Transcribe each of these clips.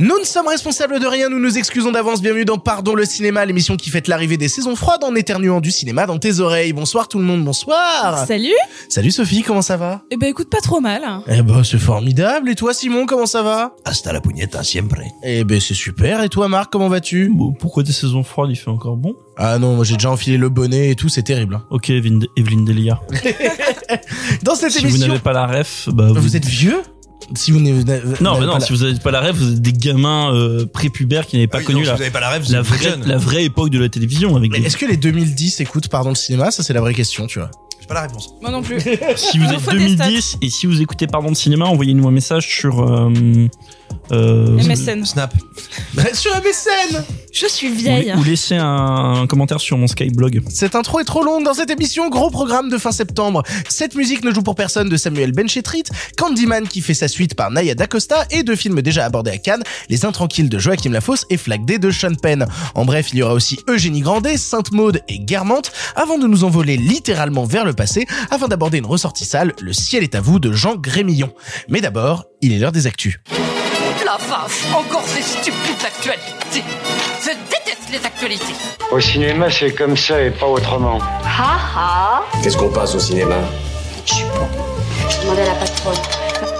Nous ne sommes responsables de rien, nous nous excusons d'avance. Bienvenue dans Pardon le cinéma, l'émission qui fête l'arrivée des saisons froides en éternuant du cinéma dans tes oreilles. Bonsoir tout le monde, bonsoir. Salut Salut Sophie, comment ça va? Eh ben écoute, pas trop mal. Eh ben c'est formidable. Et toi Simon, comment ça va? Hasta la puñeta siempre. Eh ben c'est super. Et toi Marc, comment vas-tu? Bon, pourquoi des saisons froides, il fait encore bon? Ah non, moi j'ai déjà enfilé le bonnet et tout, c'est terrible. hein. Ok, Evelyne, Delia. Dans cette Si vous émission, n'avez pas la ref, bah vous... vous êtes vieux? Si vous n'avez Non, mais non, pas si vous n'avez pas la ref, vous êtes des gamins euh, prépubères qui n'avaient pas Oui, connu si la, vous n'avez pas la rêve, vous la, êtes vraie, jeune. la vraie époque de la télévision. Avec Mais des- est-ce que les 2010 écoutent Pardon le cinéma? Ça c'est la vraie question, tu vois. Pas la réponse. Moi non plus. Si vous êtes faut des 2010 et si vous écoutez Pardon de cinéma, envoyez-nous un message sur... Euh, euh, MSN. Snap. Sur MSN Je suis ou, vieille. ou laissez un, un commentaire sur mon Skyblog. Cette intro est trop longue dans cette émission, gros programme de fin septembre. Cette musique ne joue pour personne de Samuel Benchetrit, Candyman qui fait sa suite par Naya D'Acosta et deux films déjà abordés à Cannes, Les Intranquilles de Joachim Lafosse et Flag Day de Sean Penn. En bref, il y aura aussi Eugénie Grandet, Sainte Maude et Guermantes avant de nous envoler littéralement vers le passé afin d'aborder une ressortie sale, Le ciel est à vous de Jean Grémillon. Mais d'abord, il est l'heure des actus. La vache, encore ces stupides actualités. Je déteste les actualités. Au cinéma, c'est comme ça et pas autrement. Ha ha Qu'est-ce qu'on passe au cinéma? Je demandais à la patronne.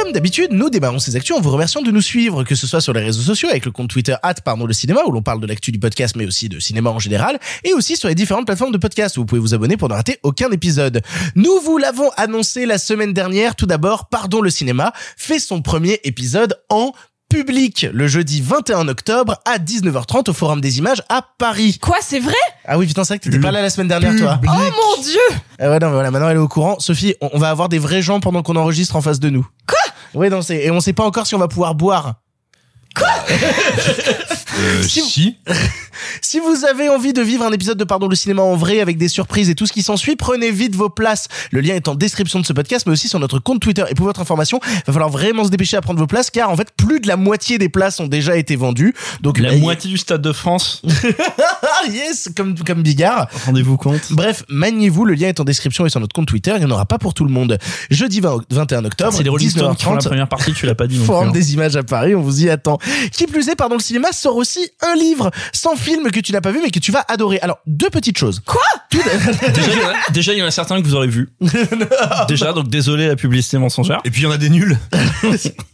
Comme d'habitude, nous démarrons ces actus en vous remerciant de nous suivre, que ce soit sur les réseaux sociaux avec le compte Twitter pardon le cinéma où l'on parle de l'actu du podcast mais aussi de cinéma en général et aussi sur les différentes plateformes de podcast où vous pouvez vous abonner pour ne rater aucun épisode. Nous vous l'avons annoncé la semaine dernière. Tout d'abord, Pardon le cinéma fait son premier épisode en public le jeudi 21 octobre à 19h30 au Forum des Images à Paris. Quoi, c'est vrai? Ah oui, putain, c'est vrai que t'étais pas là la semaine dernière, toi. Oh mon dieu Ah ouais, non, mais voilà, maintenant elle est au courant. Sophie, on, on va avoir des vrais gens pendant qu'on enregistre en face de nous. Quoi? Oui, non, c'est, et on sait pas encore si on va pouvoir boire. Euh, Si- si. Si vous avez envie de vivre un épisode de Pardon le cinéma en vrai avec des surprises et tout ce qui s'ensuit, prenez vite vos places. Le lien est en description de ce podcast, mais aussi sur notre compte Twitter. Et pour votre information, il va falloir vraiment se dépêcher à prendre vos places, car en fait, plus de la moitié des places ont déjà été vendues. Donc La bah, moitié du Stade de France, Ah yes, comme comme Bigard. rendez-vous compte. Bref, maniez-vous, le lien est en description et sur notre compte Twitter, il n'y en aura pas pour tout le monde. Jeudi 20 21 octobre, C'est les Rolling Stones qui font la 19h30, première partie, tu l'as pas dit plus. hein. des images à Paris, on vous y attend. Qui plus est, pardon, le cinéma sort aussi un livre sans film que tu n'as pas vu mais que tu vas adorer. Alors, deux petites choses. Quoi Tout Déjà, il y en a- déjà, il y en a certains que vous aurez vus. déjà, donc désolé la publicité mensongère. Et puis il y en a des nuls.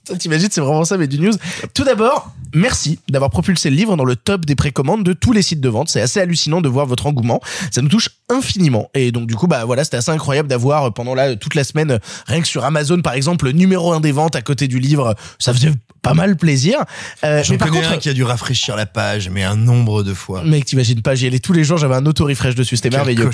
Toi, T'imagines, c'est vraiment ça, mais du news. Tout d'abord, merci d'avoir propulsé le livre dans le top des précommandes de tous les sites de vente. C'est assez hallucinant de voir votre engouement. Ça nous touche infiniment. Et donc, du coup, bah voilà, c'était assez incroyable d'avoir euh, pendant là toute la semaine, euh, rien que sur Amazon, par exemple, le numéro un des ventes à côté du livre. Ça faisait pas mal plaisir. Euh, J'en mais par connais contre, un qui a dû rafraîchir la page, mais un nombre de fois. Mec, t'imagines pas, j'y allais tous les jours, j'avais un auto-refresh dessus, c'était merveilleux.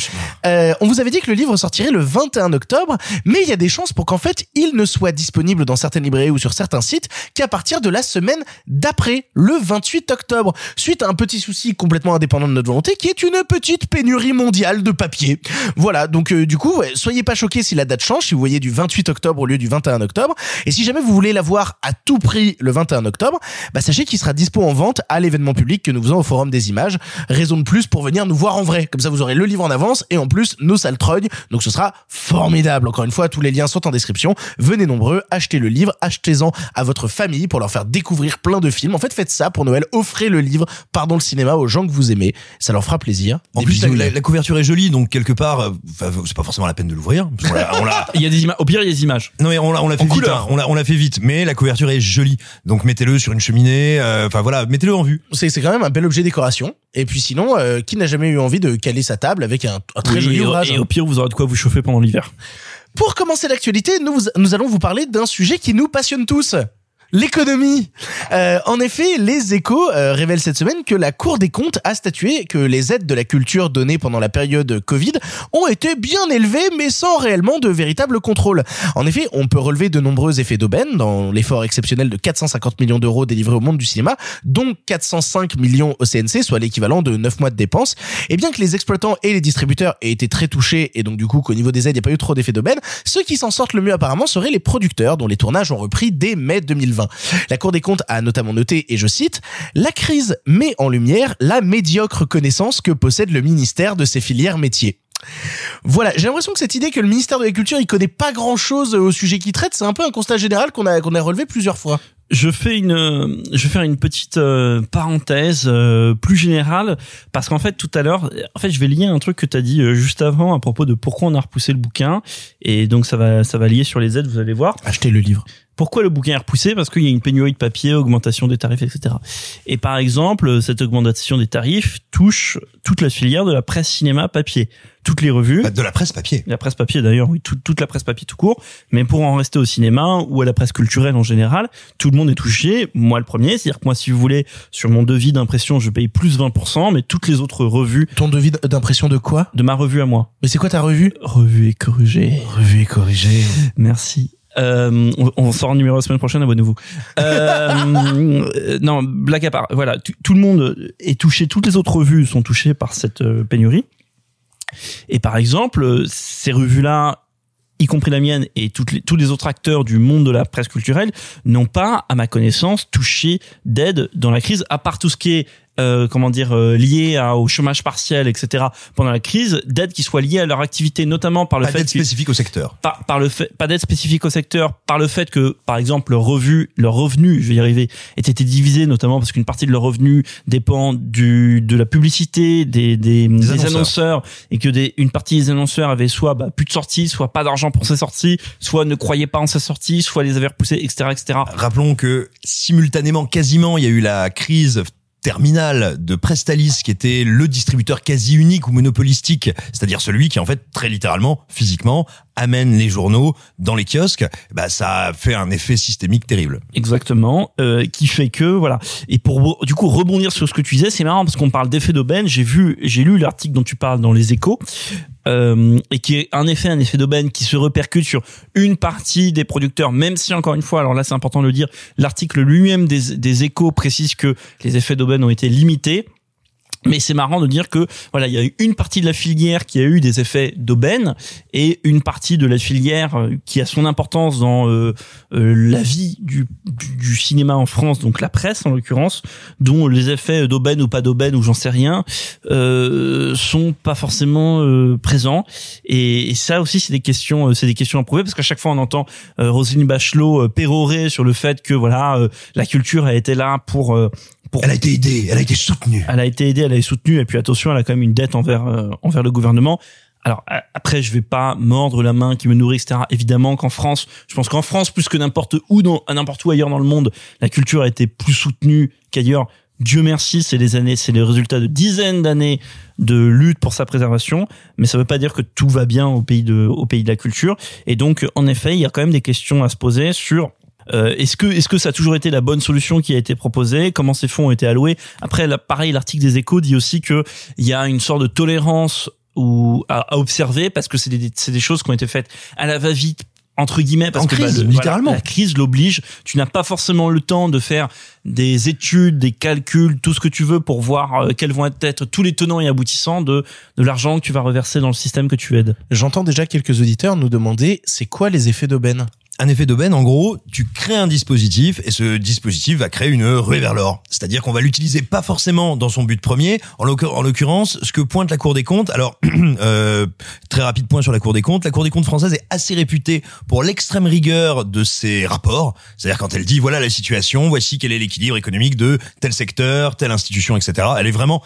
Euh, on vous avait dit que le livre sortirait le 21 octobre, mais il y a des chances pour qu'en fait, il ne soit disponible dans certaines librairies ou sur certains sites qu'à partir de la semaine d'après, le 28 octobre, suite à un petit souci complètement indépendant de notre volonté, qui est une petite pénurie mondiale de papier. Voilà, donc euh, du coup, ouais, soyez pas choqués si la date change, si vous voyez du 28 octobre au lieu du 21 octobre, et si jamais vous voulez l'avoir à tout prix le 21 octobre, bah sachez qu'il sera dispo en vente à l'événement public que nous faisons au Forum des Images. Raison de plus pour venir nous voir en vrai. Comme ça, vous aurez le livre en avance et en plus nos salles trognes. Donc ce sera formidable. Encore une fois, tous les liens sont en description. Venez nombreux, achetez le livre, achetez-en à votre famille pour leur faire découvrir plein de films. En fait, faites ça pour Noël. Offrez le livre, pardon le cinéma aux gens que vous aimez. Ça leur fera plaisir. En Des plus, la, couverture est jolie, donc quelque part, euh, c'est pas forcément la peine de l'ouvrir. parce qu'on l'a- on l'a- Il y a des images. Au pire, il y a des images. Non mais on l'a on l'a fait En vite, hein. on l'a on l'a fait vite, mais la couverture est jolie. Donc mettez-le sur une cheminée, euh, enfin voilà, mettez-le en vue. c'est c'est quand même un bel objet décoration. Et puis sinon, euh, qui n'a jamais eu envie de caler sa table avec un, un très Oui, joli et, au- ouvrage et au pire, vous aurez de quoi vous chauffer pendant l'hiver. Pour commencer l'actualité, nous, nous allons vous parler d'un sujet qui nous passionne tous. L'économie. Euh, en effet, les échos euh, révèlent cette semaine que la Cour des comptes a statué que les aides de la culture données pendant la période Covid ont été bien élevées, mais sans réellement de véritable contrôle. En effet, on peut relever de nombreux effets d'aubaine dans l'effort exceptionnel de 450 millions d'euros délivrés au monde du cinéma, dont 405 millions au CNC, soit l'équivalent de 9 mois de dépenses. Et bien que les exploitants et les distributeurs aient été très touchés, et donc du coup qu'au niveau des aides, il n'y a pas eu trop d'effets d'aubaine, ceux qui s'en sortent le mieux apparemment seraient les producteurs, dont les tournages ont repris dès mai 2020. La Cour des comptes a notamment noté, et je cite, La crise met en lumière la médiocre connaissance que possède le ministère de ses filières métiers. Voilà, j'ai l'impression que cette idée que le ministère de la Culture, il connaît pas grand chose au sujet qu'il traite, c'est un peu un constat général qu'on a, qu'on a relevé plusieurs fois. Je fais une, euh, je vais faire une petite euh, parenthèse euh, plus générale parce qu'en fait tout à l'heure, en fait je vais lier un truc que tu as dit euh, juste avant à propos de pourquoi on a repoussé le bouquin et donc ça va, ça va lier sur les aides, vous allez voir. Achetez le livre. Pourquoi le bouquin est repoussé? Parce qu'il y a une pénurie de papier, augmentation des tarifs, etc. Et par exemple, cette augmentation des tarifs touche toute la filière de la presse cinéma papier. Toutes les revues. Bah, de la presse papier. La presse papier d'ailleurs, oui, tout- toute la presse papier tout court. Mais pour en rester au cinéma ou à la presse culturelle en général, tout le monde est touché. Moi le premier, c'est-à-dire que moi, si vous voulez, sur mon devis d'impression, je paye plus 20%, mais toutes les autres revues. Ton devis d'impression de quoi? De ma revue à moi. Mais c'est quoi ta revue? Revue et corrigée. Revue et corrigée. Merci. Euh, on, on sort un numéro la semaine prochaine, abonnez-vous. Euh, non, blague à part. Voilà, tout le monde est touché, toutes les autres revues sont touchées par cette euh, pénurie. Et par exemple, ces revues-là, y compris la mienne et les, tous les autres acteurs du monde de la presse culturelle, n'ont pas, à ma connaissance, touché d'aide dans la crise, à part tout ce qui est euh, comment dire euh, lié à- au chômage partiel, etc. Pendant la crise, d'aide qui soit liée à leur activité, notamment par le Pas fait d'aide spécifique au secteur. par, par le fait, pas d'aide spécifique au secteur, par le fait que, par exemple, leur revue, leur revenu, je vais y arriver, ait été divisé, notamment parce qu'une partie de leur revenu dépend du, de la publicité, des, des, des annonceurs. annonceurs. et que des, une partie des annonceurs avaient soit bah, plus de sorties, soit pas d'argent pour ces sorties, soit ne croyaient pas en ces sorties, soit les avaient repoussées, etc., etc. Rappelons que simultanément, quasiment, il y a eu la crise terminale de Prestalis qui était le distributeur quasi unique ou monopolistique, c'est-à-dire celui qui en fait très littéralement, physiquement, amène les journaux dans les kiosques, bah ça fait un effet systémique terrible. Exactement, euh, qui fait que voilà. Et pour du coup rebondir sur ce que tu disais, c'est marrant parce qu'on parle d'effet d'aubaine. J'ai vu, j'ai lu l'article dont tu parles dans les Échos, euh, et qui est un effet, un effet d'aubaine qui se répercute sur une partie des producteurs, même si encore une fois, alors là c'est important de le dire, l'article lui-même des, des Échos précise que les effets d'aubaine ont été limités. Mais c'est marrant de dire que voilà, il y a une partie de la filière qui a eu des effets d'aubaine et une partie de la filière euh, qui a son importance dans euh, euh, la vie du, du, cinéma en France, donc la presse en l'occurrence, dont les effets d'aubaine ou pas d'aubaine ou j'en sais rien euh, sont pas forcément euh, présents. Et, et ça aussi, c'est des questions, euh, c'est des questions à prouver parce qu'à chaque fois on entend euh, Roselyne Bachelot pérorer sur le fait que voilà, la culture a été là pour pour Elle a été aidée, elle a été soutenue. elle a été aidée, elle a été soutenue, et puis attention, elle a quand même une dette envers euh, envers le gouvernement. Alors après, je vais pas mordre la main qui me nourrit, etc. Évidemment qu'en France, je pense qu'en France, plus que n'importe où, dans n'importe où ailleurs dans le monde, la culture a été plus soutenue qu'ailleurs. Dieu merci, c'est les années, c'est les résultats de dizaines d'années de lutte pour sa préservation, mais ça veut pas dire que tout va bien au pays de au pays de la culture. Et donc, en effet, il y a quand même des questions à se poser sur euh, est-ce que est-ce que ça a toujours été la bonne solution qui a été proposée? Comment ces fonds ont été alloués? Après, là, pareil, l'article des Échos dit aussi que il y a une sorte de tolérance ou à, à observer parce que c'est des c'est des choses qui ont été faites à la va-vite entre guillemets parce En que bah, crise, le- littéralement. la crise l'oblige. Tu n'as pas forcément le temps de faire des études, des calculs, tout ce que tu veux pour voir euh, quels vont être tous les tenants et aboutissants de de l'argent que tu vas reverser dans le système que tu aides. J'entends déjà quelques auditeurs nous demander c'est quoi les effets d'aubaine? Un effet d'aubaine, en gros, tu crées un dispositif et ce dispositif va créer une ruée vers l'or. C'est-à-dire qu'on va l'utiliser pas forcément dans son but premier. En l'occur- en l'occurrence, ce que pointe la Cour des comptes, alors euh, très rapide point sur la Cour des comptes, la Cour des comptes française est assez réputée pour l'extrême rigueur de ses rapports. C'est-à-dire quand elle dit voilà la situation, voici quel est l'équilibre économique de tel secteur, telle institution, etc. Elle est vraiment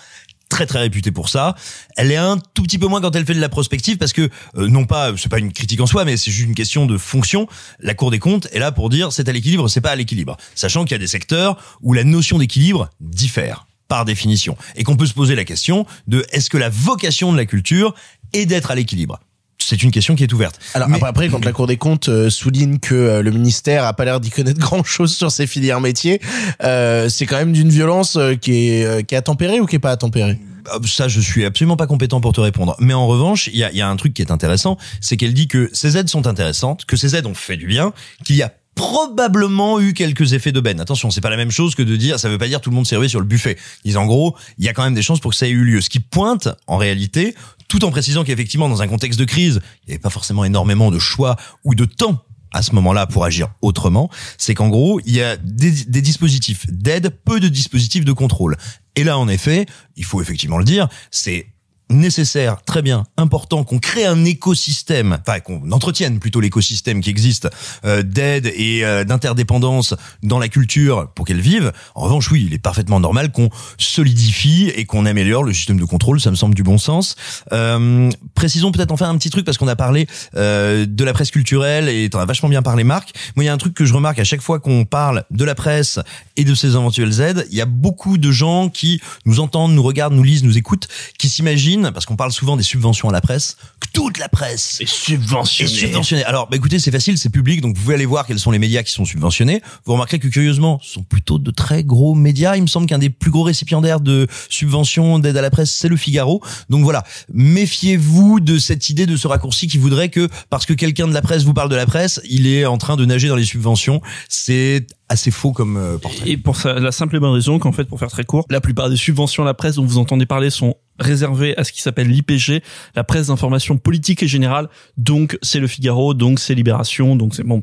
très très réputée pour ça. Elle est un tout petit peu moins quand elle fait de la prospective parce que euh, non pas c'est pas une critique en soi mais c'est juste une question de fonction. La Cour des comptes est là pour dire c'est à l'équilibre, c'est pas à l'équilibre. Sachant qu'il y a des secteurs où la notion d'équilibre diffère par définition et qu'on peut se poser la question de est-ce que la vocation de la culture est d'être à l'équilibre? C'est une question qui est ouverte. Alors Mais- après, quand la Cour des comptes euh, souligne que euh, le ministère a pas l'air d'y connaître grand chose sur ces filières métiers, euh, c'est quand même d'une violence euh, qui est qui est à tempérer ou qui est pas à tempérer. Ah, Ça, je suis absolument pas compétent pour te répondre. Mais en revanche, il y a, y a un truc qui est intéressant, c'est qu'elle dit que ces aides sont intéressantes, que ces aides ont fait du bien, qu'il y a probablement eu quelques effets d'aubaine. Attention, c'est pas la même chose que de dire, ça veut pas dire tout le monde servait sur le buffet. Ils disent en gros, il y a quand même des chances pour que ça ait eu lieu. Ce qui pointe, en réalité, tout en précisant qu'effectivement, dans un contexte de crise, il n'y avait pas forcément énormément de choix ou de temps à ce moment-là pour agir autrement, c'est qu'en gros, il y a des, dispositifs d'aide, peu de dispositifs de contrôle. Et là, en effet, il faut effectivement le dire, c'est nécessaire, très bien, important qu'on crée un écosystème, enfin qu'on entretienne plutôt l'écosystème qui existe euh, d'aide et euh, d'interdépendance dans la culture pour qu'elle vive. En revanche, oui, il est parfaitement normal qu'on solidifie et qu'on améliore le système de contrôle, ça me semble du bon sens. Euh, précisons peut-être enfin un petit truc parce qu'on a parlé euh, de la presse culturelle et t'en as vachement bien parlé Marc. Moi, il y a un truc que je remarque à chaque fois qu'on parle de la presse et de ses éventuelles aides, il y a beaucoup de gens qui nous entendent, nous regardent, nous lisent, nous écoutent, qui s'imaginent, parce qu'on parle souvent des subventions à la presse, que toute la presse Et subventionné. est subventionnée. Alors, bah, écoutez, c'est facile, c'est public, donc vous pouvez aller voir quels sont les médias qui sont subventionnés. Vous remarquerez que curieusement, ce sont plutôt de très gros médias. Il me semble qu'un des plus gros récipiendaires de subventions d'aide à la presse, c'est le Figaro. Donc voilà, méfiez-vous de cette idée de ce raccourci qui voudrait que parce que quelqu'un de la presse vous parle de la presse, il est en train de nager dans les subventions. C'est assez faux comme euh, portrait. Et pour ça, la simple et bonne raison qu'en fait, pour faire très court, la plupart des subventions à la presse dont vous entendez parler sont réservées à ce qui s'appelle l'IPG, la presse d'information politique et générale. Donc, c'est le Figaro, donc c'est Libération, donc c'est bon.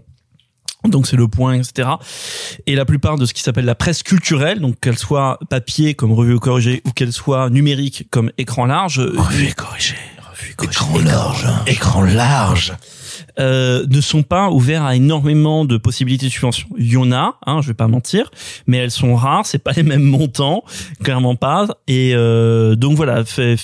Donc c'est le point, etc. Et la plupart de ce qui s'appelle la presse culturelle, donc qu'elle soit papier comme revue corrigée ou qu'elle soit numérique comme écran large, Revue corrigée. revue corrigée, Écran large. Écran large. Euh, ne sont pas ouverts à énormément de possibilités de subvention. Il y en a, hein, je vais pas mentir, mais elles sont rares, c'est pas les mêmes montants, clairement pas. Et euh, donc voilà, fait,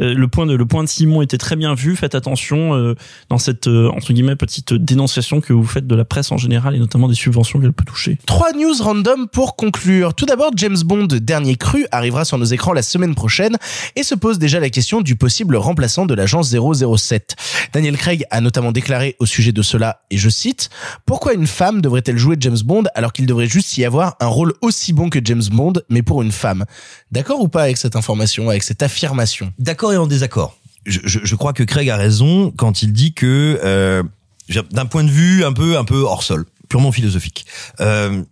euh, le point de Simon était très bien vu. Faites attention dans cette entre guillemets petite dénonciation que vous faites de la presse en général et notamment des subventions qu'elle peut toucher. Trois news random pour conclure. Tout d'abord, James Bond Dernier Cru arrivera sur nos écrans la semaine prochaine et se pose déjà la question du possible remplaçant de l'agence 007. Daniel Craig a notamment déclaré au sujet de cela, et je cite, Pourquoi une femme devrait-elle jouer James Bond alors qu'il devrait juste y avoir un rôle aussi bon que James Bond, mais pour une femme? D'accord ou pas avec cette information, avec cette affirmation? D'accord et en désaccord. Je, je, crois que Craig a raison quand il dit que euh, d'un point de vue un peu un peu hors sol, purement philosophique. Euh,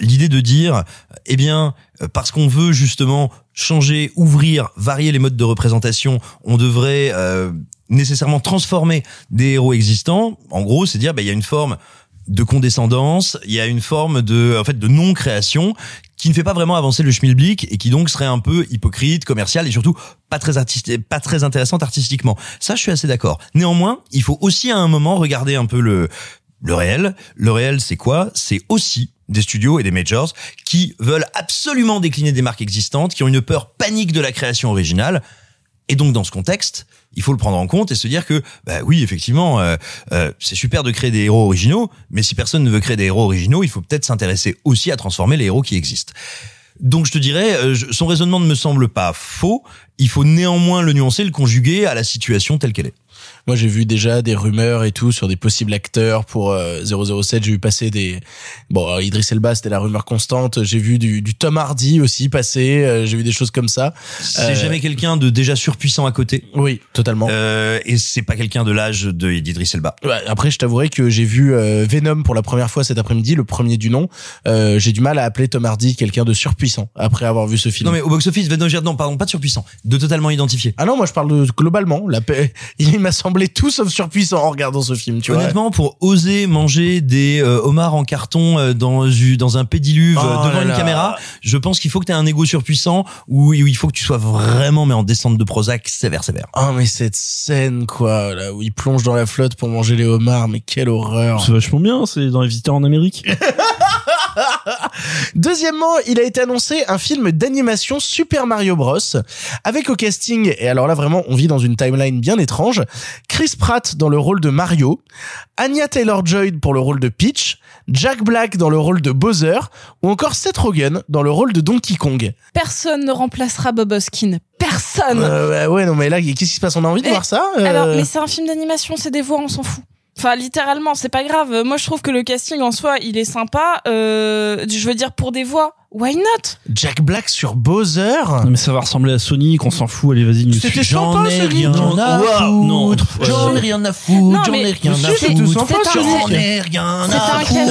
L'idée de dire, eh bien, parce qu'on veut justement changer, ouvrir, varier les modes de représentation, on devrait euh, nécessairement transformer des héros existants. En gros, c'est dire, bah, il y a une forme de condescendance, il y a une forme de, en fait, de non-création qui ne fait pas vraiment avancer le schmilblick et qui donc serait un peu hypocrite, commercial et surtout pas très artistique, pas très intéressante artistiquement. Ça, je suis assez d'accord. Néanmoins, il faut aussi à un moment regarder un peu le le réel. Le réel, c'est quoi? C'est aussi des studios et des majors qui veulent absolument décliner des marques existantes, qui ont une peur panique de la création originale. Et donc, dans ce contexte, il faut le prendre en compte et se dire que, bah oui, effectivement, euh, euh, c'est super de créer des héros originaux, mais si personne ne veut créer des héros originaux, il faut peut-être s'intéresser aussi à transformer les héros qui existent. Donc je te dirais, euh, son raisonnement ne me semble pas faux. Il faut néanmoins le nuancer, le conjuguer à la situation telle qu'elle est. Moi, j'ai vu déjà des rumeurs et tout sur des possibles acteurs pour euh, 007. J'ai vu passer des bon euh, Idris Elba, c'était la rumeur constante. J'ai vu du, du Tom Hardy aussi passer. euh, j'ai vu des choses comme ça. C'est Euh, jamais quelqu'un de déjà surpuissant à côté. Oui, totalement. Euh, et c'est pas quelqu'un de l'âge de d'Idris Elba. Ouais, après, je t'avouerai que j'ai vu euh, Venom pour la première fois cet après-midi, le premier du nom. Euh, j'ai du mal à appeler Tom Hardy quelqu'un de surpuissant après avoir vu ce film. Non mais au box-office, non, non, pardon, pas de surpuissant, de totalement identifié. Ah non, moi je parle de globalement. La paix, il m'a semblé tout sauf surpuissant en regardant ce film. Tu vois. Honnêtement, pour oser manger des euh, homards en carton euh, dans dans un pédiluve Oh euh, devant là une là. caméra, je pense qu'il faut que tu aies un ego surpuissant ou où il faut que tu sois vraiment mais en descente de Prozac sévère sévère. Oh mais cette scène quoi, là où il plonge dans la flotte pour manger les homards, mais quelle horreur. C'est vachement bien, c'est dans les visiteurs en Amérique. Deuxièmement, il a été annoncé un film d'animation Super Mario Bros. avec au casting, et alors là vraiment on vit dans une timeline bien étrange, Chris Pratt dans le rôle de Mario, Anya Taylor-Joy pour le rôle de Peach, Jack Black dans le rôle de Bowser, ou encore Seth Rogen dans le rôle de Donkey Kong. Personne ne remplacera Bob Hoskin. Personne. Euh, ouais, ouais, non mais là, qu'est-ce qui se passe? On a envie de voir ça Euh, Alors, mais c'est un film d'animation, c'est des voix, on s'en fout. Enfin, littéralement, c'est pas grave. Moi, je trouve que le casting en soi, il est sympa. Euh, je veux dire, pour des voix, why not? Jack Black sur Bowser Non, mais ça va ressembler à Sonic, on s'en fout, allez, vas-y, nous C'était sympa, J'en ai Sonic. rien à foutre. J'en ai rien à foutre. J'en ai rien à c'est tout sympa, foutre. J'en ai rien à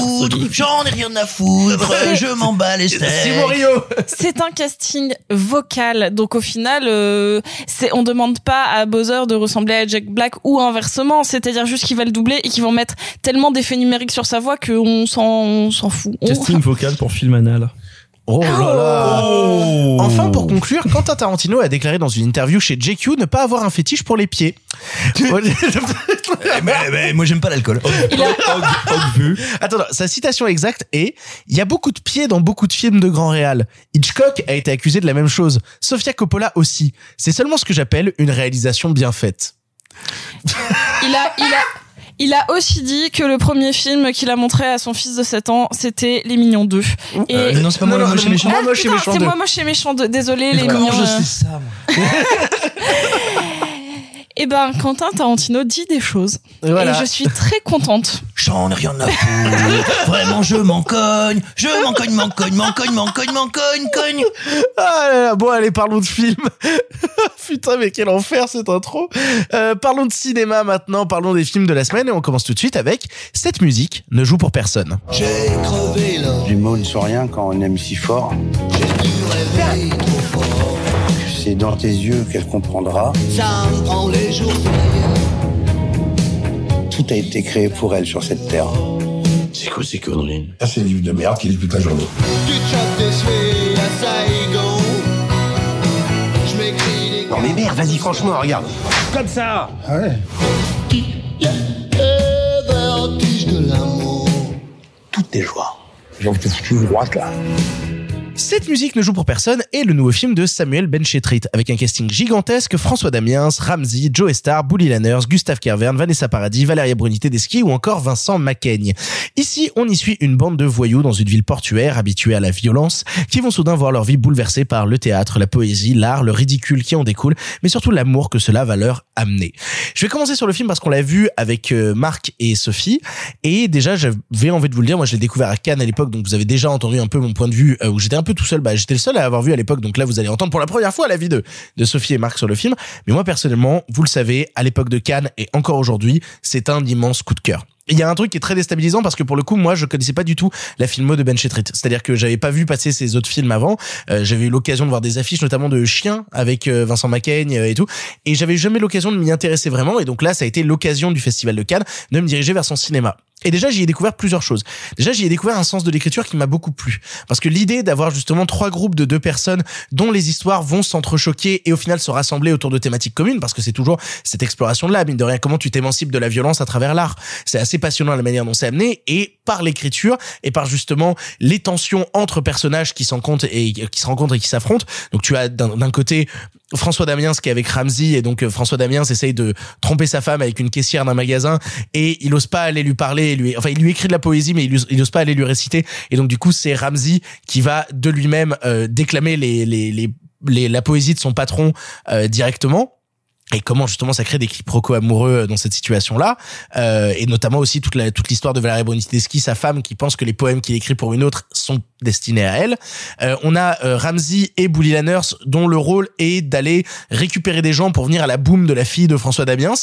foutre. J'en ai rien à foutre. Je m'en bats les C'est un casting vocal, donc au final, euh, c'est on demande pas à Bowser de ressembler à Jack Black ou inversement, c'est-à-dire juste qu'ils va le doubler et qu'ils vont mettre tellement d'effets numériques sur sa voix qu'on s'en on s'en fout. Casting vocal pour film anal. Oh là là Oh. Enfin, pour conclure, Quentin Tarantino a déclaré dans une interview chez JQ ne pas avoir un fétiche pour les pieds. Eh, mais, mais moi j'aime pas l'alcool. Attends, sa citation exacte est Il y a beaucoup de pieds dans beaucoup de films de grand réal. Hitchcock a été accusé de la même chose. Sofia Coppola aussi. C'est seulement ce que j'appelle une réalisation bien faite. Il a, il a, il a aussi dit que le premier film qu'il a montré à son fils de 7 ans, c'était Les Mignons 2. Et Euh, non, c'est pas moi méchant. Moi, Ah, putain, méchant c'est 2. moi moche et méchant 2. Désolé, Les Mignons. je sais ça moi Eh ben, Quentin Tarantino dit des choses. Voilà. Et je suis très contente. J'en ai rien à foutre. Vraiment, je m'en cogne. Je m'en cogne, m'en cogne, m'en cogne, m'en cogne, m'en cogne, cogne. Ah là là, bon allez parlons de film. Putain mais quel enfer cette intro. Euh, parlons de cinéma maintenant, parlons des films de la semaine et on commence tout de suite avec cette musique ne joue pour personne. Les mots ne sont rien quand on aime si fort. C'est dans tes yeux qu'elle comprendra. Tout a été créé pour elle sur cette terre. C'est quoi ces conneries? Ça, c'est le livre de merde qui lit toute la journée. Non mais merde, vas-y franchement, regarde. Comme ça Ah ouais Tout est joie. J'ai envie de te foutre une droite là. Cette musique ne joue pour personne est le nouveau film de Samuel Benchetrit avec un casting gigantesque François Damiens, Ramsey, Joe Star, Bully Lanners, Gustave Kervern, Vanessa Paradis, Valéria Bruni Tedeschi ou encore Vincent Macaigne. Ici, on y suit une bande de voyous dans une ville portuaire habituée à la violence qui vont soudain voir leur vie bouleversée par le théâtre, la poésie, l'art, le ridicule qui en découle, mais surtout l'amour que cela va leur amener. Je vais commencer sur le film parce qu'on l'a vu avec euh, Marc et Sophie et déjà j'avais envie de vous le dire, moi je l'ai découvert à Cannes à l'époque donc vous avez déjà entendu un peu mon point de vue euh, où j'étais un peu tout seul, bah j'étais le seul à avoir vu à l'époque donc là vous allez entendre pour la première fois l'avis de de Sophie et Marc sur le film, mais moi personnellement, vous le savez, à l'époque de Cannes et encore aujourd'hui, c'est un immense coup de cœur. Il y a un truc qui est très déstabilisant parce que pour le coup, moi, je connaissais pas du tout la filmo de Ben Chetrit. C'est-à-dire que j'avais pas vu passer ses autres films avant. Euh, j'avais eu l'occasion de voir des affiches, notamment de Chien avec euh, Vincent Macaigne euh, et tout. Et j'avais jamais l'occasion de m'y intéresser vraiment. Et donc là, ça a été l'occasion du Festival de Cannes de me diriger vers son cinéma. Et déjà, j'y ai découvert plusieurs choses. Déjà, j'y ai découvert un sens de l'écriture qui m'a beaucoup plu. Parce que l'idée d'avoir justement trois groupes de deux personnes dont les histoires vont s'entrechoquer et au final se rassembler autour de thématiques communes, parce que c'est toujours cette exploration-là, mine de rien, comment tu t'émancipes de la violence à travers l'art. C'est assez passionnant la manière dont c'est amené et par l'écriture et par justement les tensions entre personnages qui s'en comptent et qui se rencontrent et qui s'affrontent. Donc tu as d'un d'un côté François Damiens qui est avec Ramsey et donc euh, François Damiens essaye de tromper sa femme avec une caissière d'un magasin et il ose pas aller lui parler lui enfin il lui écrit de la poésie mais il, ose- il ose pas aller lui réciter. Et donc du coup c'est Ramsey qui va de lui-même euh, déclamer la poésie de son patron euh, directement et comment justement ça crée des quiproquos amoureux dans cette situation-là, euh, et notamment aussi toute la toute l'histoire de Valérie Boniteschi, sa femme, qui pense que les poèmes qu'il écrit pour une autre sont destinés à elle. Euh, on a euh, Ramsey et Bully Lanners, dont le rôle est d'aller récupérer des gens pour venir à la boum de la fille de François Damiens.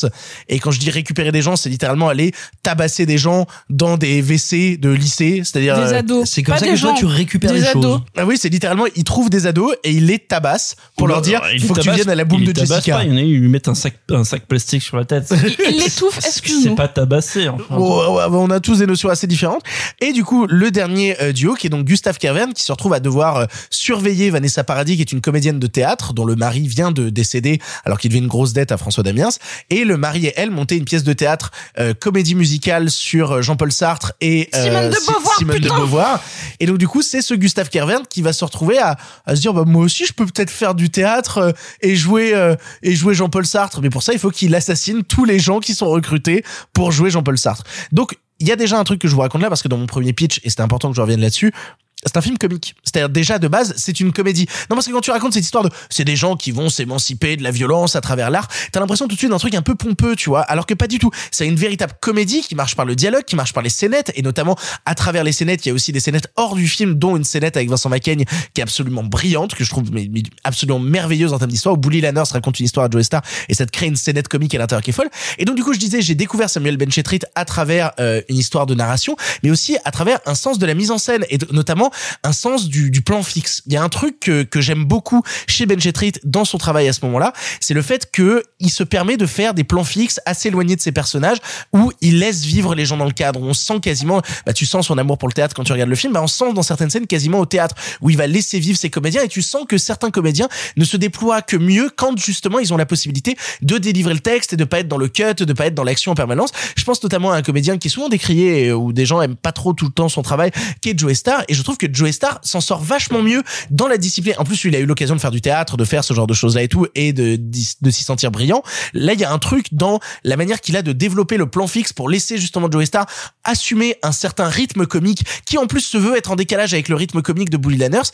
Et quand je dis récupérer des gens, c'est littéralement aller tabasser des gens dans des WC de lycée, c'est-à-dire Des euh, ados. C'est comme Pas ça des que toi gens, tu récupères des les ados. choses. ah oui, c'est littéralement, il trouve des ados et il les tabasse pour leur dire, il faut que tu viennes à la boum de Jessica. Pas, il y en a, ils un sac, un sac plastique sur la tête. Il l'étouffe, C'est excuse-nous. pas tabassé, enfin. Ouais, on a tous des notions assez différentes. Et du coup, le dernier euh, duo, qui est donc Gustave Kervern, qui se retrouve à devoir euh, surveiller Vanessa Paradis, qui est une comédienne de théâtre, dont le mari vient de décéder alors qu'il devait une grosse dette à François Damiens. Et le mari et elle montaient une pièce de théâtre, euh, comédie musicale sur Jean-Paul Sartre et euh, Simone de Beauvoir, Simone de Beauvoir. Et donc, du coup, c'est ce Gustave Kervern qui va se retrouver à, à se dire, bah, moi aussi, je peux peut-être faire du théâtre euh, et jouer, euh, et jouer Jean-Paul Sartre. Mais pour ça, il faut qu'il assassine tous les gens qui sont recrutés pour jouer Jean-Paul Sartre. Donc, il y a déjà un truc que je vous raconte là parce que dans mon premier pitch, et c'était important que je revienne là-dessus, c'est un film comique. C'est-à-dire déjà de base, c'est une comédie. Non parce que quand tu racontes cette histoire de c'est des gens qui vont s'émanciper de la violence à travers l'art, t'as l'impression tout de suite d'un truc un peu pompeux, tu vois, alors que pas du tout. C'est une véritable comédie qui marche par le dialogue, qui marche par les scénettes et notamment à travers les scénettes, il y a aussi des scénettes hors du film dont une scénette avec Vincent Macaigne qui est absolument brillante que je trouve absolument merveilleuse en termes d'histoire où Bully Lanners raconte une histoire à Joe Star et ça te crée une scénette comique à l'intérieur qui est folle. Et donc du coup, je disais j'ai découvert Samuel Benchetrit à travers euh, une histoire de narration, mais aussi à travers un sens de la mise en scène et de- un sens du, plan fixe. Il y a un truc que, que j'aime beaucoup chez Benchetrit dans son travail à ce moment-là, c'est le fait que il se permet de faire des plans fixes assez éloignés de ses personnages où il laisse vivre les gens dans le cadre. On sent quasiment, bah tu sens son amour pour le théâtre quand tu regardes le film, bah on sent dans certaines scènes quasiment au théâtre où il va laisser vivre ses comédiens et tu sens que certains comédiens ne se déploient que mieux quand justement ils ont la possibilité de délivrer le texte et de pas être dans le cut, de pas être dans l'action en permanence. Je pense notamment à un comédien qui est souvent décrié euh, où des gens aiment pas trop tout le temps son travail, qui est Joe Star et je trouve que Joe Star s'en sort vachement mieux dans la discipline. En plus, il a eu l'occasion de faire du théâtre, de faire ce genre de choses-là et tout, et de, de s'y sentir brillant. Là, il y a un truc dans la manière qu'il a de développer le plan fixe pour laisser justement Joe Star assumer un certain rythme comique qui en plus se veut être en décalage avec le rythme comique de Bully Lanners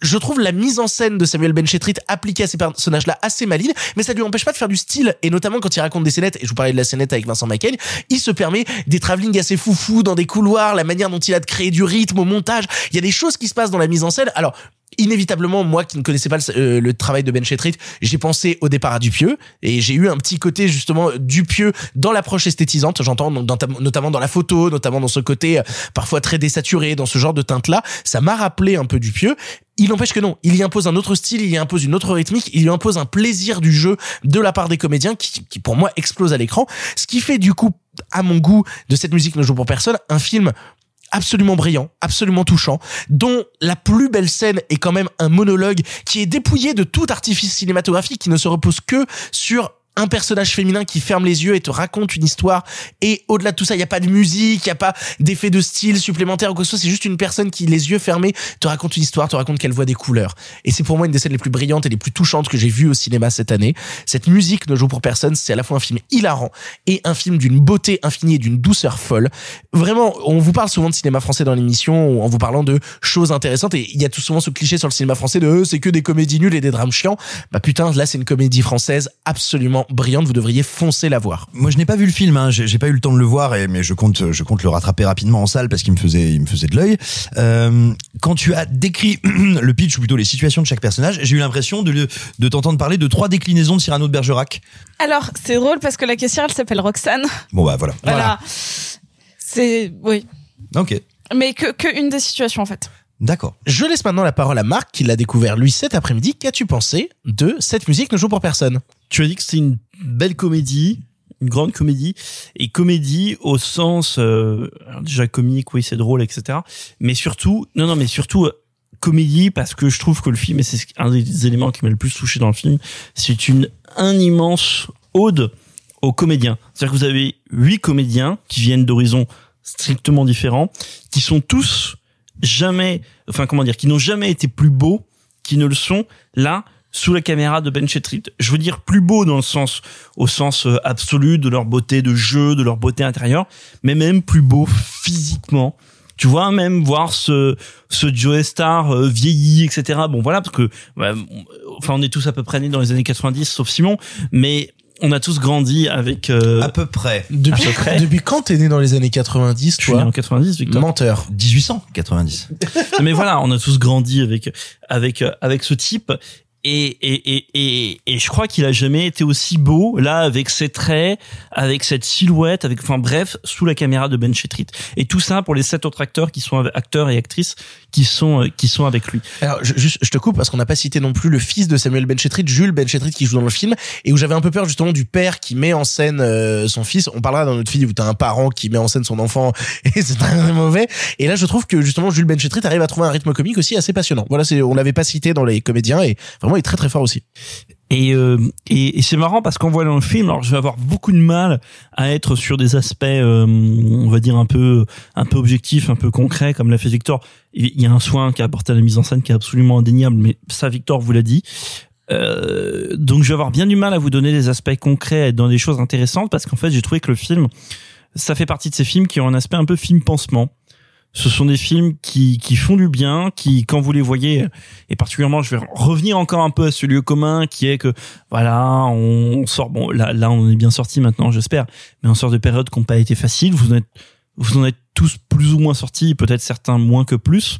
je trouve la mise en scène de Samuel Benchetrit appliquée à ces personnages-là assez maligne, mais ça lui empêche pas de faire du style. Et notamment quand il raconte des scénettes, et je vous parlais de la scénette avec Vincent Macaigne, il se permet des travelling assez foufou dans des couloirs, la manière dont il a de créer du rythme au montage. Il y a des choses qui se passent dans la mise en scène. Alors, inévitablement, moi qui ne connaissais pas le, euh, le travail de Ben Chetrit, j'ai pensé au départ à Dupieux et j'ai eu un petit côté justement Dupieux dans l'approche esthétisante, j'entends notamment dans la photo, notamment dans ce côté euh, parfois très désaturé, dans ce genre de teinte là, ça m'a rappelé un peu Dupieux. Il n'empêche que non, il y impose un autre style, il y impose une autre rythmique, il y impose un plaisir du jeu de la part des comédiens qui, qui pour moi explose à l'écran, ce qui fait du coup à mon goût de cette musique ne joue pour personne un film absolument brillant, absolument touchant, dont la plus belle scène est quand même un monologue qui est dépouillé de tout artifice cinématographique, qui ne se repose que sur un personnage féminin qui ferme les yeux et te raconte une histoire. Et au-delà de tout ça il y a pas de musique il y a pas d'effet de style supplémentaire ou quoi que ce soit. C'est juste une personne qui les yeux fermés te raconte une histoire te raconte qu'elle voit des couleurs. Et c'est pour moi une des scènes les plus brillantes et les plus touchantes que j'ai vues au cinéma cette année. Cette musique ne joue pour personne. C'est à la fois un film hilarant et un film d'une beauté infinie et d'une douceur folle. Vraiment on vous parle souvent de cinéma français dans l'émission en vous parlant de choses intéressantes. Et il y a tout souvent ce cliché sur le cinéma français de euh, c'est que des comédies nulles et des drames chiants. Bah putain là c'est une comédie française absolument brillante vous devriez foncer la voir Moi, je n'ai pas vu le film, hein. j'ai j'ai pas eu le temps de le voir, et, mais je compte, je compte le rattraper rapidement en salle parce qu'il me faisait, il me faisait de l'œil. Euh, quand tu as décrit le pitch ou plutôt les situations de chaque personnage, j'ai eu l'impression de, de t'entendre parler de trois déclinaisons de Cyrano de Bergerac. Alors, c'est drôle parce que la caissière, elle s'appelle Roxane. Bon bah voilà. Voilà. C'est, oui. Ok, Mais que, que une des situations, en fait. d'accord. je laisse maintenant la parole à Marc qui l'a découvert lui cet après-midi qu'as-tu pensé de cette musique ne joue pour personne? Tu as dit que c'est une belle comédie, une grande comédie, et comédie au sens euh, déjà comique, oui c'est drôle, etc. Mais surtout, non non, mais surtout euh, comédie parce que je trouve que le film, et c'est un des éléments qui m'a le plus touché dans le film, c'est une un immense ode aux comédiens. C'est-à-dire que vous avez huit comédiens qui viennent d'horizons strictement différents, qui sont tous jamais, enfin comment dire, qui n'ont jamais été plus beaux, qui ne le sont là sous la caméra de Ben Chetrit. Je veux dire plus beaux dans le sens, au sens euh, absolu de leur beauté de jeu, de leur beauté intérieure, mais même plus beaux physiquement. Tu vois, même voir ce, ce Joe Star euh, vieilli, etc. Bon, voilà, parce que, ouais, on- enfin, on est tous à peu près nés dans les années 90, sauf Simon, mais on a tous grandi avec, euh, À peu près. depuis, À peu près. depuis quand t'es né dans les années 90 je suis né toi en 90, Victor. menteur 1890. mais voilà, on a tous grandi avec avec avec ce type Et, et, et, et, je crois qu'il a jamais été aussi beau, là, avec ses traits, avec cette silhouette, avec, enfin bref, sous la caméra de Ben Chetrit. Et tout ça pour les sept autres acteurs qui sont acteurs et actrices qui sont, euh, qui sont avec lui. Alors, je, juste, je te coupe parce qu'on n'a pas cité non plus le fils de Samuel Benchetrit, Jules Benchetrit, qui joue dans le film, et où j'avais un peu peur justement du père qui met en scène euh, son fils. On parlera dans notre film où t'as un parent qui met en scène son enfant, et c'est très mauvais. Et là, je trouve que justement Jules Benchetrit arrive à trouver un rythme comique aussi assez passionnant. Voilà, c'est, on l'avait pas cité dans les comédiens, et vraiment est très très fort aussi. Et, euh, et, et c'est marrant parce qu'en voyant le film, alors je vais avoir beaucoup de mal à être sur des aspects, euh, on va dire un peu, un peu objectifs, un peu concrets, comme l'a fait Victor. Il y a un soin qui a apporté à la mise en scène qui est absolument indéniable, mais ça, Victor vous l'a dit. Euh, donc je vais avoir bien du mal à vous donner des aspects concrets, à être dans des choses intéressantes, parce qu'en fait j'ai trouvé que le film, ça fait partie de ces films qui ont un aspect un peu film pansement. Ce sont des films qui, qui font du bien, qui, quand vous les voyez, et particulièrement, je vais revenir encore un peu à ce lieu commun qui est que, voilà, on sort, bon, là, là, on est bien sorti maintenant, j'espère, mais on sort de périodes qui n'ont pas été faciles. Vous en êtes, vous en êtes tous plus ou moins sortis, peut-être certains moins que plus.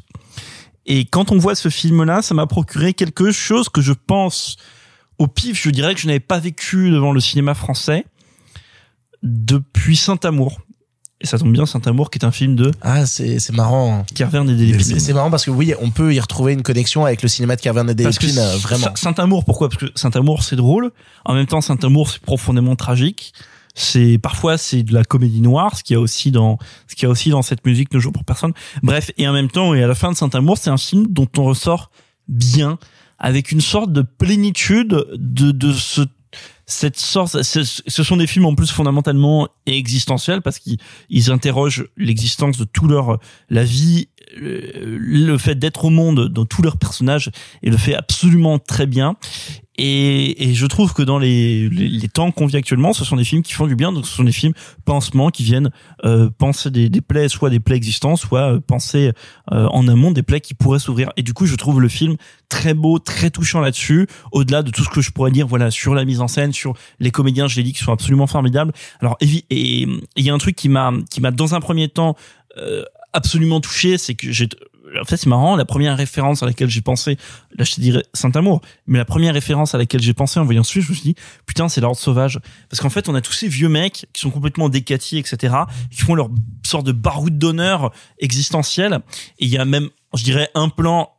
Et quand on voit ce film-là, ça m'a procuré quelque chose que je pense, au pif, je dirais que je n'avais pas vécu devant le cinéma français depuis Saint-Amour. Et ça tombe bien, Saint-Amour, qui est un film de Ah, c'est, c'est marrant. Carverne et des C'est, marrant parce que oui, on peut y retrouver une connexion avec le cinéma de Carverne et euh, vraiment. Saint- Saint-Amour, pourquoi? Parce que Saint-Amour, c'est drôle. En même temps, Saint-Amour, c'est profondément tragique. C'est parfois c'est de la comédie noire, ce qu'il y a aussi dans ce qu'il y a aussi dans cette musique Ne joue pour personne. Bref, et en même temps, et à la fin de Saint-Amour, c'est un film dont on ressort bien, avec une sorte de plénitude de de ce cette sorte, ce sont des films en plus fondamentalement existentiels parce qu'ils ils interrogent l'existence de tout leur la vie, le, fait d'être au monde dans tous leurs personnages et le fait absolument très bien. Et, et je trouve que dans les, les, temps qu'on vit actuellement, ce sont des films qui font du bien. Donc ce sont des films pansements qui viennent euh, penser des, des plaies, soit des plaies existantes, soit euh, penser euh, en amont des plaies qui pourraient s'ouvrir. Et du coup, je trouve le film très beau, très touchant là-dessus. Au-delà de tout ce que je pourrais dire, voilà, sur la mise en scène, sur les comédiens, je l'ai dit, qui sont absolument formidables. Alors, et il y a un truc qui m'a, qui m'a dans un premier temps euh, absolument touché, c'est que j'ai en fait, c'est marrant. La première référence à laquelle j'ai pensé, là, je te dirais Saint-Amour, mais la première référence à laquelle j'ai pensé en voyant ce film, je me suis dit, putain, c'est l'ordre sauvage. Parce qu'en fait, on a tous ces vieux mecs qui sont complètement décatis, etc., qui font leur sorte de baroud d'honneur existentiel. Et il y a même, je dirais, un plan,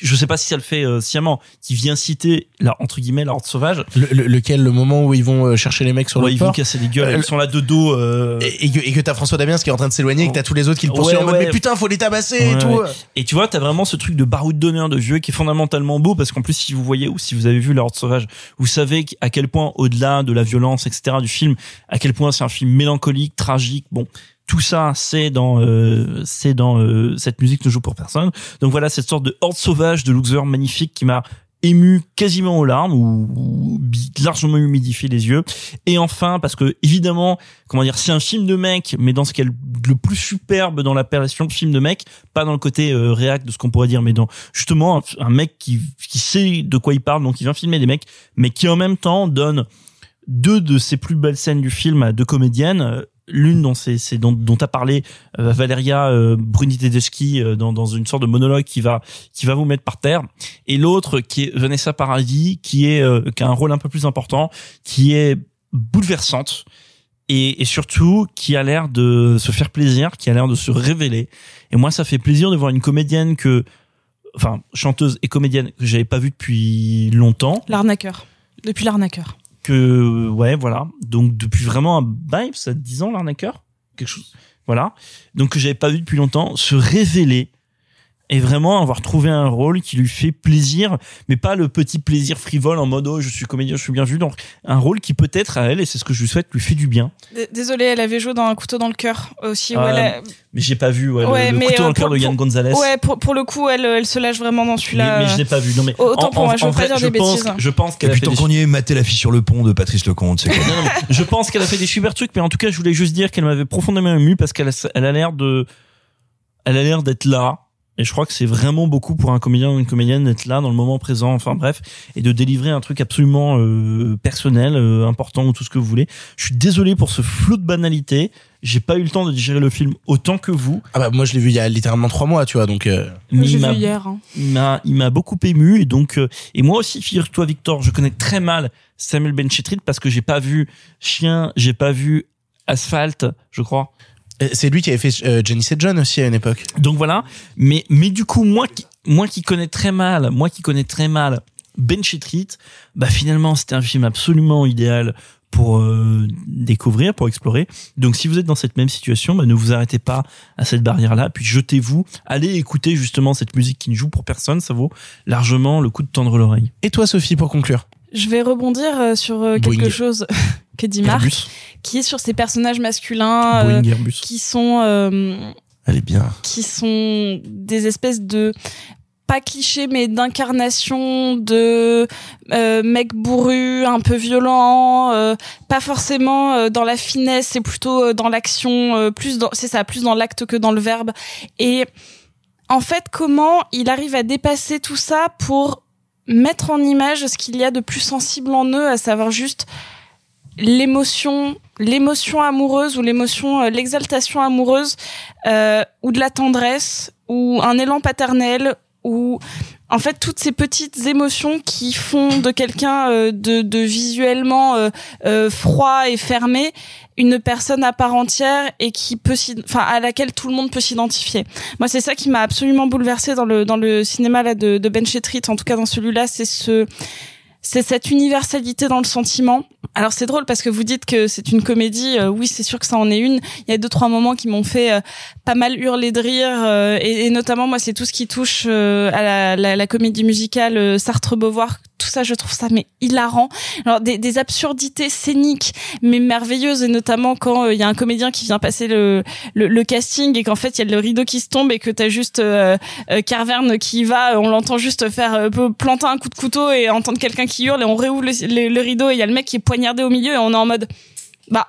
je sais pas si ça le fait euh, sciemment, qui vient citer, là, entre guillemets, l'ordre sauvage. Le- le- lequel, le moment où ils vont euh, chercher les mecs sur Ouais, le ils vont casser les gueules, Euh, ils sont là de dos. euh, et, et que, et que t'as François Damiens qui est en train de s'éloigner et que t'as tous les autres qui le poursuivent Ouais, en mode ouais. mais putain faut les tabasser et tout. Et tu vois, t'as vraiment ce truc de baroud d'honneur de vieux qui est fondamentalement beau parce qu'en plus, si vous voyez ou si vous avez vu La Horde Sauvage, vous savez à quel point, au-delà de la violence, etc., du film, à quel point c'est un film mélancolique, tragique. Bon, tout ça, c'est dans, euh, c'est dans euh, cette musique ne joue pour personne. Donc voilà, cette sorte de horde sauvage de Luxor magnifique qui m'a ému quasiment aux larmes ou, largement humidifié les yeux et enfin parce que évidemment comment dire c'est un film de mec mais dans ce est le plus superbe dans l'appellation de film de mec pas dans le côté euh, réac de ce qu'on pourrait dire mais dans justement un, un mec qui qui sait de quoi il parle donc il vient filmer des mecs mais qui en même temps donne deux de ses plus belles scènes du film à deux comédiennes euh, l'une dont c'est c'est dont dont a parlé euh, Valeria euh, Bruni Tedeschi euh, dans dans une sorte de monologue qui va qui va vous mettre par terre et l'autre qui est Vanessa Paradis qui est euh, qui a un rôle un peu plus important qui est bouleversante et, et surtout qui a l'air de se faire plaisir qui a l'air de se révéler et moi ça fait plaisir de voir une comédienne que enfin chanteuse et comédienne que j'avais pas vue depuis longtemps L'arnaqueur. Depuis l'arnaqueur. Que ouais voilà. Donc depuis vraiment un bail ça 10 ans l'arnaqueur? Quelque chose? Voilà. Donc que j'avais pas vu depuis longtemps se révéler et vraiment avoir trouvé un rôle qui lui fait plaisir mais pas le petit plaisir frivole en mode oh je suis comédien je suis bien vu donc un rôle qui peut-être à elle et c'est ce que je lui souhaite lui fait du bien D- Désolée, elle avait joué dans Un couteau dans le cœur aussi. où Ah, elle a- mais j'ai pas vu ouais, le- Ouais, le, mais, couteau dans euh, le cœur de Yann Gonzalez Ouais, pour, pour le coup, elle, elle se lâche vraiment dans celui-là. mais je l'ai pas vu non mais Autant en- pour moi, je veux pas dire je des pense bêtises. je pense qu'elle a fait tant des qu'on y est, mater la fille sur le pont de Patrice Lecomte, Non, non, je pense qu'elle a fait des super trucs, mais en tout cas, je voulais juste dire qu'elle m'avait profondément ému parce qu'elle a, elle a l'air de, elle a l'air d'être là Et je crois que c'est vraiment beaucoup pour un comédien ou une comédienne d'être là dans le moment présent, enfin bref, et de délivrer un truc absolument euh, personnel, euh, important ou tout ce que vous voulez. Je suis désolé pour ce flot de banalité. J'ai pas eu le temps de digérer le film autant que vous. Ah bah moi je l'ai vu il y a littéralement trois mois, tu vois, donc. euh, Mais il m'a- vu hier. hein. il m'a il m'a beaucoup ému et donc euh, et moi aussi figure-toi Victor je connais très mal Samuel Benchetrit parce que j'ai pas vu Chien j'ai pas vu Asphalt je crois C'est lui qui avait fait euh, Jenny et John aussi à une époque. donc voilà. Mais mais du coup moi qui moi qui connais très mal moi qui connais très mal Benchetrit bah finalement c'était un film absolument idéal pour euh, découvrir, pour explorer. Donc si vous êtes dans cette même situation, bah, ne vous arrêtez pas à cette barrière-là, puis jetez-vous, allez écouter justement cette musique qui ne joue pour personne, ça vaut largement le coup de tendre l'oreille. Et toi Sophie pour conclure? Je vais rebondir euh, sur euh, quelque chose que dit Marc, Airbus, qui est sur ces personnages masculins euh, qui sont euh, Elle est bien. qui sont des espèces de pas clichés mais d'incarnation de euh, mecs bourrus un peu violents euh, pas forcément euh, dans la finesse c'est plutôt euh, dans l'action euh, plus dans c'est ça plus dans l'acte que dans le verbe. Et en fait comment il arrive à dépasser tout ça pour mettre en image ce qu'il y a de plus sensible en eux à savoir juste l'émotion l'émotion amoureuse ou l'émotion euh, l'exaltation amoureuse euh, ou de la tendresse ou un élan paternel ou en fait toutes ces petites émotions qui font de quelqu'un euh, de, de visuellement euh, euh, froid et fermé une personne à part entière et qui peut enfin à laquelle tout le monde peut s'identifier. Moi c'est ça qui m'a absolument bouleversée dans le dans le cinéma là de, de Ben Chetrit en tout cas dans celui-là c'est ce c'est cette universalité dans le sentiment. Alors c'est drôle parce que vous dites que c'est une comédie. euh, oui, c'est sûr que ça en est une. Il y a deux trois moments qui m'ont fait euh, pas mal hurler de rire euh, et, notamment moi c'est tout ce qui touche à la, la, comédie musicale euh, Sartre-Beauvoir. Tout ça, je trouve ça mais hilarant. Alors des, des absurdités scéniques mais merveilleuses et notamment quand euh, il y a un comédien qui vient passer le, le, le casting et qu'en fait il y a le rideau qui se tombe et que t'as juste euh, euh, Carverne qui y va, on l'entend juste faire euh, planter un coup de couteau et entendre quelqu'un qui hurle et on réouvre le, le- le rideau et il y a le mec qui est poignardé au milieu et on est en mode bah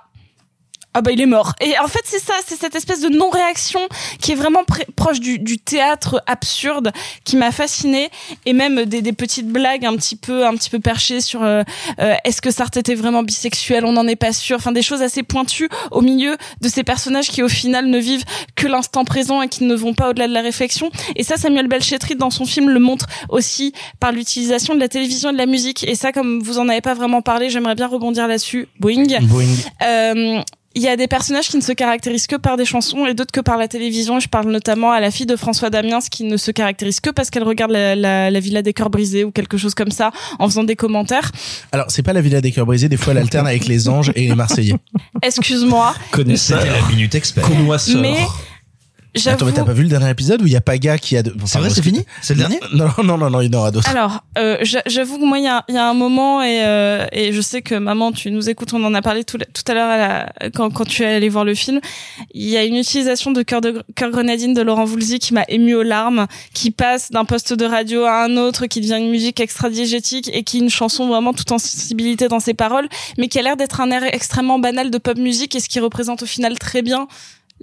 ah bah il est mort. Et en fait c'est ça, c'est cette espèce de non-réaction qui est vraiment proche du, du théâtre absurde qui m'a fascinée et même des, des petites blagues un petit peu un petit peu perchées sur euh, euh, est-ce que Sartre était vraiment bisexuel, on n'en est pas sûr, enfin des choses assez pointues au milieu de ces personnages qui au final ne vivent que l'instant présent et qui ne vont pas au-delà de la réflexion. Et ça Samuel Belchetrit dans son film le montre aussi par l'utilisation de la télévision et de la musique. Et ça comme vous en avez pas vraiment parlé, j'aimerais bien rebondir là-dessus. Boing. Boing. Euh, il y a des personnages qui ne se caractérisent que par des chansons et d'autres que par la télévision. Je parle notamment à la fille de François Damiens qui ne se caractérise que parce qu'elle regarde la, la, la Villa des cœurs brisés ou quelque chose comme ça en faisant des commentaires. Alors c'est pas la Villa des cœurs brisés, des fois elle alterne avec les anges et les Marseillais. Excuse-moi, Connaisseur, C'était la minute expert. connoisseur. mais Attends mais t'as pas vu le dernier épisode où il y a Paga qui a... De... C'est vrai, c'est fini C'est le dernier Non, non, non, non, il y en aura d'autres. Alors, euh, j'a- j'avoue que moi, il y a, il y a un moment et, euh, et je sais que maman, tu nous écoutes, on en a parlé tout, tout à l'heure à la- quand, quand tu es allé voir le film. Il y a une utilisation de cœur de cœur grenadine de Laurent Voulzy qui m'a ému aux larmes, qui passe d'un poste de radio à un autre, qui devient une musique extra diégétique et qui est une chanson vraiment tout en sensibilité dans ses paroles, mais qui a l'air d'être un air extrêmement banal de pop musique et ce qui représente au final très bien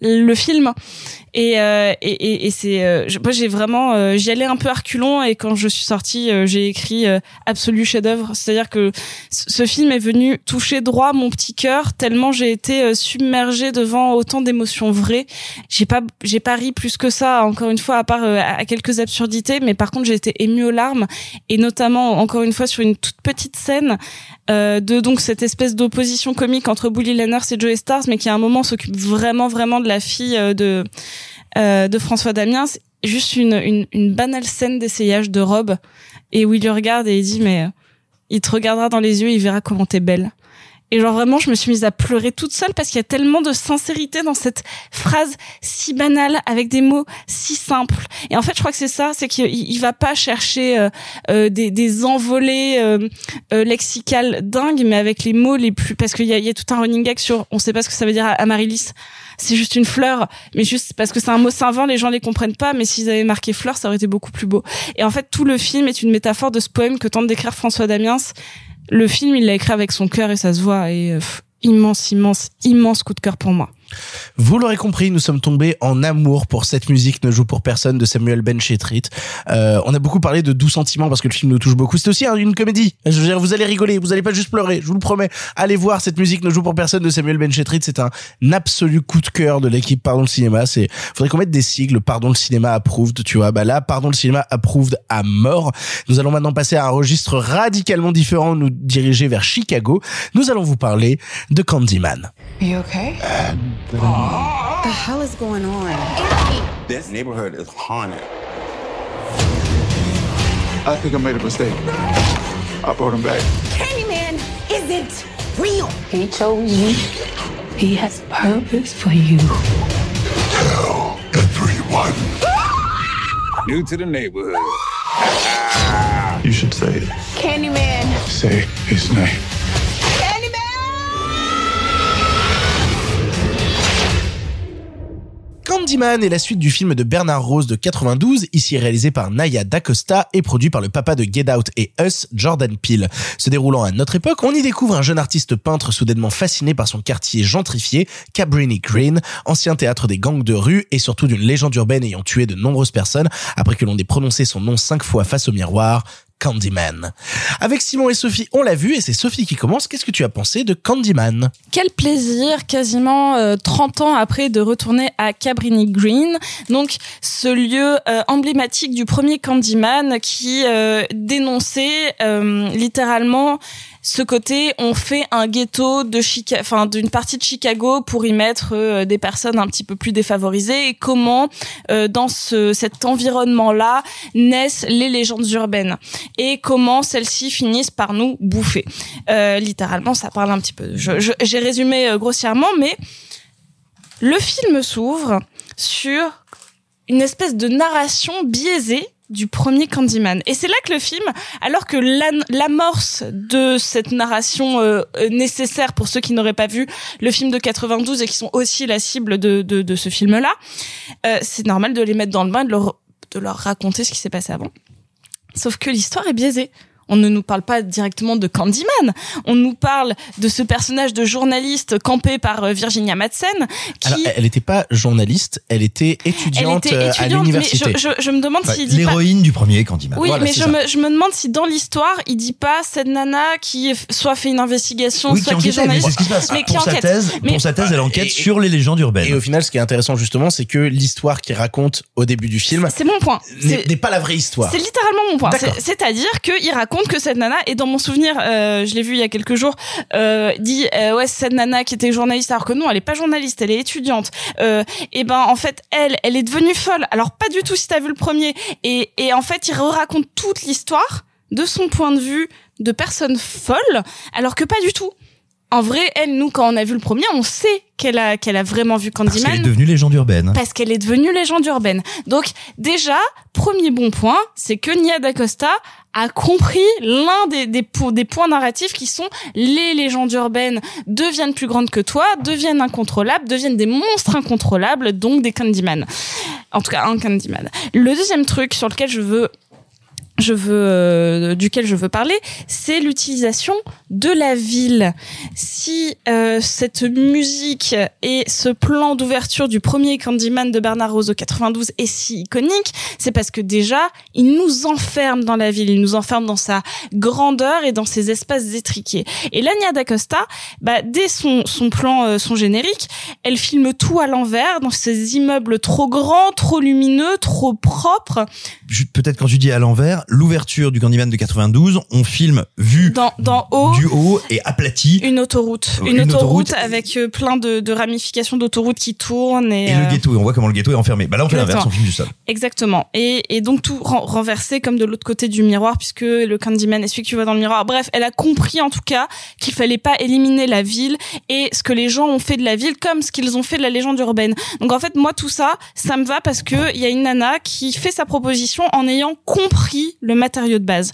le film et euh, et, et, et c'est euh, moi j'ai vraiment euh, j'y allais un peu à reculons et quand je suis sortie euh, j'ai écrit euh, absolu chef d'œuvre c'est-à-dire que ce film est venu toucher droit mon petit cœur tellement j'ai été euh, submergée devant autant d'émotions vraies. J'ai pas j'ai pas ri plus que ça encore une fois à part à quelques absurdités mais par contre j'ai été émue aux larmes et notamment encore une fois sur une toute petite scène de donc cette espèce d'opposition comique entre Bully Lenners et Joey Stars, mais qui à un moment s'occupe vraiment vraiment de la fille de euh, de François Damiens. Juste une, une une banale scène d'essayage de robe et où il le regarde et il dit mais euh, il te regardera dans les yeux, il verra comment t'es belle. Et genre vraiment, je me suis mise à pleurer toute seule parce qu'il y a tellement de sincérité dans cette phrase si banale avec des mots si simples. Et en fait, je crois que c'est ça, c'est qu'il il va pas chercher euh, euh, des, des envolées euh, euh, lexicales dingues, mais avec les mots les plus parce qu'il y a, il y a tout un running gag sur on sait pas ce que ça veut dire à Amaryllis. C'est juste une fleur, mais juste parce que c'est un mot savant, les gens les comprennent pas. Mais s'ils avaient marqué fleur, ça aurait été beaucoup plus beau. Et en fait, tout le film est une métaphore de ce poème que tente d'écrire François Damiens. Le film, il l'a écrit avec son cœur et ça se voit. Et euh, immense, immense, immense coup de cœur pour moi. Vous l'aurez compris, nous sommes tombés en amour pour cette musique ne joue pour personne de Samuel Benchetrit. Euh, on a beaucoup parlé de doux sentiments parce que le film nous touche beaucoup. C'est aussi un- une comédie. Je veux dire, vous allez rigoler, vous allez pas juste pleurer, je vous le promets. Allez voir cette musique ne joue pour personne de Samuel Benchetrit. C'est un absolu coup de cœur de l'équipe Pardon le cinéma. C'est, faudrait qu'on mette des sigles Pardon le cinéma approved, tu vois. Bah là, Pardon le cinéma approved à mort. Nous allons maintenant passer à un registre radicalement différent, nous diriger vers Chicago. Nous allons vous parler de Candyman. You okay? The hell is going on? This neighborhood is haunted. I think I made a mistake. I brought him back. Candyman isn't real. He chose you. He has purpose for you. Tell everyone. New to the neighborhood. you should say it. Candyman. Say his name. Candyman est la suite du film de Bernard Rose de 92, ici réalisé par Naya D'Acosta et produit par le papa de Get Out et Us, Jordan Peele. Se déroulant à notre époque, on y découvre un jeune artiste peintre soudainement fasciné par son quartier gentrifié, Cabrini Green, ancien théâtre des gangs de rue et surtout d'une légende urbaine ayant tué de nombreuses personnes après que l'on ait prononcé son nom cinq fois face au miroir, Candyman. Avec Simon et Sophie, on l'a vu et c'est Sophie qui commence. Qu'est-ce que tu as pensé de Candyman? Quel plaisir, quasiment euh, 30 ans après, de retourner à Cabrini Green, donc ce lieu euh, emblématique du premier Candyman qui euh, dénonçait euh, littéralement ce côté on fait un ghetto de Chica enfin d'une partie de Chicago pour y mettre euh, des personnes un petit peu plus défavorisées. Et comment euh, dans ce, cet environnement là naissent les légendes urbaines et comment celles-ci finissent par nous bouffer. Euh, littéralement ça parle un petit peu. J'ai résumé euh, grossièrement mais le film s'ouvre sur une espèce de narration biaisée du premier Candyman. Et c'est là que le film, alors que l'amorce de cette narration euh, nécessaire pour ceux qui n'auraient pas vu le film de 92 et qui sont aussi la cible de, de, de ce film-là, euh, c'est normal de les mettre dans le bain, de leur, de leur raconter ce qui s'est passé avant. Sauf que l'histoire est biaisée. On ne nous parle pas directement de Candyman. On nous parle de ce personnage de journaliste campé par euh, Virginia Madsen qui Alors, elle n'était pas journaliste, elle était elle étudiante, était euh, à étudiante, mais l'université. je, je, je me demande Enfin, pas... L'héroïne du premier Candyman. Oui, Voilà, mais je me, je me demande si dans l'histoire, il dit pas cette nana qui soit fait une investigation, Oui, soit qui est mais journaliste. c'est ce qui se passe. Mais qui Pour sa enquête. thèse, Mais- pour sa thèse, elle enquête Et- sur les légendes urbaines. Et au final, ce qui est intéressant justement, c'est que l'histoire qu'il raconte au début du film C'est mon point. n'est pas la vraie histoire. C'est littéralement mon point. C'est-à-dire qu'il raconte que cette nana, et dans mon souvenir, euh, je l'ai vu il y a quelques jours, euh, dit euh, ouais cette nana qui était journaliste alors que non, elle est pas journaliste, elle est étudiante. Euh, et ben en fait elle, elle est devenue folle. Alors pas du tout si t'as vu le premier. Et, et en fait il raconte toute l'histoire de son point de vue de personne folle, alors que pas du tout. En vrai, elle, nous, quand on a vu le premier, on sait qu'elle a, qu'elle a vraiment vu Parce Candyman. qu'elle est devenue légende urbaine. Parce qu'elle est devenue légende urbaine. Donc déjà, premier bon point, c'est que Nia D'Acosta a compris l'un des, des, des points narratifs qui sont les légendes urbaines deviennent plus grandes que toi, deviennent incontrôlables, deviennent des monstres incontrôlables, donc des Candyman. En tout cas, un Candyman. Le deuxième truc sur lequel je veux je veux euh, duquel je veux parler, c'est l'utilisation de la ville. Si euh, cette musique et ce plan d'ouverture du premier Candyman de Bernard Roseau 92 est si iconique, c'est parce que déjà, il nous enferme dans la ville, il nous enferme dans sa grandeur et dans ses espaces étriqués. Et Lania D'Acosta, bah, dès son, son plan, euh, son générique, elle filme tout à l'envers, dans ces immeubles trop grands, trop lumineux, trop propres, Peut-être quand tu dis à l'envers, l'ouverture du Candyman de 92, on filme vu dans, d'en haut. du haut et aplati. Une autoroute, Une une, autoroute, autoroute. avec euh, plein de, de ramifications d'autoroutes qui tournent et, Et euh, le ghetto, et on voit comment le ghetto est enfermé. Bah là, on fait l'inverse, on filme du sol. Exactement. Et, et donc tout ren- renversé comme de l'autre côté du miroir, puisque le Candyman est celui que tu vois dans le miroir. Bref, elle a compris en tout cas qu'il fallait pas éliminer la ville et ce que les gens ont fait de la ville comme ce qu'ils ont fait de la légende urbaine. Donc en fait, moi tout ça, ça me va parce que il y a une nana qui fait sa proposition en ayant compris le matériau de base.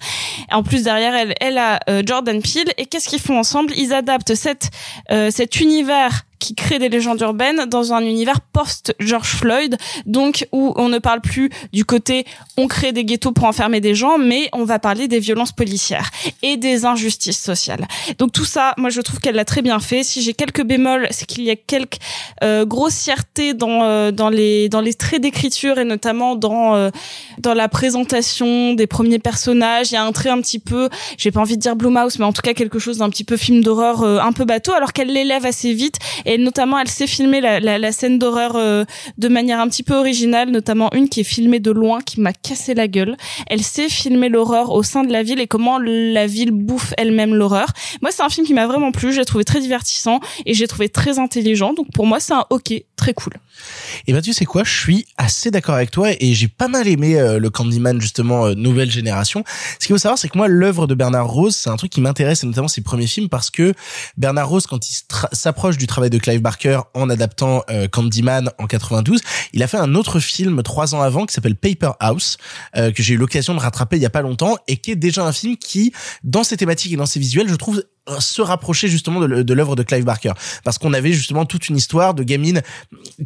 En plus derrière elle, elle a euh, Jordan Peele et qu'est-ce qu'ils font ensemble? Ils adaptent cette euh, cet univers qui crée des légendes urbaines dans un univers post George Floyd, donc où on ne parle plus du côté on crée des ghettos pour enfermer des gens, mais on va parler des violences policières et des injustices sociales. Donc tout ça, moi je trouve qu'elle l'a très bien fait. Si j'ai quelques bémols, c'est qu'il y a quelques euh, grossièretés dans euh, dans les dans les traits d'écriture et notamment dans euh, dans la présentation des premiers personnages. Il y a un trait un petit peu, j'ai pas envie de dire Blumhouse, mais en tout cas quelque chose d'un petit peu film d'horreur euh, un peu bateau, alors qu'elle l'élève assez vite et notamment elle sait filmer la, la, la scène d'horreur euh, de manière un petit peu originale, notamment une qui est filmée de loin qui m'a cassé la gueule. Elle sait filmer l'horreur au sein de la ville et comment la ville bouffe elle-même l'horreur. Moi, c'est un film qui m'a vraiment plu, j'ai trouvé très divertissant et j'ai trouvé très intelligent. Donc pour moi, c'est un OK, très cool. Et ben tu sais quoi, je suis assez d'accord avec toi et j'ai pas mal aimé euh, le Candyman justement euh, nouvelle génération. Ce qu'il faut savoir c'est que moi l'œuvre de Bernard Rose, c'est un truc qui m'intéresse et notamment ses premiers films parce que Bernard Rose quand il s'approche du travail de Clive Barker en adaptant euh, Candyman en 92, il a fait un autre film trois ans avant qui s'appelle Paper House euh, que j'ai eu l'occasion de rattraper il y a pas longtemps et qui est déjà un film qui dans ses thématiques et dans ses visuels, je trouve se rapprocher justement de, l'œuvre de Clive Barker. Parce qu'on avait justement toute une histoire de gamine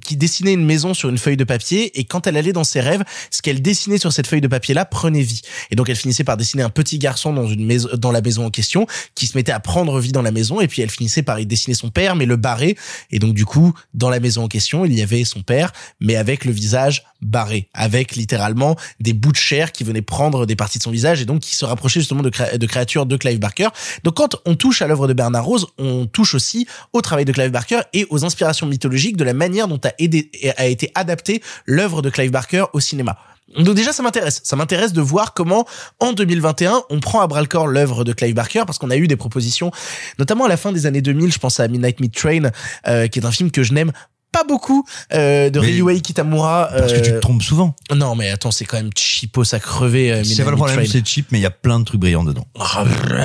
qui dessinait une maison sur une feuille de papier et quand elle allait dans ses rêves ce qu'elle dessinait sur cette feuille de papier là prenait vie. Et donc elle finissait par dessiner un petit garçon dans une maison dans la maison en question qui se mettait à prendre vie dans la maison et puis elle finissait par y dessiner son père mais le barrer. Et donc du coup dans la maison en question il y avait son père mais avec le visage barré avec littéralement des bouts de chair qui venaient prendre des parties de son visage et donc qui se rapprochaient justement de, de créatures de Clive Barker donc quand on touche à l'œuvre de Bernard Rose, on touche aussi au travail de Clive Barker et aux inspirations mythologiques de la manière dont a, été adaptée l'œuvre de Clive Barker au cinéma. Donc déjà ça m'intéresse, ça m'intéresse de voir comment en 2021 on prend à bras le corps l'œuvre de Clive Barker parce qu'on a eu des propositions, notamment à la fin des années 2000, je pense à Midnight Meat Train, euh, qui est un film que je n'aime pas beaucoup euh, de Ryuhei Kitamura. Parce que tu te trompes souvent. Non, mais attends, c'est quand même cheapo à crever. Euh, c'est pas le problème, c'est cheap, mais il y a plein de trucs brillants dedans. Ah,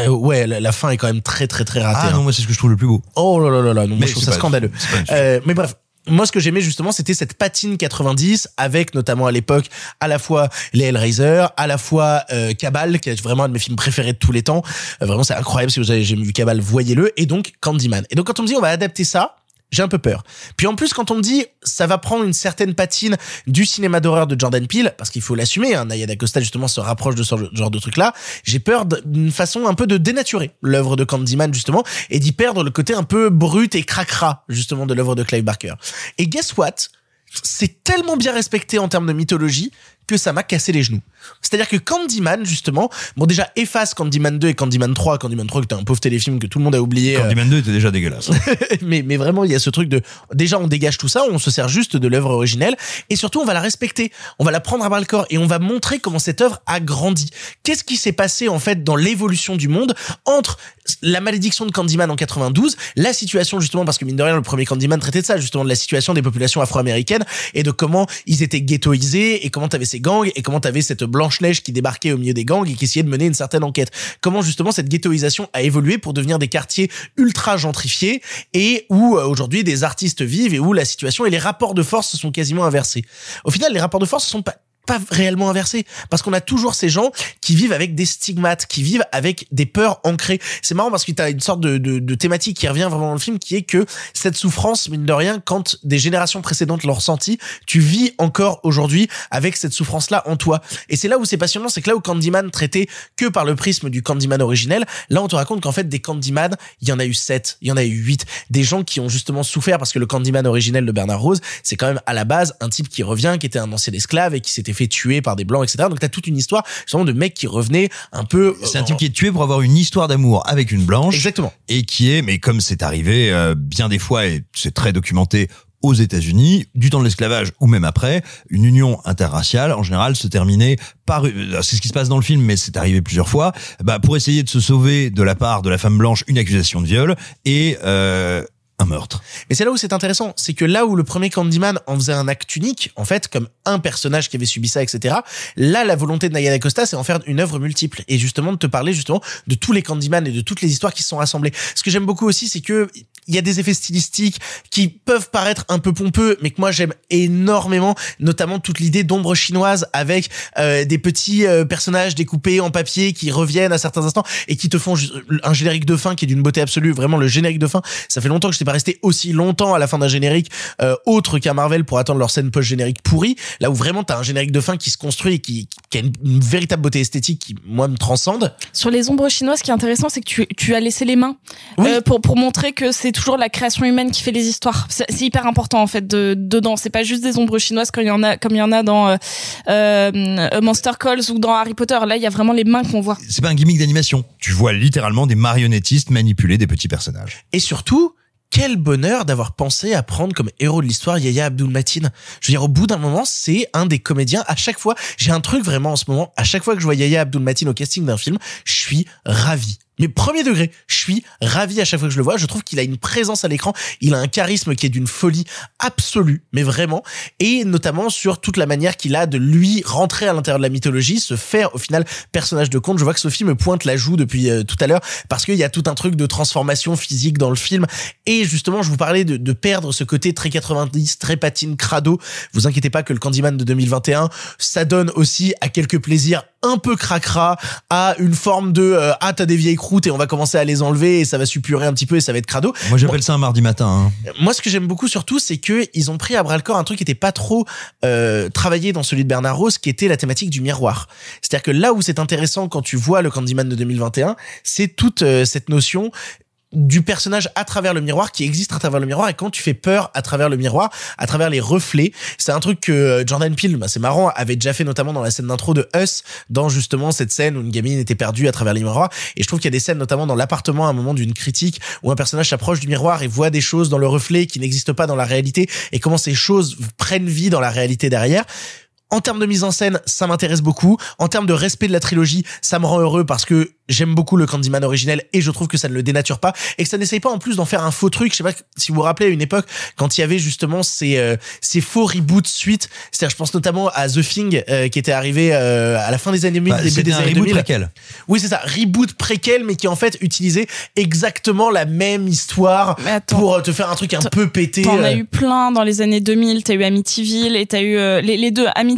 ouais, la, la, fin est quand même très très très ratée. Ah non, hein. moi c'est ce que je trouve le plus beau. Oh là là là là, non, moi, je trouve ça scandaleux. Euh, mais bref. Moi, ce que j'aimais justement, c'était cette patine 90 avec notamment à l'époque à la fois les Hellraiser, à la fois euh, Cabal, qui est vraiment un de mes films préférés de tous les temps. Euh, vraiment, c'est incroyable. Si vous avez jamais vu Cabal, voyez-le. Et donc Candyman. Et donc quand on me dit on va adapter ça, j'ai un peu peur. Puis en plus, quand on me dit ça va prendre une certaine patine du cinéma d'horreur de Jordan Peele, parce qu'il faut l'assumer, hein, Naya D'Acosta justement se rapproche de ce genre de truc-là, j'ai peur d'une façon un peu de dénaturer l'œuvre de Candyman justement et d'y perdre le côté un peu brut et cracra justement de l'œuvre de Clive Barker. Et guess what? C'est tellement bien respecté en termes de mythologie que ça m'a cassé les genoux. C'est-à-dire que Candyman, justement, bon déjà efface Candyman 2 et Candyman 3, Candyman 3 qui était un pauvre téléfilm que tout le monde a oublié. euh, Candyman 2 était déjà dégueulasse. mais, mais vraiment, il y a ce truc de, déjà, on dégage tout ça, on se sert juste de l'œuvre originelle, et surtout, on va la respecter, on va la prendre à bras le corps, et on va montrer comment cette œuvre a grandi. Qu'est-ce qui s'est passé, en fait, dans l'évolution du monde entre la malédiction de Candyman en 92, la situation, justement, parce que mine de rien, le premier Candyman traitait de ça, justement, de la situation des populations afro-américaines, et de comment ils étaient ghettoisés, et comment t'avais ces gangs, et comment t'avais cette Blanche-Neige qui débarquait au milieu des gangs et qui essayait de mener une certaine enquête. Comment, justement, cette ghettoisation a évolué pour devenir des quartiers ultra gentrifiés, et où, euh, aujourd'hui, des artistes vivent, et où la situation et les rapports de force se sont quasiment inversés? Au final, les rapports de force sont pas pas réellement inversés parce qu'on a toujours ces gens qui vivent avec des stigmates qui vivent avec des peurs ancrées. C'est marrant parce que t'as une sorte de, thématique qui revient vraiment dans le film qui est que cette souffrance mine de rien quand des générations précédentes l'ont ressenti tu vis encore aujourd'hui avec cette souffrance là en toi. Et c'est là où c'est passionnant c'est que là où Candyman traitait que par le prisme du Candyman originel là on te raconte qu'en fait des Candyman il y en a eu sept il y en a eu huit. Des gens qui ont justement souffert parce que le Candyman originel de Bernard Rose c'est quand même à la base un type qui revient qui était un ancien esclave et qui s'était fait tuer par des blancs etc donc t'as toute une histoire justement de mecs qui revenaient un peu C'est un type qui est tué pour avoir une histoire d'amour avec une blanche. Exactement. Et qui est, mais comme c'est arrivé euh, bien des fois et c'est très documenté aux États-Unis, du temps de l'esclavage ou même après, une union interraciale en général se terminait par, euh, c'est ce qui se passe dans le film, mais c'est arrivé plusieurs fois, bah pour essayer de se sauver de la part de la femme blanche une accusation de viol et euh, un meurtre. Mais c'est là où c'est intéressant, c'est que là où le premier Candyman en faisait un acte unique, en fait, comme un personnage qui avait subi ça, etc. Là, la volonté de Naya Costa, c'est en faire une œuvre multiple et justement de te parler justement de tous les Candyman et de toutes les histoires qui se sont rassemblées. Ce que j'aime beaucoup aussi, c'est que il y a des effets stylistiques qui peuvent paraître un peu pompeux, mais que moi j'aime énormément, notamment toute l'idée d'ombre chinoise avec euh, des petits euh, personnages découpés en papier qui reviennent à certains instants et qui te font un générique de fin qui est d'une beauté absolue. Vraiment, le générique de fin, ça fait longtemps que je pas resté aussi longtemps à la fin d'un générique euh, autre qu'à Marvel pour attendre leur scène post-générique pourrie. Là où vraiment t'as un générique de fin qui se construit et qui, qui a une, une véritable beauté esthétique qui, moi, me transcende. Sur les ombres chinoises, ce qui est intéressant, c'est que tu, tu as laissé les mains Oui. euh, pour, pour montrer que c'est toujours la création humaine qui fait les histoires. C'est c'est hyper important en fait de, dedans. C'est pas juste des ombres chinoises comme il y en a comme il y en a dans euh, euh, Monster Calls ou dans Harry Potter. Là, il y a vraiment les mains qu'on voit. C'est pas un gimmick d'animation. Tu vois littéralement des marionnettistes manipuler des petits personnages. Et surtout, quel bonheur d'avoir pensé à prendre comme héros de l'histoire Yahya Abdul Matin. Je veux dire, au bout d'un moment, c'est un des comédiens. À chaque fois, j'ai un truc vraiment en ce moment. À chaque fois que je vois Yahya Abdul Matin au casting d'un film, je suis ravi. Mais premier degré, je suis ravi à chaque fois que je le vois. Je trouve qu'il a une présence à l'écran. Il a un charisme qui est d'une folie absolue, mais vraiment. Et notamment sur toute la manière qu'il a de lui rentrer à l'intérieur de la mythologie, se faire au final personnage de conte. Je vois que Sophie me pointe la joue depuis euh, tout à l'heure parce qu'il y a tout un truc de transformation physique dans le film. Et justement, je vous parlais de, de perdre ce côté très 90, très patine, crado. Vous inquiétez pas que le Candyman de 2021, ça donne aussi à quelques plaisirs un peu cracra, à une forme de euh, ah t'as des vieilles croûtes et on va commencer à les enlever et ça va suppurer un petit peu et ça va être crado. Moi, j'appelle ça un mardi matin. hein. Moi, ce que j'aime beaucoup surtout, c'est que ils ont pris à bras le corps un truc qui était pas trop euh, travaillé dans celui de Bernard Rose, qui était la thématique du miroir. C'est-à-dire que là où c'est intéressant quand tu vois le Candyman de 2021, c'est toute euh, cette notion du personnage à travers le miroir qui existe à travers le miroir. Et quand tu fais peur à travers le miroir à travers les reflets c'est un truc que euh, Jordan Peele bah, c'est marrant avait déjà fait notamment dans la scène d'intro de Us dans justement cette scène où une gamine était perdue à travers les miroirs. Et je trouve qu'il y a des scènes notamment dans l'appartement à un moment d'une critique où un personnage s'approche du miroir et voit des choses dans le reflet qui n'existent pas dans la réalité et comment ces choses prennent vie dans la réalité derrière en termes de mise en scène, ça m'intéresse beaucoup. En termes de respect de la trilogie, ça me rend heureux parce que j'aime beaucoup le Candyman originel et je trouve que ça ne le dénature pas et que ça n'essaye pas en plus d'en faire un faux truc. Je sais pas si vous vous rappelez à une époque quand il y avait justement ces euh, ces faux reboots suite. C'est-à-dire, je pense notamment à The Thing euh, qui était arrivé euh, à la fin des années 2000, Bah, début des un années reboot 2000. préquel. Oui, c'est ça, reboot préquel, mais qui en fait utilisait exactement la même histoire attends. pour euh, te faire un truc un peu pété. T'en as euh. eu plein dans les années 2000. T'as eu Amityville et t'as eu euh, les, les deux Amityville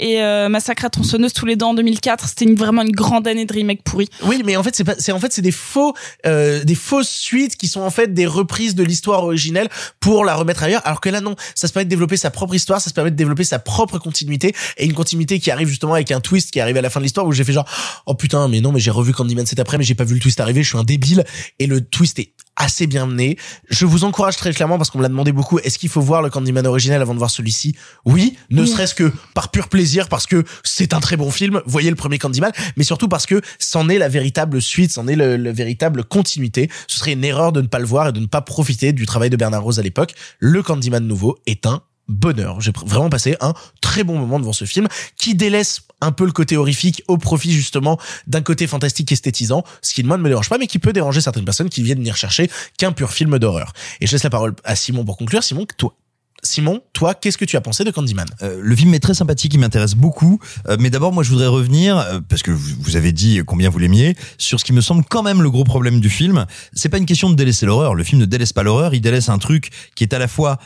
et euh, Massacre à tronçonneuse tous les deux en 2004. C'était vraiment une grande année de remake pourri. Oui, mais en fait, c'est pas, c'est en fait, c'est des faux, euh, des fausses suites qui sont en fait des reprises de l'histoire originelle pour la remettre ailleurs. Alors que là, non, ça se permet de développer sa propre histoire, ça se permet de développer sa propre continuité et une continuité qui arrive justement avec un twist qui arrive à la fin de l'histoire où j'ai fait genre, oh putain, mais non, mais j'ai revu Candyman cet après, mais j'ai pas vu le twist arriver, je suis un débile et le twist est assez bien mené. Je vous encourage très clairement parce qu'on me l'a demandé beaucoup. Est-ce qu'il faut voir le Candyman original avant de voir celui-ci? Oui, ne Oui. serait-ce que par pur plaisir parce que c'est un très bon film. Voyez le premier Candyman, mais surtout parce que c'en est la véritable suite, c'en est le, le véritable continuité. Ce serait une erreur de ne pas le voir et de ne pas profiter du travail de Bernard Rose à l'époque. Le Candyman nouveau est un bonheur. J'ai vraiment passé un très bon moment devant ce film qui délaisse un peu le côté horrifique au profit justement d'un côté fantastique esthétisant, ce qui moi ne me dérange pas mais qui peut déranger certaines personnes qui viennent venir chercher qu'un pur film d'horreur. Et je laisse la parole à Simon pour conclure. Simon, toi, Simon, toi, qu'est-ce que tu as pensé de Candyman? Euh, le film est très sympathique, il m'intéresse beaucoup. Euh, mais d'abord, moi, je voudrais revenir euh, parce que vous avez dit combien vous l'aimiez sur ce qui me semble quand même le gros problème du film. C'est pas une question de délaisser l'horreur. Le film ne délaisse pas l'horreur, il délaisse un truc qui est à la fois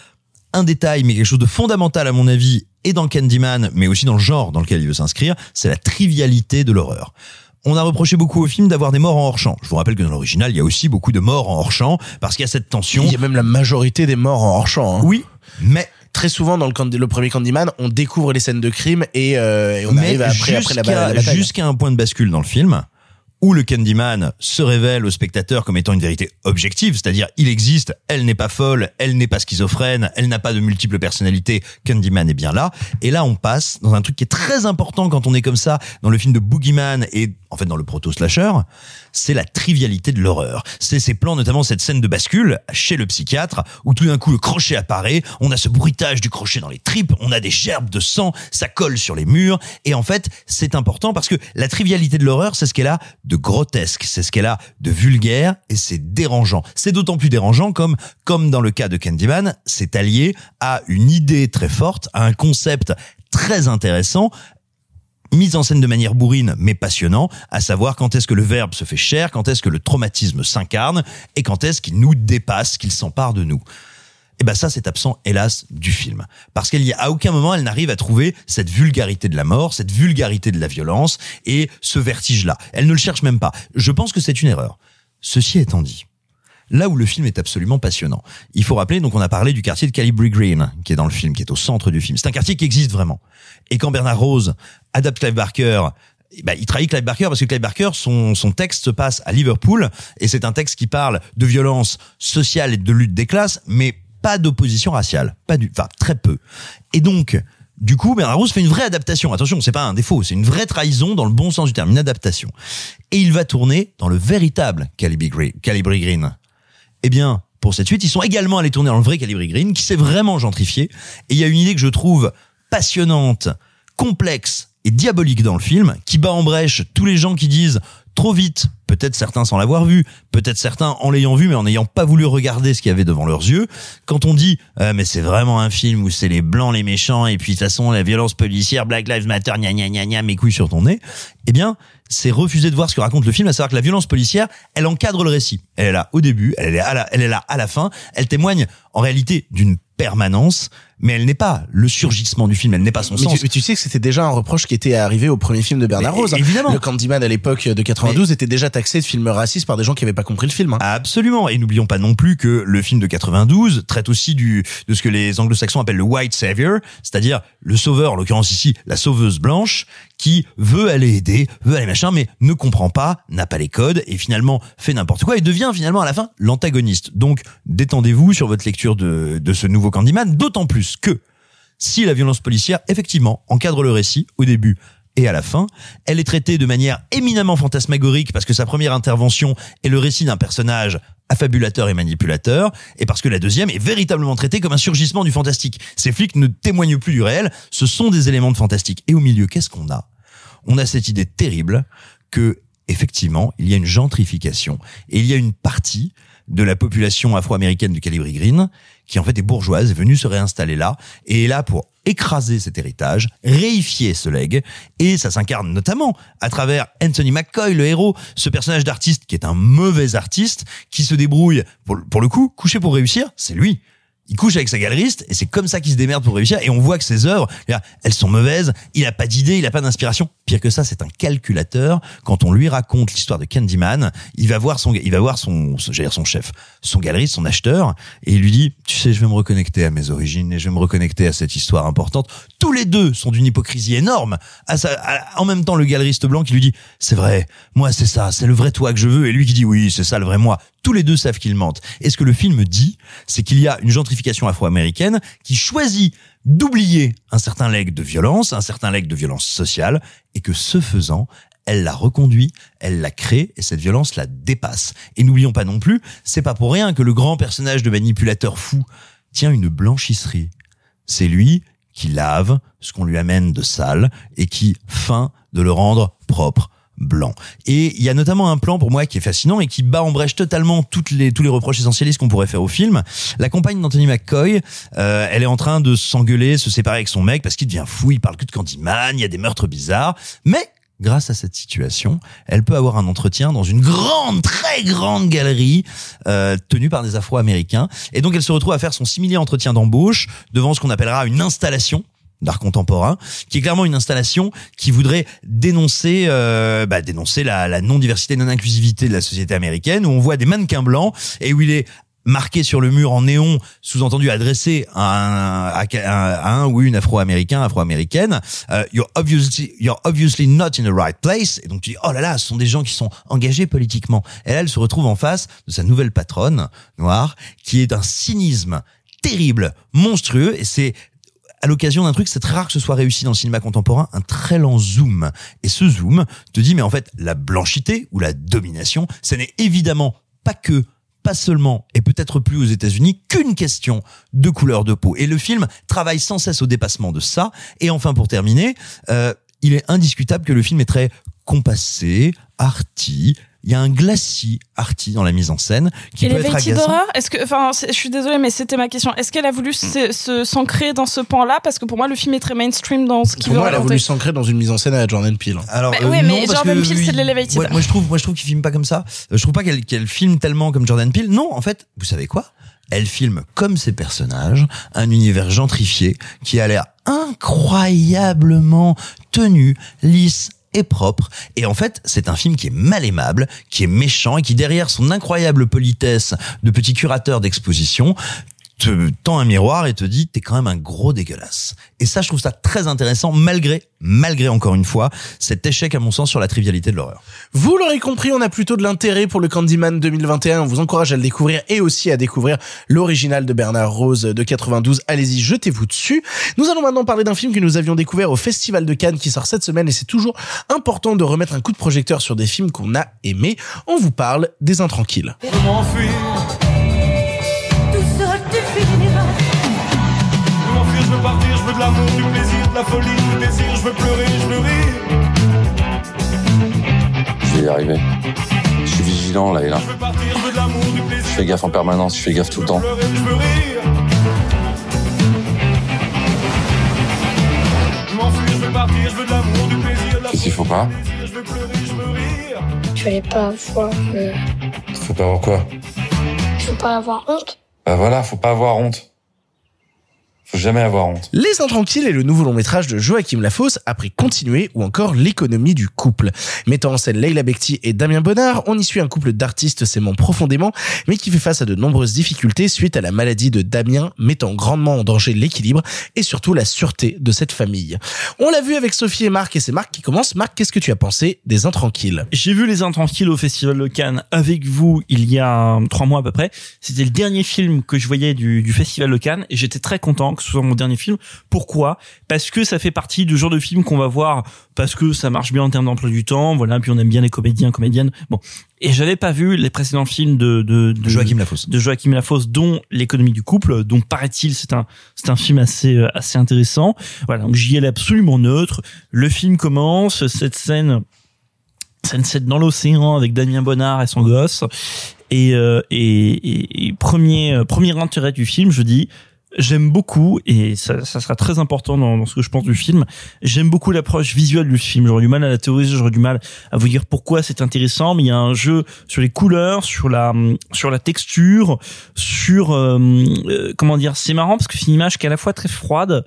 un détail, mais quelque chose de fondamental à mon avis, et dans Candyman, mais aussi dans le genre dans lequel il veut s'inscrire. C'est la trivialité de l'horreur. On a reproché beaucoup au film d'avoir des morts en hors-champ. Je vous rappelle que dans l'original, il y a aussi beaucoup de morts en hors-champ parce qu'il y a cette tension. Il y a même la majorité des morts en hors-champ. hein. Oui, mais Très souvent dans le, premier Candyman, on découvre les scènes de crime et, euh, et on mais arrive après, après la, la bataille. jusqu'à un point de bascule dans le film où le Candyman se révèle au spectateur comme étant une vérité objective, c'est-à-dire il existe, elle n'est pas folle, elle n'est pas schizophrène, elle n'a pas de multiples personnalités, Candyman est bien là. Et là, on passe dans un truc qui est très important quand on est comme ça dans le film de Boogeyman et en fait dans le proto-slasher, c'est la trivialité de l'horreur. C'est ces plans, notamment cette scène de bascule chez le psychiatre, où tout d'un coup le crochet apparaît, on a ce bruitage du crochet dans les tripes, on a des gerbes de sang, ça colle sur les murs, et en fait, c'est important parce que la trivialité de l'horreur, c'est ce qu'elle a de grotesque, c'est ce qu'elle a de vulgaire, et c'est dérangeant. C'est d'autant plus dérangeant comme, comme dans le cas de Candyman, c'est allié à une idée très forte, à un concept très intéressant, mise en scène de manière bourrine mais passionnant, à savoir quand est-ce que le verbe se fait chair, quand est-ce que le traumatisme s'incarne et quand est-ce qu'il nous dépasse, qu'il s'empare de nous. Et ben ça c'est absent hélas du film parce qu'elle y a à aucun moment elle n'arrive à trouver cette vulgarité de la mort, cette vulgarité de la violence et ce vertige là. Elle ne le cherche même pas. Je pense que c'est une erreur. Ceci étant dit, là où le film est absolument passionnant. Il faut rappeler, donc on a parlé du quartier de Calibri Green, qui est dans le film, qui est au centre du film. C'est un quartier qui existe vraiment. Et quand Bernard Rose adapte Clive Barker, eh ben, il trahit Clive Barker parce que Clive Barker, son, son texte se passe à Liverpool, et c'est un texte qui parle de violence sociale et de lutte des classes, mais pas d'opposition raciale. Pas du, enfin, très peu. Et donc, du coup, Bernard Rose fait une vraie adaptation. Attention, c'est pas un défaut, c'est une vraie trahison dans le bon sens du terme, une adaptation. Et il va tourner dans le véritable Calibri Green. Eh bien, pour cette suite, ils sont également allés tourner dans le vrai Calibri Green, qui s'est vraiment gentrifié. Et il y a une idée que je trouve passionnante, complexe et diabolique dans le film, qui bat en brèche tous les gens qui disent trop vite, peut-être certains sans l'avoir vu, peut-être certains en l'ayant vu mais en n'ayant pas voulu regarder ce qu'il y avait devant leurs yeux. Quand on dit euh, mais c'est vraiment un film où c'est les blancs les méchants et puis de toute façon la violence policière, Black Lives Matter, gna gna gna gna, mes couilles sur ton nez, eh bien c'est refuser de voir ce que raconte le film, à savoir que la violence policière, elle encadre le récit. Elle est là au début, elle est elle est là à la fin, elle témoigne en réalité d'une permanence, mais elle n'est pas le surgissement du film, elle n'est pas son mais sens. Tu, mais tu sais que c'était déjà un reproche qui était arrivé au premier film de Bernard Mais Rose. hein. évidemment. Le Candyman à l'époque de 92 était déjà taxé de film raciste par des gens qui n'avaient pas compris le film. hein. Absolument. Et n'oublions pas non plus que le film de 92 traite aussi du, de ce que les anglo-saxons appellent le white savior, c'est-à-dire le sauveur, en l'occurrence ici, la sauveuse blanche, qui veut aller aider, veut aller machin, mais ne comprend pas, n'a pas les codes, et finalement fait n'importe quoi, et devient finalement à la fin l'antagoniste. Donc, détendez-vous sur votre lecture de, de ce nouveau Candyman, d'autant plus que, si la violence policière, effectivement, encadre le récit au début et à la fin, elle est traitée de manière éminemment fantasmagorique parce que sa première intervention est le récit d'un personnage affabulateur et manipulateur, et parce que la deuxième est véritablement traitée comme un surgissement du fantastique. Ces flics ne témoignent plus du réel, ce sont des éléments de fantastique. Et au milieu, qu'est-ce qu'on a? On a cette idée terrible que, effectivement, il y a une gentrification, et il y a une partie de la population afro-américaine du Calibri Green qui en fait est bourgeoise, est venue se réinstaller là, et est là pour écraser cet héritage, réifier ce legs, et ça s'incarne notamment à travers Anthony McCoy, le héros, ce personnage d'artiste qui est un mauvais artiste, qui se débrouille, pour, pour le coup, coucher pour réussir, c'est lui. Il couche avec sa galeriste et c'est comme ça qu'il se démerde pour réussir. Et on voit que ses œuvres, elles sont mauvaises. Il a pas d'idée, il a pas d'inspiration. Pire que ça, c'est un calculateur. Quand on lui raconte l'histoire de Candyman, il va voir son, il va voir son, son- j'allais dire son chef, son galeriste, son acheteur, et il lui dit, tu sais, je vais me reconnecter à mes origines et je vais me reconnecter à cette histoire importante. Tous les deux sont d'une hypocrisie énorme. À sa- à- en même temps, le galeriste blanc qui lui dit, c'est vrai, moi c'est ça, c'est le vrai toi que je veux, et lui qui dit, oui, c'est ça le vrai moi. Tous les deux savent qu'ils mentent. Et ce que le film dit, c'est qu'il y a une gentrification afro-américaine qui choisit d'oublier un certain legs de violence, un certain legs de violence sociale, et que ce faisant, elle la reconduit, elle la crée, et cette violence la dépasse. Et n'oublions pas non plus, c'est pas pour rien que le grand personnage de manipulateur fou tient une blanchisserie. C'est lui qui lave ce qu'on lui amène de sale et qui feint de le rendre propre blanc. Et il y a notamment un plan pour moi qui est fascinant et qui bat en brèche totalement toutes les, tous les reproches essentialistes qu'on pourrait faire au film. La compagne d'Anthony McCoy, euh, elle est en train de s'engueuler, se séparer avec son mec parce qu'il devient fou, il parle que de Candyman, il y a des meurtres bizarres. Mais grâce à cette situation, elle peut avoir un entretien dans une grande, très grande galerie euh, tenue par des Afro-Américains. Et donc elle se retrouve à faire son similaire entretien d'embauche devant ce qu'on appellera une installation d'art contemporain, qui est clairement une installation qui voudrait dénoncer, euh, bah, dénoncer la, la non-diversité, non-inclusivité de la société américaine, où on voit des mannequins blancs et où il est marqué sur le mur en néon, sous-entendu adressé à un, à, un ou une afro-américain, afro-américaine, euh, you're obviously, you're obviously not in the right place. Et donc tu dis, oh là là, ce sont des gens qui sont engagés politiquement. Et là, elle se retrouve en face de sa nouvelle patronne noire, qui est d'un cynisme terrible, monstrueux, et c'est à l'occasion d'un truc, c'est très rare que ce soit réussi dans le cinéma contemporain, un très lent zoom. Et ce zoom te dit, mais en fait, la blanchité ou la domination, ce n'est évidemment pas que pas seulement et peut-être plus aux États-Unis qu'une question de couleur de peau. Et le film travaille sans cesse au dépassement de ça. Et enfin, pour terminer, euh, il est indiscutable que le film est très compassé, arty. Il y a un glacis arty dans la mise en scène qui peut être agaçant. Horror, est-ce que, enfin, je suis désolée, mais c'était ma question. Est-ce qu'elle a voulu se- se- s'ancrer dans ce pan-là? Parce que pour moi, le film est très mainstream dans ce qu'il Pour veut moi, elle a voulu s'ancrer dans une mise en scène à la Jordan Peele. Alors, Bah euh, ouais, mais non, Jordan que Peele, c'est de l'elevated. ouais, moi, je trouve, moi, je trouve qu'il filme pas comme ça. Euh, Je trouve pas qu'elle qu'elle filme tellement comme Jordan Peele. Non, en fait, vous savez quoi? Elle filme comme ses personnages, un univers gentrifié qui a l'air incroyablement tenu, lisse, est propre. Et en fait, c'est un film qui est mal aimable, qui est méchant et qui derrière son incroyable politesse de petit curateur d'exposition te tend un miroir et te dit t'es quand même un gros dégueulasse. Et ça, je trouve ça très intéressant malgré, malgré encore une fois, cet échec à mon sens sur la trivialité de l'horreur. Vous l'aurez compris, on a plutôt de l'intérêt pour le Candyman 2021. On vous encourage à le découvrir et aussi à découvrir l'original de Bernard Rose de 92. Allez-y, jetez-vous dessus. Nous allons maintenant parler d'un film que nous avions découvert au Festival de Cannes qui sort cette semaine et c'est toujours important de remettre un coup de projecteur sur des films qu'on a aimés. On vous parle des Intranquilles. Veux partir, je veux de l'amour, du plaisir, de la folie, du désir, je veux pleurer, je veux rire. Je vais y arriver. Je suis vigilant là et là. Je veux partir, je veux de l'amour, du plaisir, Je fais gaffe en permanence, je fais gaffe tout le temps. pleurer, je veux rire. Je veux m'enfuir, je veux partir, je veux de l'amour, du plaisir, de la Qu'est-ce qu'il faut pas folie, je veux pleurer, je veux rire. Tu fallait pas avoir. euh, Faut pas avoir quoi faut pas avoir honte. Bah voilà, faut pas avoir honte. Faut jamais avoir honte. Les Intranquilles est le nouveau long métrage de Joachim Lafosse après Continuer ou encore L'économie du couple. Mettant en scène Leila Bekti et Damien Bonnard, on y suit un couple d'artistes s'aimant profondément mais qui fait face à de nombreuses difficultés suite à la maladie de Damien mettant grandement en danger l'équilibre et surtout la sûreté de cette famille. On l'a vu avec Sophie et Marc et c'est Marc qui commence. Marc, qu'est-ce que tu as pensé des Intranquilles? J'ai vu Les Intranquilles au Festival de Cannes avec vous il y a trois mois à peu près. C'était le dernier film que je voyais du, du Festival de Cannes et j'étais très content que ce soit mon dernier film. Pourquoi? Parce que ça fait partie du genre de film qu'on va voir parce que ça marche bien en termes d'emploi du temps, voilà, puis on aime bien les comédiens, comédiennes. Bon. Et j'avais pas vu les précédents films de, de, de Joachim Lafosse. de Joachim Lafosse, dont l'économie du couple, dont paraît-il c'est un c'est un film assez euh, assez intéressant. Voilà, donc j'y allais absolument neutre. Le film commence, cette scène scène scène dans l'océan avec Damien Bonnard et son gosse. Et, euh, et, et, et premier euh, premier intérêt du film, je dis J'aime beaucoup, et ça, ça sera très important dans, dans ce que je pense du film, j'aime beaucoup l'approche visuelle du film. J'aurais du mal à la théoriser, j'aurais du mal à vous dire pourquoi c'est intéressant, mais il y a un jeu sur les couleurs, sur la sur la texture, sur euh, euh, comment dire, c'est marrant parce que c'est une image qui est à la fois très froide,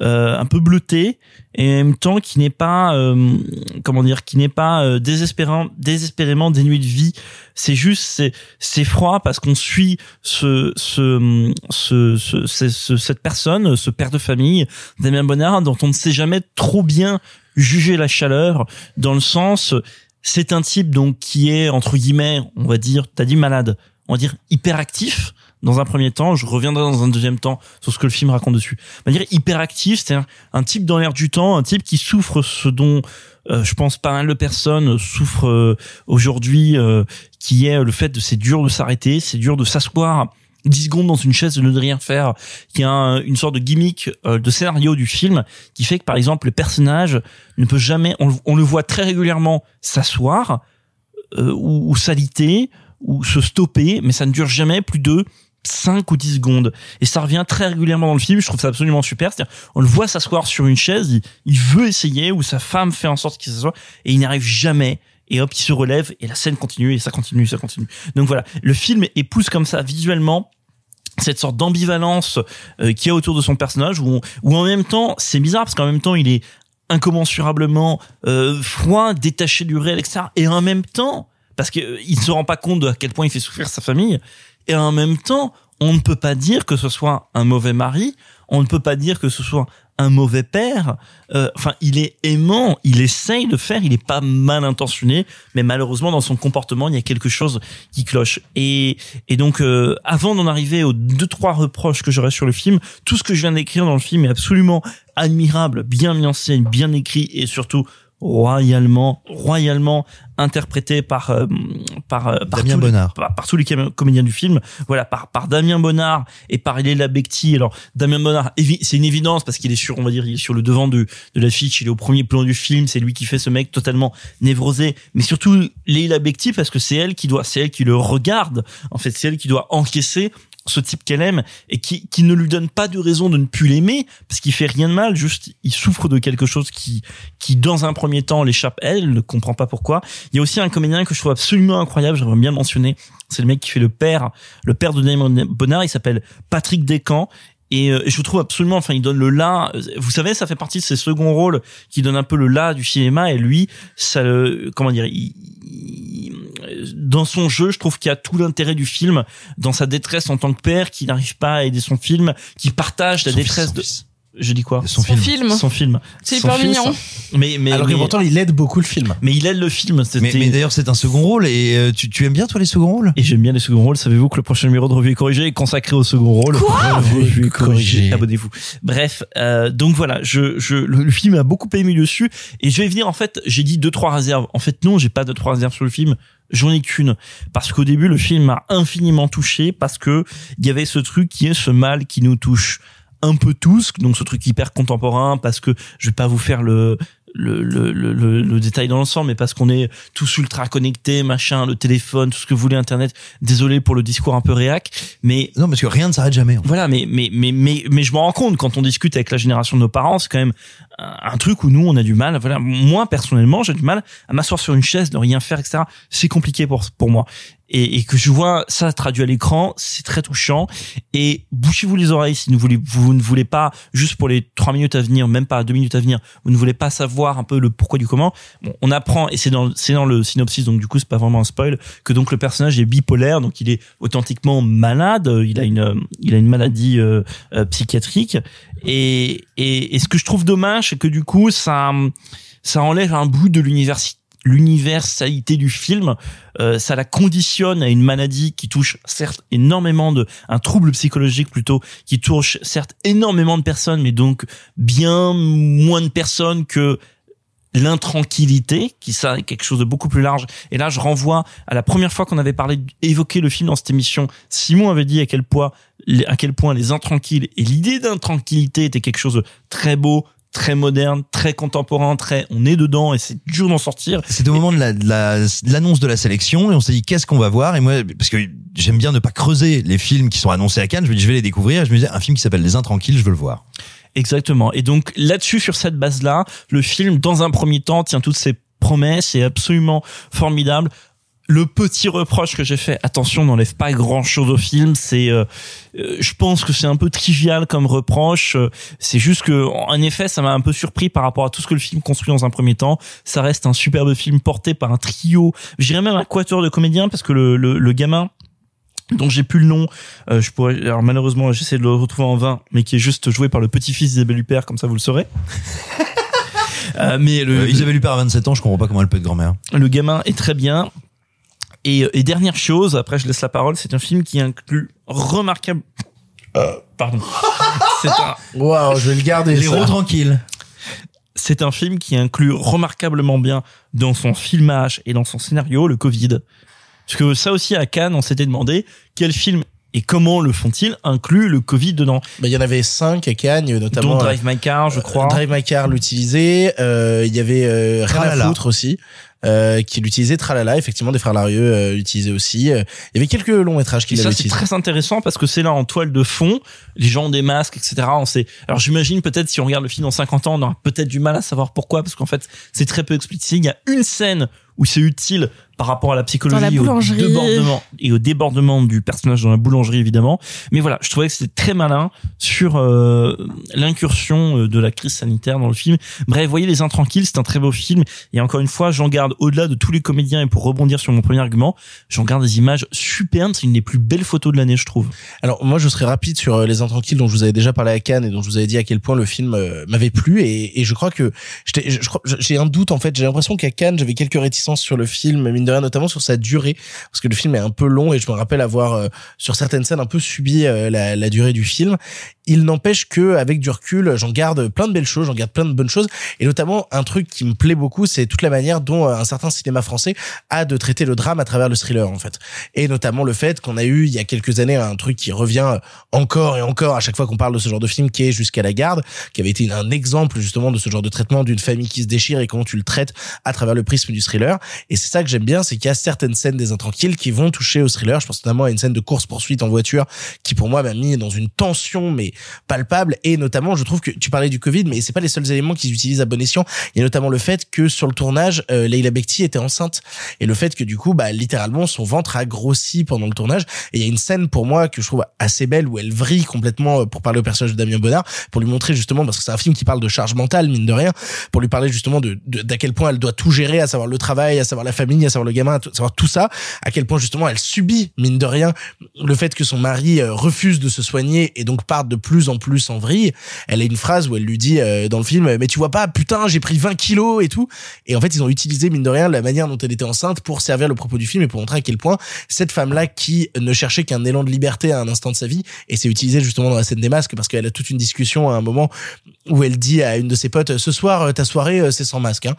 euh, un peu bleutée, et en même temps qui n'est pas euh, comment dire, qui n'est pas euh, désespérant, désespérément dénué de vie. C'est juste c'est c'est froid parce qu'on suit ce, ce, ce- ce- cette personne, ce père de famille, Damien Bonnard, dont on ne sait jamais trop bien juger la chaleur, dans le sens c'est un type donc qui est entre guillemets, on va dire, t'as dit malade, on va dire hyperactif dans un premier temps, je reviendrai dans un deuxième temps sur ce que le film raconte dessus. On va dire hyperactif, c'est un, un type dans l'air du temps, un type qui souffre ce dont euh, je pense pas mal de personnes souffrent euh, aujourd'hui, euh, qui est le fait de c'est dur de s'arrêter, c'est dur de s'asseoir 10 secondes dans une chaise de ne rien faire, qui a un- une sorte de gimmick euh, de scénario du film qui fait que par exemple le personnage ne peut jamais, on le voit très régulièrement s'asseoir euh, ou, ou s'aliter ou se stopper, mais ça ne dure jamais plus de 5 ou 10 secondes. Et ça revient très régulièrement dans le film, je trouve ça absolument super. C'est-à-dire, on le voit s'asseoir sur une chaise, il, veut essayer, ou sa femme fait en sorte qu'il s'assoie, et il n'y arrive jamais. Et hop, il se relève, et la scène continue, et ça continue, ça continue. Donc voilà, le film épouse comme ça visuellement cette sorte d'ambivalence euh, qu'il a autour de son personnage, où, on- où en même temps, c'est bizarre, parce qu'en même temps, il est incommensurablement euh, froid, détaché du réel, etc. Et en même temps, parce qu'il ne se rend pas compte de à quel point il fait souffrir sa famille, et en même temps, on ne peut pas dire que ce soit un mauvais mari, on ne peut pas dire que ce soit un mauvais père. Euh, Enfin, il est aimant, il essaye de faire, il est pas mal intentionné, mais malheureusement dans son comportement, il y a quelque chose qui cloche. Et, et donc, euh, avant d'en arriver aux deux trois reproches que j'aurais sur le film, tout ce que je viens d'écrire dans le film est absolument admirable, bien mis en scène, bien écrit et surtout royalement, royalement interprété par euh, par euh, par Damien tous les- Bonnard. par, par tous les comédiens du film, voilà, par par Damien Bonnard et par Léla Becti. Alors Damien Bonnard, c'est une évidence parce qu'il est sur, on va dire, il est sur le devant de de l'affiche, il est au premier plan du film, c'est lui qui fait ce mec totalement névrosé, mais surtout Léla Becti parce que c'est elle qui doit, c'est elle qui le regarde. En fait, c'est elle qui doit encaisser ce type qu'elle aime et qui, qui ne lui donne pas de raison de ne plus l'aimer parce qu'il fait rien de mal juste il souffre de quelque chose qui qui dans un premier temps l'échappe. Elle ne comprend pas pourquoi. Il y a aussi un comédien que je trouve absolument incroyable j'aimerais bien mentionner. C'est le mec qui fait le père le père de Damien Bonnard. Il s'appelle Patrick Descamps Et euh, je trouve absolument, enfin, il donne le là. Vous savez, ça fait partie de ses seconds rôles qui donnent un peu le là du cinéma. Et lui, ça, le- comment dire, il- il- dans son jeu, je trouve qu'il y a tout l'intérêt du film, dans sa détresse en tant que père, qui n'arrive pas à aider son film, qui partage la Son détresse de. Je dis quoi Son Son film. Son film. C'est hyper mignon. Mais mais Alors que pourtant, il aide beaucoup le film. mais il aide le film. Mais, mais d'ailleurs, c'est un second rôle et euh, tu, tu aimes bien toi les seconds rôles? Et j'aime bien les seconds rôles. Savez-vous que le prochain numéro de Revue et Corrigé est consacré au second rôle? Quoi? Revue et Corrigé. Corrigé. Abonnez-vous. Bref, euh, donc voilà, je, je, le, le film a beaucoup aimé dessus. Et je vais venir, en fait, j'ai dit deux, trois réserves. En fait, non, j'ai pas deux, trois réserves sur le film. J'en ai qu'une. Parce qu'au début, le film m'a infiniment touché parce que il y avait ce truc qui est ce mal qui nous touche un peu tous, donc ce truc hyper contemporain, parce que je vais pas vous faire le le, le, le, le- détail dans l'ensemble, mais parce qu'on est tous ultra connectés, machin, le téléphone, tout ce que vous voulez, Internet. Désolé pour le discours un peu réac, mais Non, parce que rien ne s'arrête jamais. en fait. voilà, mais mais mais mais mais je me rends compte quand on discute avec la génération de nos parents, c'est quand même un, un truc où nous on a du mal. Voilà, moi personnellement, j'ai du mal à m'asseoir sur une chaise, de rien faire, etc. C'est compliqué pour pour moi. Et, et que je vois ça traduit à l'écran, c'est très touchant. Et bouchez-vous les oreilles si vous, voulez, vous ne voulez pas, juste pour les trois minutes à venir, même pas deux minutes à venir, vous ne voulez pas savoir un peu le pourquoi du comment. Bon, on apprend, et c'est dans, dans le synopsis, donc du coup c'est pas vraiment un spoil, que donc le personnage est bipolaire, donc il est authentiquement malade, il a une, il a une maladie euh, euh, psychiatrique. Et, et, et ce que je trouve dommage, c'est que du coup ça, ça enlève un bout de l'université l'universalité du film, euh, ça la conditionne à une maladie qui touche certes énormément de un trouble psychologique plutôt qui touche certes énormément de personnes, mais donc bien moins de personnes que l'intranquillité, qui ça est quelque chose de beaucoup plus large. Et là, je renvoie à la première fois qu'on avait parlé, évoqué le film dans cette émission. Simon avait dit à quel point, à quel point les intranquilles et l'idée d'intranquillité était quelque chose de très beau, très moderne, très contemporain, très, on est dedans et c'est dur d'en sortir. C'était au moment de la- de la- de l'annonce de, la sélection et on s'est dit qu'est-ce qu'on va voir? Et moi parce que j'aime bien ne pas creuser les films qui sont annoncés à Cannes, je me dis je vais les découvrir et je me disais un film qui s'appelle Les Intranquilles, je veux le voir. Exactement. Et donc là-dessus, sur cette base-là, le film, dans un premier temps, tient toutes ses promesses, est absolument formidable. Le petit reproche que j'ai fait, attention, n'enlève pas grand-chose au film. C'est, euh, euh, je pense que c'est un peu trivial comme reproche. Euh, C'est juste que, en effet, ça m'a un peu surpris par rapport à tout ce que le film construit dans un premier temps. Ça reste un superbe film porté par un trio, je dirais même un quatuor de comédiens, parce que le, le, le gamin dont j'ai plus le nom, euh, je pourrais, alors malheureusement j'essaie de le retrouver en vain, mais qui est juste joué par le petit-fils d'Isabelle Huppert, comme ça vous le saurez. Euh, mais le, Euh, Isabelle Huppert a 27 ans, je comprends pas comment elle peut être grand-mère. le gamin est très bien. Et, et dernière chose, après je laisse la parole, c'est un film qui inclut remarquable. Euh, pardon. c'est un, Waouh, je vais le garder. Les ça. héros tranquilles. c'est un film qui inclut remarquablement bien dans son filmage et dans son scénario le Covid. Parce que ça aussi à Cannes, on s'était demandé quel film et comment le font-ils inclut le Covid dedans. Bah, il y en avait cinq à Cannes, notamment. Dont Drive My Car, je euh, crois. Drive My Car l'utilisait. Euh, il y avait euh, Rien à foutre aussi. Euh, qui l'utilisait Tralala effectivement des frères Larieux euh, l'utilisaient aussi Euh, il y avait quelques longs métrages Et qui ça, l'avaient c'est très intéressant parce que c'est là en toile de fond, les gens ont des masques, etc. On sait. Alors j'imagine peut-être si on regarde le film dans 50 ans, on aura peut-être du mal à savoir pourquoi, parce qu'en fait, c'est très peu explicité. Il y a une scène où c'est utile par rapport à la psychologie, la au boulangerie. débordement et au débordement du personnage dans la boulangerie évidemment. Mais voilà, je trouvais que c'était très malin sur euh, l'incursion euh, de la crise sanitaire dans le film. Bref, voyez les intranquilles, c'est un très beau film. Et encore une fois, j'en garde au-delà de tous les comédiens et pour rebondir sur mon premier argument, j'en garde des images superbes. C'est une des plus belles photos de l'année, je trouve. Alors moi je serais rapide sur euh, les intranquilles dont je vous avais déjà parlé à Cannes et dont je vous avais dit à quel point le film euh, m'avait plu et, et je crois que j'ai un doute en fait j'ai l'impression qu'à Cannes j'avais quelques réticences sur le film de rien notamment sur sa durée parce que le film est un peu long et je me rappelle avoir euh, sur certaines scènes un peu subi euh, la durée du film il n'empêche que avec du recul j'en garde plein de belles choses j'en garde plein de bonnes choses. Et notamment un truc qui me plaît beaucoup c'est toute la manière dont euh, un certain cinéma français a de traiter le drame à travers le thriller en fait. Et notamment le fait qu'on a eu il y a quelques années un truc qui revient encore et encore à chaque fois qu'on parle de ce genre de film qui est jusqu'à la garde qui avait été un exemple justement de ce genre de traitement d'une famille qui se déchire et comment tu le traites à travers le prisme du thriller. Et c'est ça que j'aime bien c'est qu'il y a certaines scènes des intranquilles qui vont toucher au thriller. Je pense notamment à une scène de course poursuite en voiture qui pour moi m'a mis dans une tension mais palpable. Et notamment je trouve que tu parlais du Covid mais c'est pas les seuls éléments qu'ils utilisent à bon escient. Il y a notamment le fait que sur le tournage euh, Leila Bekti était enceinte. Et le fait que du coup bah littéralement son ventre a grossi pendant le tournage. Et il y a une scène pour moi que je trouve assez belle où elle vrille complètement euh, pour parler au personnage de Damien Bonnard pour lui montrer justement parce que c'est un film qui parle de charge mentale mine de rien pour lui parler justement de d'à quel point elle doit tout gérer à savoir le travail à savoir la famille à savoir le gamin à savoir tout ça à quel point justement elle subit mine de rien le fait que son mari euh, refuse de se soigner et donc part de plus en plus en vrille. Elle a une phrase où elle lui dit euh, dans le film mais tu vois pas putain j'ai pris 20 kilos et tout et en fait ils ont utilisé mine de rien la manière dont elle était enceinte pour servir le propos du film et pour montrer à quel point cette femme là qui ne cherchait qu'un élan de liberté à un instant de sa vie et c'est utilisé justement dans la scène des masques parce qu'elle a toute une discussion à un moment où elle dit à une de ses potes ce soir euh, ta soirée euh, c'est sans masque hein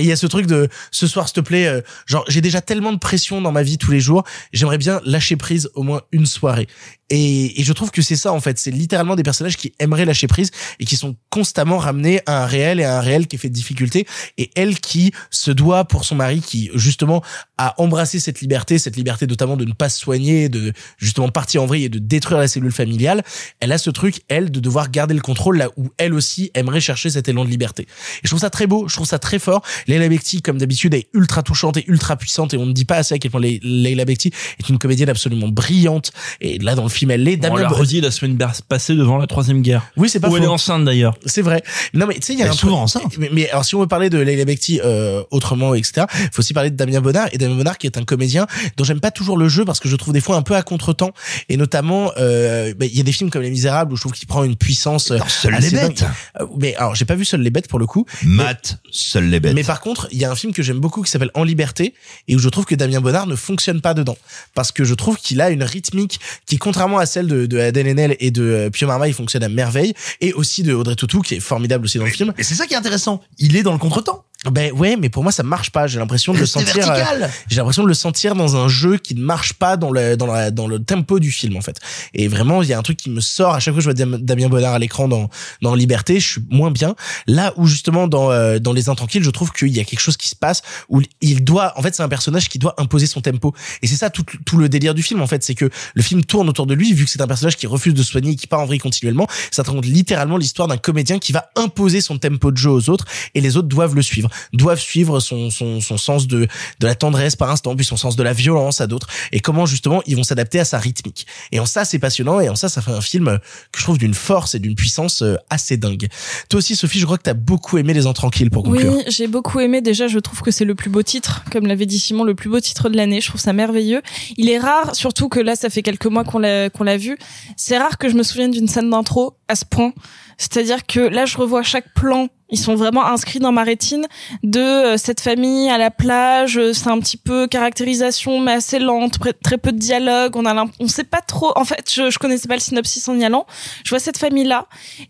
il y a ce truc de ce soir s'il te plaît euh, genre j'ai déjà tellement de pression dans ma vie tous les jours j'aimerais bien lâcher prise au moins une soirée. Et, et je trouve que c'est ça en fait. C'est littéralement des personnages qui aimeraient lâcher prise et qui sont constamment ramenés à un réel et à un réel qui est fait de difficultés. Et elle qui se doit pour son mari qui justement a embrassé cette liberté cette liberté notamment de ne pas se soigner de justement partir en vrille et de détruire la cellule familiale elle a ce truc elle de devoir garder le contrôle là où elle aussi aimerait chercher cet élan de liberté. Et je trouve ça très beau je trouve ça très fort Leila Bekti comme d'habitude est ultra touchante et ultra puissante et on ne dit pas assez à quel point Le- Leila Bekti est une comédienne absolument brillante et là dans le film elle l'est On l'a redit la semaine passée devant la troisième guerre. oui, c'est pas Où elle est enceinte d'ailleurs. C'est vrai. Non, mais tu sais, il y a un souvent enceinte. Mais, mais alors, si on veut parler de Leila Bekti euh, autrement, etc., il faut aussi parler de Damien Bonnard. Et Damien Bonnard, qui est un comédien dont j'aime pas toujours le jeu parce que je trouve des fois un peu à contre-temps. Et notamment, euh, bah, il y a des films comme Les Misérables où je trouve qu'il prend une puissance. euh, Dans Seules assez les bêtes. Euh, Mais alors, j'ai pas vu Seules les bêtes pour le coup. Matt, seules les bêtes. Mais par contre, il y a un film que j'aime beaucoup qui s'appelle En Liberté et où je trouve que Damien Bonnard ne fonctionne pas dedans parce que je trouve qu'il a une rythmique qui, contrairement à celle de, de Adèle Haenel et de euh, Pio Marmaille, fonctionne à merveille et aussi de Audrey Tautou qui est formidable aussi dans le film. Et c'est ça qui est intéressant. Il est dans le contretemps. Ben ouais, mais pour moi ça marche pas. J'ai l'impression de le sentir. euh. J'ai l'impression de le sentir dans un jeu qui ne marche pas dans le dans la dans le tempo du film en fait. Et vraiment, il y a un truc qui me sort à chaque fois que je vois Dam- Damien Bonnard à l'écran dans dans Liberté, je suis moins bien. Là où justement dans euh, dans Les Intranquilles, je trouve qu'il y a quelque chose qui se passe où il doit. En fait, c'est un personnage qui doit imposer son tempo. Et c'est ça tout tout le délire du film en fait, c'est que le film tourne autour de lui vu que c'est un personnage qui refuse de soigner et qui part en vrille continuellement. Ça te raconte littéralement l'histoire d'un comédien qui va imposer son tempo de jeu aux autres et les autres doivent le suivre, doivent suivre son, son, son sens de, de la tendresse par instant, puis son sens de la violence à d'autres, et comment justement ils vont s'adapter à sa rythmique. Et en ça, c'est passionnant, et en ça, ça fait un film que je trouve d'une force et d'une puissance euh, assez dingue. Toi aussi, Sophie, je crois que t'as beaucoup aimé Les Intranquilles pour conclure. Oui, j'ai beaucoup aimé. Déjà, je trouve que c'est le plus beau titre, comme l'avait dit Simon, le plus beau titre de l'année. Je trouve ça merveilleux. Il est rare, surtout que là, ça fait quelques mois qu'on l'a qu'on l'a vu. C'est rare que je me souvienne d'une scène d'intro à ce point. C'est-à-dire que là, je revois chaque plan. Ils sont vraiment inscrits dans ma rétine de euh, cette famille à la plage. euh, C'est un petit peu caractérisation, mais assez lente, très peu de dialogue. On a, on sait pas trop. En fait, je, je connaissais pas le synopsis en y allant. Je vois cette famille là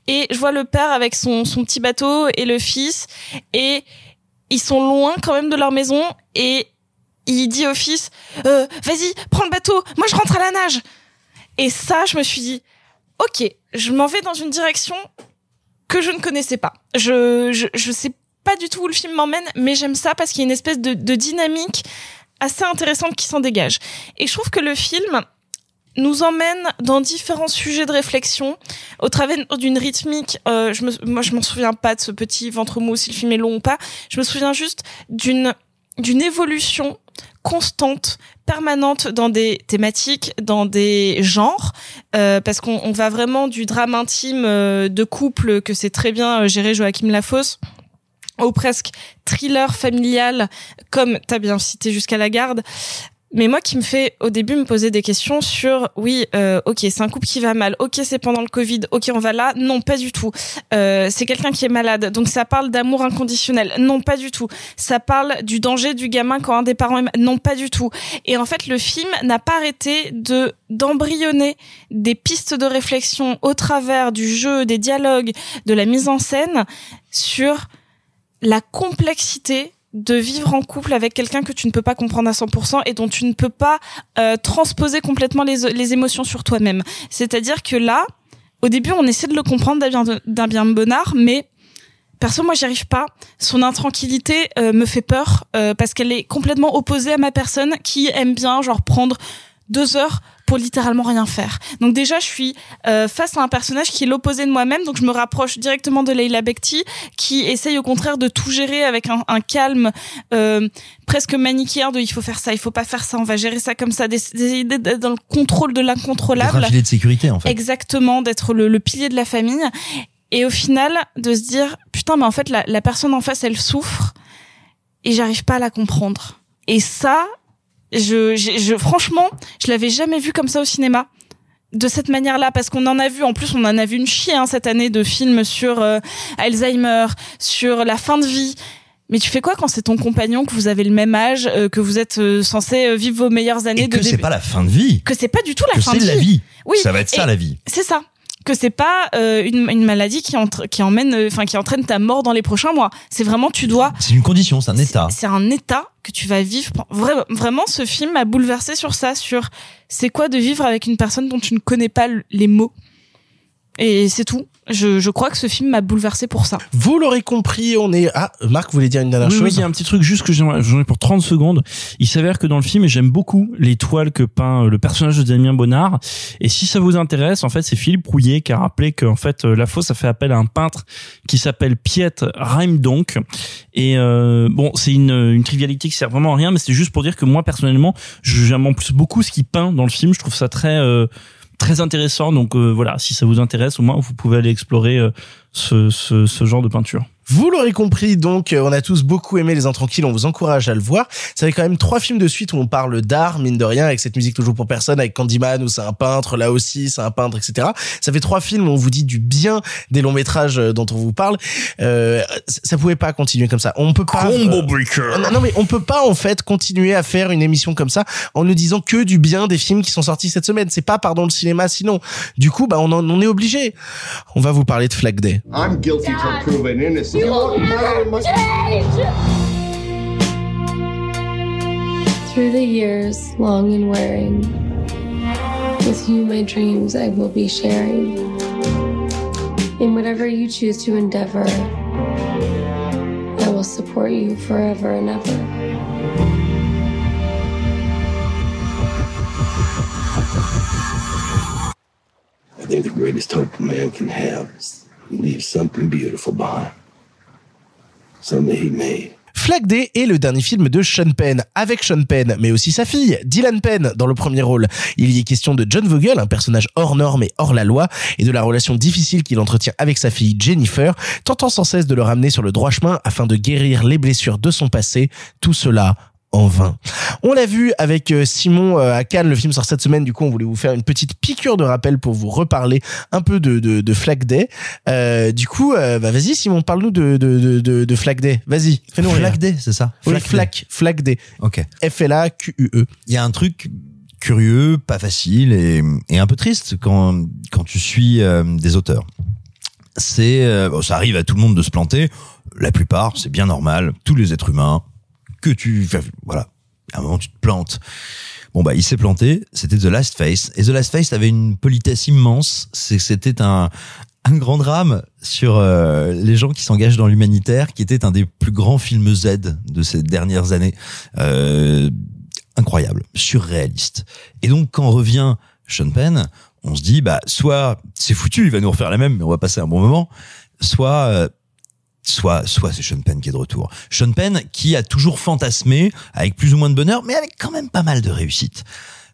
et je vois le père avec son son petit bateau et le fils et ils sont loin quand même de leur maison et il dit au fils euh, vas-y prends le bateau moi je rentre à la nage et ça je me suis dit ok je m'en vais dans une direction que je ne connaissais pas je je, je sais pas du tout où le film m'emmène mais j'aime ça parce qu'il y a une espèce de, de dynamique assez intéressante qui s'en dégage et je trouve que le film nous emmène dans différents sujets de réflexion au travers d'une rythmique. Euh, je me, moi, je m'en souviens pas de ce petit ventre mou si le film est long ou pas. Je me souviens juste d'une d'une évolution constante, permanente dans des thématiques, dans des genres, euh, parce qu'on on va vraiment du drame intime euh, de couple que c'est très bien euh, géré Joachim Lafosse au presque thriller familial comme t'as bien cité jusqu'à la garde mais moi qui me fait au début me poser des questions sur oui euh, ok c'est un couple qui va mal ok c'est pendant le covid ok on va là. Non pas du tout. Euh, c'est quelqu'un qui est malade. Donc ça parle d'amour inconditionnel. Non pas du tout. Ça parle du danger du gamin quand un des parents est non pas du tout. Et en fait le film n'a pas arrêté de d'embryonner des pistes de réflexion au travers du jeu des dialogues de la mise en scène sur la complexité de vivre en couple avec quelqu'un que tu ne peux pas comprendre à 100% et dont tu ne peux pas euh, transposer complètement les, les émotions sur toi-même. C'est-à-dire que là, au début, on essaie de le comprendre d'un bien, Bonnard, mais perso, moi, j'y arrive pas. Son intranquillité euh, me fait peur euh, parce qu'elle est complètement opposée à ma personne qui aime bien, genre, prendre deux heures pour littéralement rien faire. Donc déjà, je suis euh, face à un personnage qui est l'opposé de moi-même, donc je me rapproche directement de Leila Bekti, qui essaye au contraire de tout gérer avec un, un calme euh, presque manichéen de il faut faire ça, il faut pas faire ça, on va gérer ça comme ça, d'essayer d'être dans le contrôle de l'incontrôlable. un filet de sécurité en fait. Exactement, d'être le, le pilier de la famille. Et au final, de se dire, putain, mais en fait, la, la personne en face, elle souffre et j'arrive pas à la comprendre. Et ça, je, je, je- franchement, je l'avais jamais vu comme ça au cinéma. De cette manière-là, parce qu'on en a vu, en plus, on en a vu une chier hein, cette année de films sur euh, Alzheimer, sur la fin de vie. Mais tu fais quoi quand c'est ton compagnon, que vous avez le même âge, euh, que vous êtes euh, censé euh, vivre vos meilleures années Et de que c'est pas la fin de vie. que c'est pas du tout la Que fin de c'est vie. la vie. Oui, Ça va être ça la vie. C'est ça. Que c'est pas euh, une, une maladie qui, entre, qui emmène, euh, enfin qui entraîne ta mort dans les prochains mois. C'est vraiment tu dois. C'est une condition, c'est un état. C'est un état que tu vas vivre. Vra- vraiment, ce film m'a bouleversé sur ça, sur c'est quoi de vivre avec une personne dont tu ne connais pas les mots. Et c'est tout. Je, je crois que ce film m'a bouleversé pour ça. Vous l'aurez compris, on est. Ah, Marc voulait dire une dernière Oui, chose. oui, il y a un petit truc juste que j'aimerais- j'en ai pour 30 secondes. Il s'avère que dans le film, j'aime beaucoup les toiles que peint euh, le personnage de Damien Bonnard. Et si ça vous intéresse, en fait, c'est Philippe Rouillet qui a rappelé qu'en fait, euh, la fosse a fait appel à un peintre qui s'appelle Piet Reimdonk. Et euh, bon, c'est une, une trivialité qui sert vraiment à rien, mais c'est juste pour dire que moi, personnellement, j'aime en plus beaucoup ce qu'il peint dans le film. Je trouve ça très... euh, très intéressant donc euh, voilà si ça vous intéresse au moins vous pouvez aller explorer euh, ce, ce, ce genre de peinture Vous l'aurez compris, donc, euh, on a tous beaucoup aimé Les Intranquilles, on vous encourage à le voir. Ça fait quand même trois films de suite où on parle d'art, mine de rien, avec cette musique toujours pour personne, avec Candyman où c'est un peintre, là aussi c'est un peintre, etc. Ça fait trois films où on vous dit du bien des longs métrages euh, dont on vous parle. Euh, ça pouvait pas continuer comme ça. On peut pas. Combo breaker. Non, non, mais on peut pas en fait continuer à faire une émission comme ça en nous disant que du bien des films qui sont sortis cette semaine. C'est pas pardon le cinéma sinon. Du coup, bah on, en- on est obligé. On va vous parler de Flag Day. I'm guilty till proven innocent. You won't murder my Through the years, long and wearing, with you, my dreams I will be sharing. In whatever you choose to endeavor, I will support you forever and ever. I think the greatest hope a man can have is he leaves something beautiful behind. Flag Day est le dernier film de Sean Penn, avec Sean Penn, mais aussi sa fille, Dylan Penn, dans le premier rôle. Il y est question de John Vogel, un personnage hors norme et hors la loi, et de la relation difficile qu'il entretient avec sa fille Jennifer, tentant sans cesse de le ramener sur le droit chemin afin de guérir les blessures de son passé, tout cela en vain. On l'a vu avec euh, Simon euh, à Cannes, le film sort cette semaine, du coup on voulait vous faire une petite piqûre de rappel pour vous reparler un peu de, de, de Flag Day. Euh, du coup, euh, bah vas-y Simon, parle-nous de, de, de, de, Flag Day. Vas-y, fais-nous. Flag Day, c'est ça Oui, Flag Flag, Flag Day. Ok. F-L-A-Q-U-E. Il y a un truc curieux, pas facile et, et un peu triste quand quand tu suis euh, des auteurs. C'est euh, bon, ça arrive à tout le monde de se planter. La plupart, c'est bien normal. Tous les êtres humains que tu voilà, à un moment tu te plantes. Bon bah il s'est planté, c'était The Last Face et The Last Face avait une politesse immense, c'était un un grand drame sur euh, les gens qui s'engagent dans l'humanitaire, qui était un des plus grands films Z de ces dernières années. Euh, incroyable, surréaliste. Et donc quand revient Sean Penn, on se dit bah soit c'est foutu, il va nous refaire la même, mais on va passer un bon moment, soit euh, soit soit c'est Sean Penn qui est de retour. Sean Penn qui a toujours fantasmé avec plus ou moins de bonheur, mais avec quand même pas mal de réussite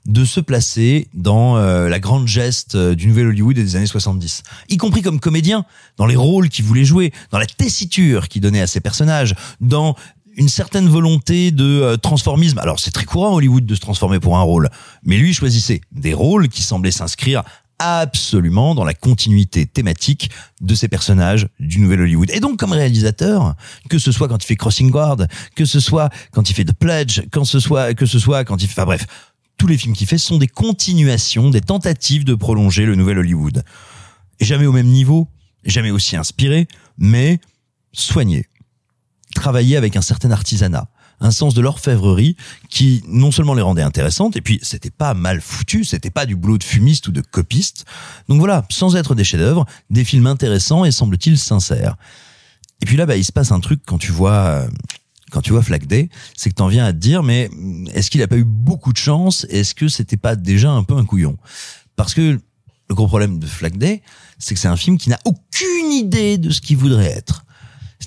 de se placer dans euh, la grande geste euh, du nouvel Hollywood des années 70, y compris comme comédien, dans les rôles qu'il voulait jouer, dans la tessiture qu'il donnait à ses personnages, dans une certaine volonté de euh, transformisme. Alors c'est très courant à Hollywood de se transformer pour un rôle, mais lui choisissait des rôles qui semblaient s'inscrire absolument dans la continuité thématique de ces personnages du nouvel Hollywood. Et donc comme réalisateur, que ce soit quand il fait Crossing Guard, que ce soit quand il fait The Pledge, quand ce soit que ce soit quand il fait enfin bref, tous les films qu'il fait sont des continuations, des tentatives de prolonger le nouvel Hollywood. Jamais au même niveau, jamais aussi inspiré, mais soigné. Travailler avec un certain artisanat, un sens de l'orfèvrerie qui non seulement les rendait intéressantes, et puis c'était pas mal foutu, c'était pas du boulot de fumiste ou de copiste. Donc voilà, sans être des chefs-d'œuvre, des films intéressants et semble-t-il sincères. Et puis là, bah, il se passe un truc quand tu vois euh, quand tu vois Flag Day, c'est que t'en viens à te dire, mais est-ce qu'il a pas eu beaucoup de chance? Est-ce que c'était pas déjà un peu un couillon? Parce que le gros problème de Flag Day, c'est que c'est un film qui n'a aucune idée de ce qu'il voudrait être.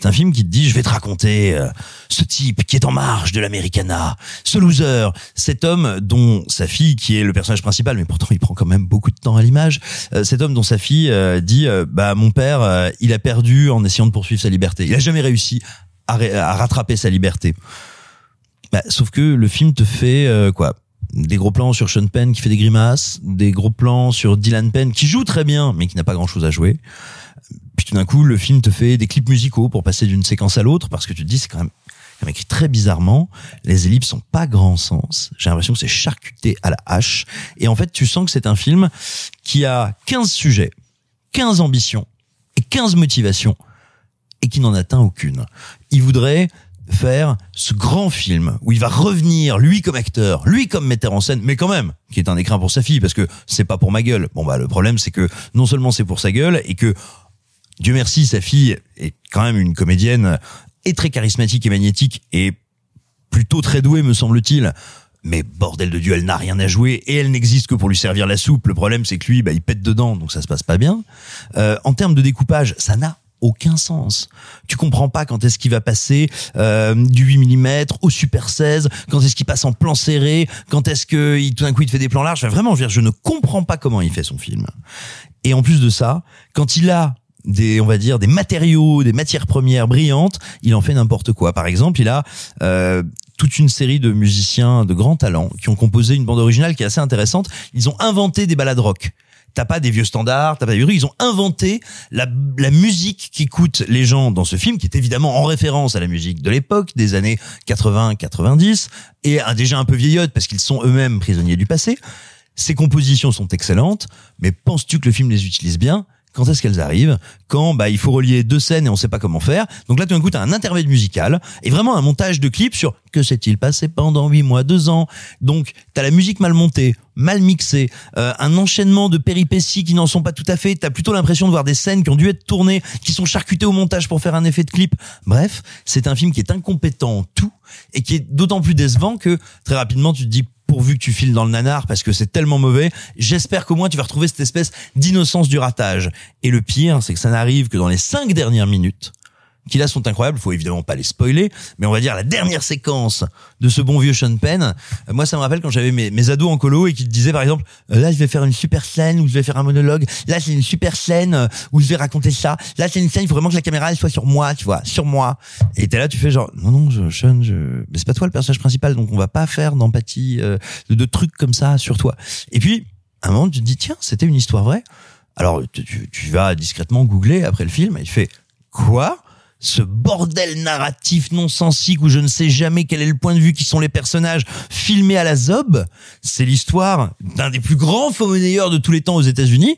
C'est un film qui te dit, je vais te raconter euh, ce type qui est en marge de l'Americana, ce loser, cet homme dont sa fille, qui est le personnage principal, mais pourtant il prend quand même beaucoup de temps à l'image, euh, cet homme dont sa fille euh, dit, euh, bah mon père, euh, il a perdu en essayant de poursuivre sa liberté. Il a jamais réussi à, rattraper sa liberté. Bah, sauf que le film te fait euh, quoi des gros plans sur Sean Penn qui fait des grimaces, des gros plans sur Dylan Penn qui joue très bien mais qui n'a pas grand chose à jouer. Puis tout d'un coup, le film te fait des clips musicaux pour passer d'une séquence à l'autre parce que tu te dis c'est quand même, écrit très bizarrement. Les ellipses sont pas grand sens. J'ai l'impression que c'est charcuté à la hache. Et en fait, tu sens que c'est un film qui a 15 sujets, 15 ambitions et 15 motivations et qui n'en atteint aucune. Il voudrait faire ce grand film où il va revenir lui comme acteur, lui comme metteur en scène, mais quand même qui est un écrin pour sa fille parce que c'est pas pour ma gueule. Bon bah le problème c'est que non seulement c'est pour sa gueule et que Dieu merci sa fille est quand même une comédienne et très charismatique et magnétique et plutôt très douée me semble-t-il. Mais bordel de Dieu, elle n'a rien à jouer et elle n'existe que pour lui servir la soupe. Le problème, c'est que lui, bah, il pète dedans, donc ça se passe pas bien. Euh, en termes de découpage, ça n'a aucun sens. Tu comprends pas quand est-ce qu'il va passer euh, du 8 mm au Super 16, quand est-ce qu'il passe en plan serré, quand est-ce que il, tout d'un coup il te fait des plans larges. Enfin, vraiment, je, veux dire, je ne comprends pas comment il fait son film. Et en plus de ça, quand il a des, on va dire, des matériaux, des matières premières brillantes, il en fait n'importe quoi. Par exemple, il a euh, toute une série de musiciens de grand talent qui ont composé une bande originale qui est assez intéressante. Ils ont inventé des balades rock. T'as pas des vieux standards, t'as pas des Ils ont inventé la, la musique qu'écoutent les gens dans ce film, qui est évidemment en référence à la musique de l'époque, des années 80-90, et déjà un peu vieillotte parce qu'ils sont eux-mêmes prisonniers du passé. Ces compositions sont excellentes, mais penses-tu que le film les utilise bien? Quand est-ce qu'elles arrivent? Quand bah il faut relier deux scènes et on sait pas comment faire. Donc là tout d'un coup t'as un intermède musical et vraiment un montage de clips sur que s'est-il passé pendant huit mois, deux ans? Donc t'as la musique mal montée, mal mixée, euh, un enchaînement de péripéties qui n'en sont pas tout à fait. T'as plutôt l'impression de voir des scènes qui ont dû être tournées, qui sont charcutées au montage pour faire un effet de clip. Bref, c'est un film qui est incompétent en tout et qui est d'autant plus décevant que très rapidement tu te dis pourvu que tu files dans le nanar parce que c'est tellement mauvais. J'espère qu'au moins tu vas retrouver cette espèce d'innocence du ratage. Et le pire, c'est que ça n'arrive que dans les cinq dernières minutes qui là sont incroyables. Faut évidemment pas les spoiler, mais on va dire la dernière séquence de ce bon vieux Sean Penn. euh, Moi, ça me rappelle quand j'avais mes, ados en colo et qui te disaient par exemple, euh, là je vais faire une super scène où je vais faire un monologue. Là c'est une super scène euh, où je vais raconter ça. Là c'est une scène, il faut vraiment que la caméra elle soit sur moi, tu vois, sur moi. Et t'es là, tu fais genre, non non, Sean, je, mais c'est pas toi le personnage principal, donc on va pas faire d'empathie, de, de trucs comme ça sur toi. Et puis à un moment tu te dis tiens, c'était une histoire vraie. Alors tu, tu, tu vas discrètement googler après le film et tu fais quoi? Ce bordel narratif nonsensique où je ne sais jamais quel est le point de vue qui sont les personnages filmés à la zob, c'est l'histoire d'un des plus grands faux monnayeurs de tous les temps aux États-Unis.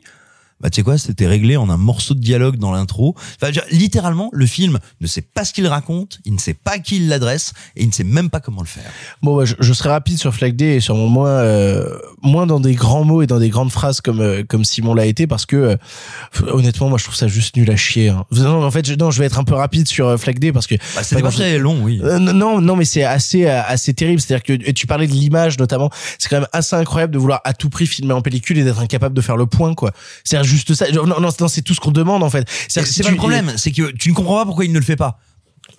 Bah tu sais quoi, c'était réglé en un morceau de dialogue dans l'intro. Enfin, littéralement, le film ne sait pas ce qu'il raconte, il ne sait pas qui il l'adresse et il ne sait même pas comment le faire. Bon, bah, je, je serai rapide sur Flag Day et sûrement moins, euh, moins dans des grands mots et dans des grandes phrases comme, euh, comme Simon l'a été parce que, euh, honnêtement, moi, je trouve ça juste nul à chier. hein. Non, en fait, je, non, je vais être un peu rapide sur euh, Flag Day parce que. Bah, c'était pas très long, oui. Euh, non, non, mais c'est assez, assez terrible. C'est-à-dire que et tu parlais de l'image notamment. C'est quand même assez incroyable de vouloir à tout prix filmer en pellicule et d'être incapable de faire le point, quoi. C'est juste ça. Non, non, non, c'est tout ce qu'on demande en fait. C'est le problème, c'est que tu ne comprends pas pourquoi il ne le fait pas.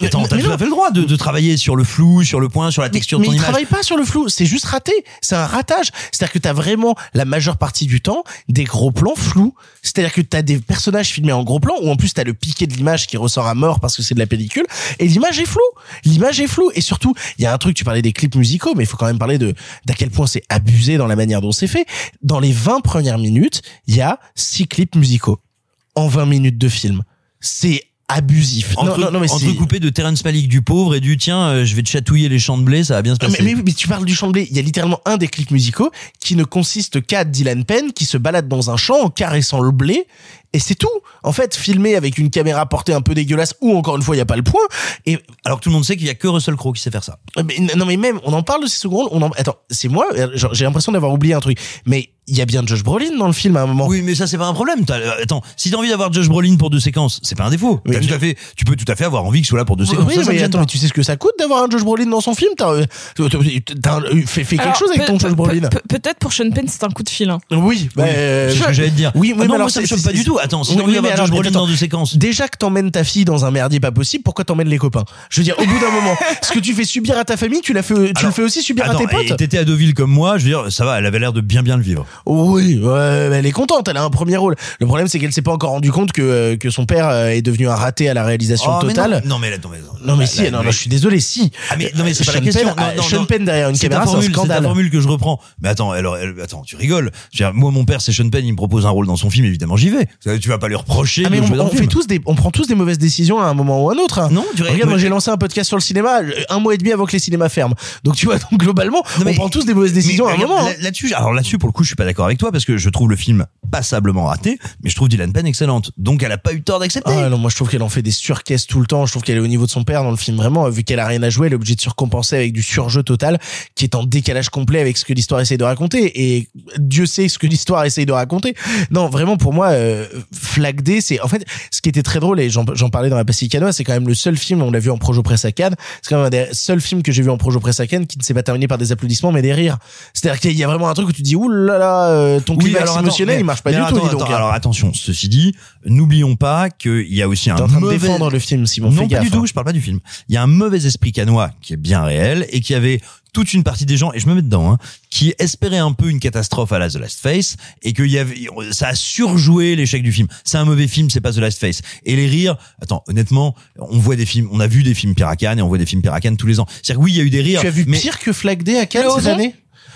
Attends, t'as tout à fait le droit de, de travailler sur le flou, sur le point, sur la texture mais de ton il image. travaille pas sur le flou, c'est juste raté. C'est un ratage. C'est-à-dire que t'as vraiment la majeure partie du temps des gros plans flous. C'est-à-dire que t'as des personnages filmés en gros plan ou en plus t'as le piqué de l'image qui ressort à mort parce que c'est de la pellicule et l'image est floue. L'image est floue et surtout il y a un truc. Tu parlais des clips musicaux, mais il faut quand même parler de d'à quel point c'est abusé dans la manière dont c'est fait. Dans les 20 premières minutes, il y a six clips musicaux en 20 minutes de film. C'est abusif. Entre, non, non, mais c'est- entrecoupé de Terence Malick du pauvre et du tiens, euh, je vais te chatouiller les champs de blé, ça va bien se passer. Mais, mais, mais tu parles du champ de blé. Il y a littéralement un des clips musicaux qui ne consiste qu'à Dylan Penn qui se balade dans un champ en caressant le blé. Et c'est tout. En fait, filmé avec une caméra portée un peu dégueulasse ou encore une fois, il n'y a pas le point. Et Alors que tout le monde sait qu'il y a que Russell Crowe qui sait faire ça. mais, non, mais même, on en parle de ces secondes. On en, attends, c'est moi. euh, J'ai l'impression d'avoir oublié un truc. Mais il y a bien Josh Brolin dans le film à un moment. Oui, mais ça c'est pas un problème. Euh, attends, si t'as envie d'avoir Josh Brolin pour deux séquences, c'est pas un défaut. T'as tout à fait, tu peux tout à fait avoir envie qu'il soit là pour deux séquences. Oui, Ça, ça me mais attends, mais tu sais ce que ça coûte d'avoir un Josh Brolin dans son film? T'as euh, fais quelque Alors, chose avec ton Josh Brolin. peut- Peut-être pour Sean Penn, c'est un coup de fil. hein. Oui, bah, euh, c'est ce que j'allais te dire. Oui, Ah oui, non, mais moi, alors ça me choque pas du tout. Attends, si Oui, mais d'avoir alors, Brolin dans deux séquences. Déjà que t'emmènes ta fille dans un merdier pas possible, pourquoi t'emmènes les copains? Je veux dire, au bout d'un moment, ce que tu fais subir à ta famille, tu l'as fait, tu le fais aussi subir Attends, à tes potes. t'étais à Deauville comme moi, je veux dire, ça va, elle avait l'air de bien bien le vivre. Oui, ouais, mais elle est contente, elle a un premier rôle. Le problème, c'est qu'elle s'est pas encore rendu compte que euh, que son père euh, est devenu un raté à la réalisation Oh, mais totale. Non, non, mais là, non, mais, Non mais là, si, là, non, mais- non, je suis désolé, si. Ah mais non mais c'est pas la question. Penn, Non, non, Sean non. Penn derrière une caméra, c'est un scandale. formule que je reprends. Mais attends, alors, attends, tu rigoles. Moi, mon père, c'est Sean Penn, il me propose un rôle dans son film, évidemment, j'y vais. Tu vas pas lui reprocher Ah mais on, fait tous des, on prend tous des mauvaises décisions à un moment ou à un autre. hein. Non, tu Regarde, moi j'ai lancé un podcast sur le cinéma euh, un mois et demi avant que les cinémas ferment. Donc tu vois, donc globalement, on prend tous des mauvaises décisions Mais à un regarde, moment. hein. là- Là-dessus, alors là-dessus, pour le coup, je suis pas d'accord avec toi parce que je trouve le film passablement raté, mais je trouve Dylan Penn excellente. Donc, elle a pas eu tort d'accepter. Ah non, moi je trouve qu'elle en fait des surcaisses tout le temps. Je trouve qu'elle est au niveau de son père dans le film. Vraiment, vu qu'elle a rien à jouer, elle est obligée de surcompenser avec du surjeu total, qui est en décalage complet avec ce que l'histoire essaye de raconter. Et Dieu sait ce que l'histoire essaye de raconter. Non, vraiment pour moi, euh, Flag D, c'est en fait ce qui était très drôle et j'en parlais dans la canoise, c'est quand même le seul film. On l'a vu en Projo Presse à Cannes. C'est quand même un des seuls films que j'ai vu en Projo Presse à Cannes qui ne s'est pas terminé par des applaudissements mais des rires. C'est-à-dire qu'il y a vraiment un truc où tu dis ouh là là, euh, ton alors, attends, émotionnel mais- il marche pas mais du alors, tout. attends, dis donc, attends, hein. alors attention, ceci dit, n'oublions pas qu'il y a aussi un T'es en train de mauvais... défendre le film, Simon. Non, pas gaffe, du tout, hein. je parle pas du film. Il y a un mauvais esprit canois qui est bien réel et qui avait toute une partie des gens, et je me mets dedans, hein, qui espéraient un peu une catastrophe à la The Last Face et qu'il y avait, ça a surjoué l'échec du film. C'est un mauvais film, c'est pas The Last Face. Et les rires, attends, honnêtement, on voit des films, on a vu des films Piracan et on voit des films Piracan tous les ans. C'est-à-dire que oui, il y a eu des rires. Tu as vu mais... pire que Flag Day à Cannes Le cette Ozon année?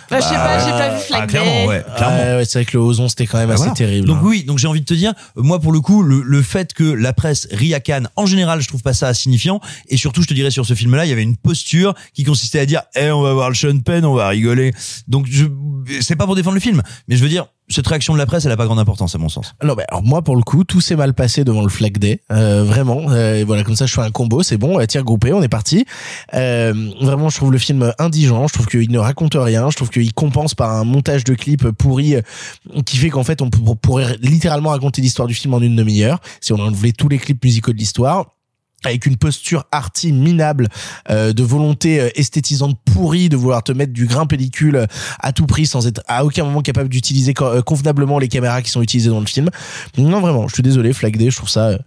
Bah, je sais pas, j'ai pas vu Ah, clairement, ouais, clairement. Ouais, c'est vrai que le Ozon c'était quand même Bah assez voilà. terrible. Donc hein. oui, donc j'ai envie de te dire, euh, moi pour le coup, le, le fait que la presse rie à Cannes, en général, je trouve pas ça signifiant. Et surtout, je te dirais sur ce film-là, il y avait une posture qui consistait à dire, eh, on va voir le Sean Penn, on va rigoler. Donc je, c'est pas pour défendre le film, mais je veux dire, cette réaction de la presse, elle a pas grande importance à mon sens. Non, mais alors moi pour le coup, tout s'est mal passé devant le Flag Day, euh, vraiment. Euh, voilà, comme ça, je fais un combo, c'est bon, euh, tir groupé, on est parti. Euh, vraiment, je trouve le film indigent. Je trouve qu'il ne raconte rien. Je trouve qu'il compense par un montage de clips pourri euh, qui fait qu'en fait, on pourrait littéralement raconter l'histoire du film en une demi-heure si on enlevait tous les clips musicaux de l'histoire avec une posture arty minable euh, de volonté euh, esthétisante pourrie de vouloir te mettre du grain pellicule à tout prix sans être à aucun moment capable d'utiliser euh, convenablement les caméras qui sont utilisées dans le film. Non vraiment, je suis désolé, Flag Day, je trouve ça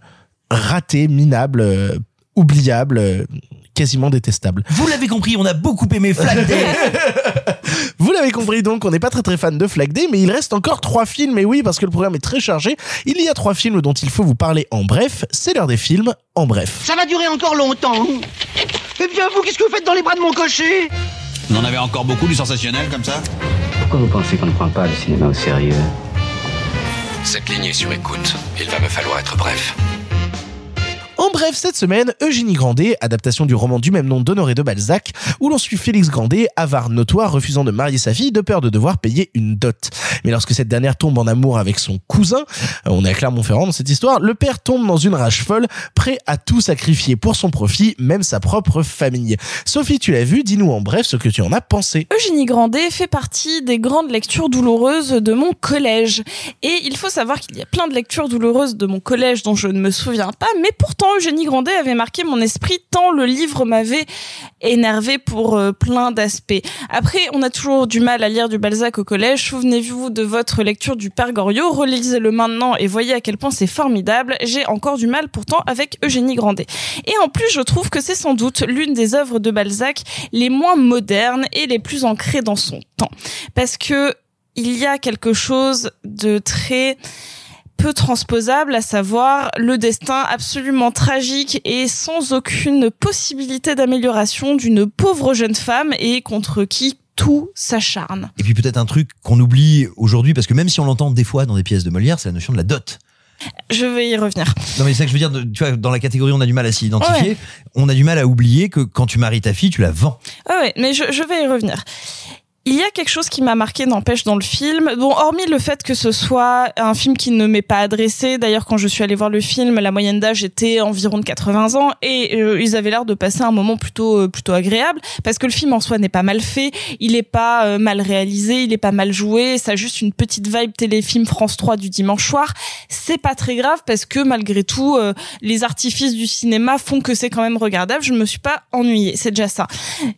raté, minable, oubliable, quasiment détestable. Vous l'avez compris, on a beaucoup aimé Flag Day. Vous l'avez compris donc, on n'est pas très très fan de Flag Day, mais il reste encore trois films, et oui, parce que le programme est très chargé. Il y a trois films dont il faut vous parler en bref. C'est l'heure des films en bref. Ça va durer encore longtemps. Eh bien, vous, qu'est-ce que vous faites dans les bras de mon cocher? Vous en avez encore beaucoup du sensationnel comme ça Pourquoi vous pensez qu'on ne prend pas le cinéma au sérieux? Cette ligne est sur écoute. Il va me falloir être bref. Bref, cette semaine, Eugénie Grandet, adaptation du roman du même nom d'Honoré de Balzac, où l'on suit Félix Grandet, avare notoire, refusant de marier sa fille de peur de devoir payer une dot. Mais lorsque cette dernière tombe en amour avec son cousin, euh, on est à Clermont-Ferrand dans cette histoire, le père tombe dans une rage folle, prêt à tout sacrifier pour son profit, même sa propre famille. Sophie, tu l'as vu, dis-nous en bref ce que tu en as pensé. Eugénie Grandet fait partie des grandes lectures douloureuses de mon collège. Et il faut savoir qu'il y a plein de lectures douloureuses de mon collège dont je ne me souviens pas, mais pourtant Eugénie Grandet avait marqué mon esprit tant le livre m'avait énervé pour euh, plein d'aspects. Après, on a toujours du mal à lire du Balzac au collège. Souvenez-vous de votre lecture du Père Goriot, relisez-le maintenant et voyez à quel point c'est formidable. J'ai encore du mal pourtant avec Eugénie Grandet. Et en plus, je trouve que c'est sans doute l'une des œuvres de Balzac les moins modernes et les plus ancrées dans son temps. Parce que il y a quelque chose de très peu transposable, à savoir le destin absolument tragique et sans aucune possibilité d'amélioration d'une pauvre jeune femme et contre qui tout s'acharne. Et puis peut-être un truc qu'on oublie aujourd'hui, parce que même si on l'entend des fois dans des pièces de Molière, c'est la notion de la dot. Je vais y revenir. Non mais c'est ça que je veux dire, tu vois, dans la catégorie on a du mal à s'y identifier, Ouais. on a du mal à oublier que quand tu maries ta fille, tu la vends. Ah ouais, mais je, je vais y revenir. Il y a quelque chose qui m'a marqué, n'empêche, dans le film. Bon, hormis le fait que ce soit un film qui ne m'est pas adressé. D'ailleurs, quand je suis allée voir le film, la moyenne d'âge était environ de 80 ans et euh, ils avaient l'air de passer un moment plutôt euh, plutôt agréable parce que le film en soi n'est pas mal fait, il est pas euh, mal réalisé, il est pas mal joué, ça a juste une petite vibe téléfilm France 3 du dimanche soir. C'est pas très grave parce que malgré tout, les artifices du cinéma font que c'est quand même regardable. Je me suis pas ennuyée, c'est déjà ça.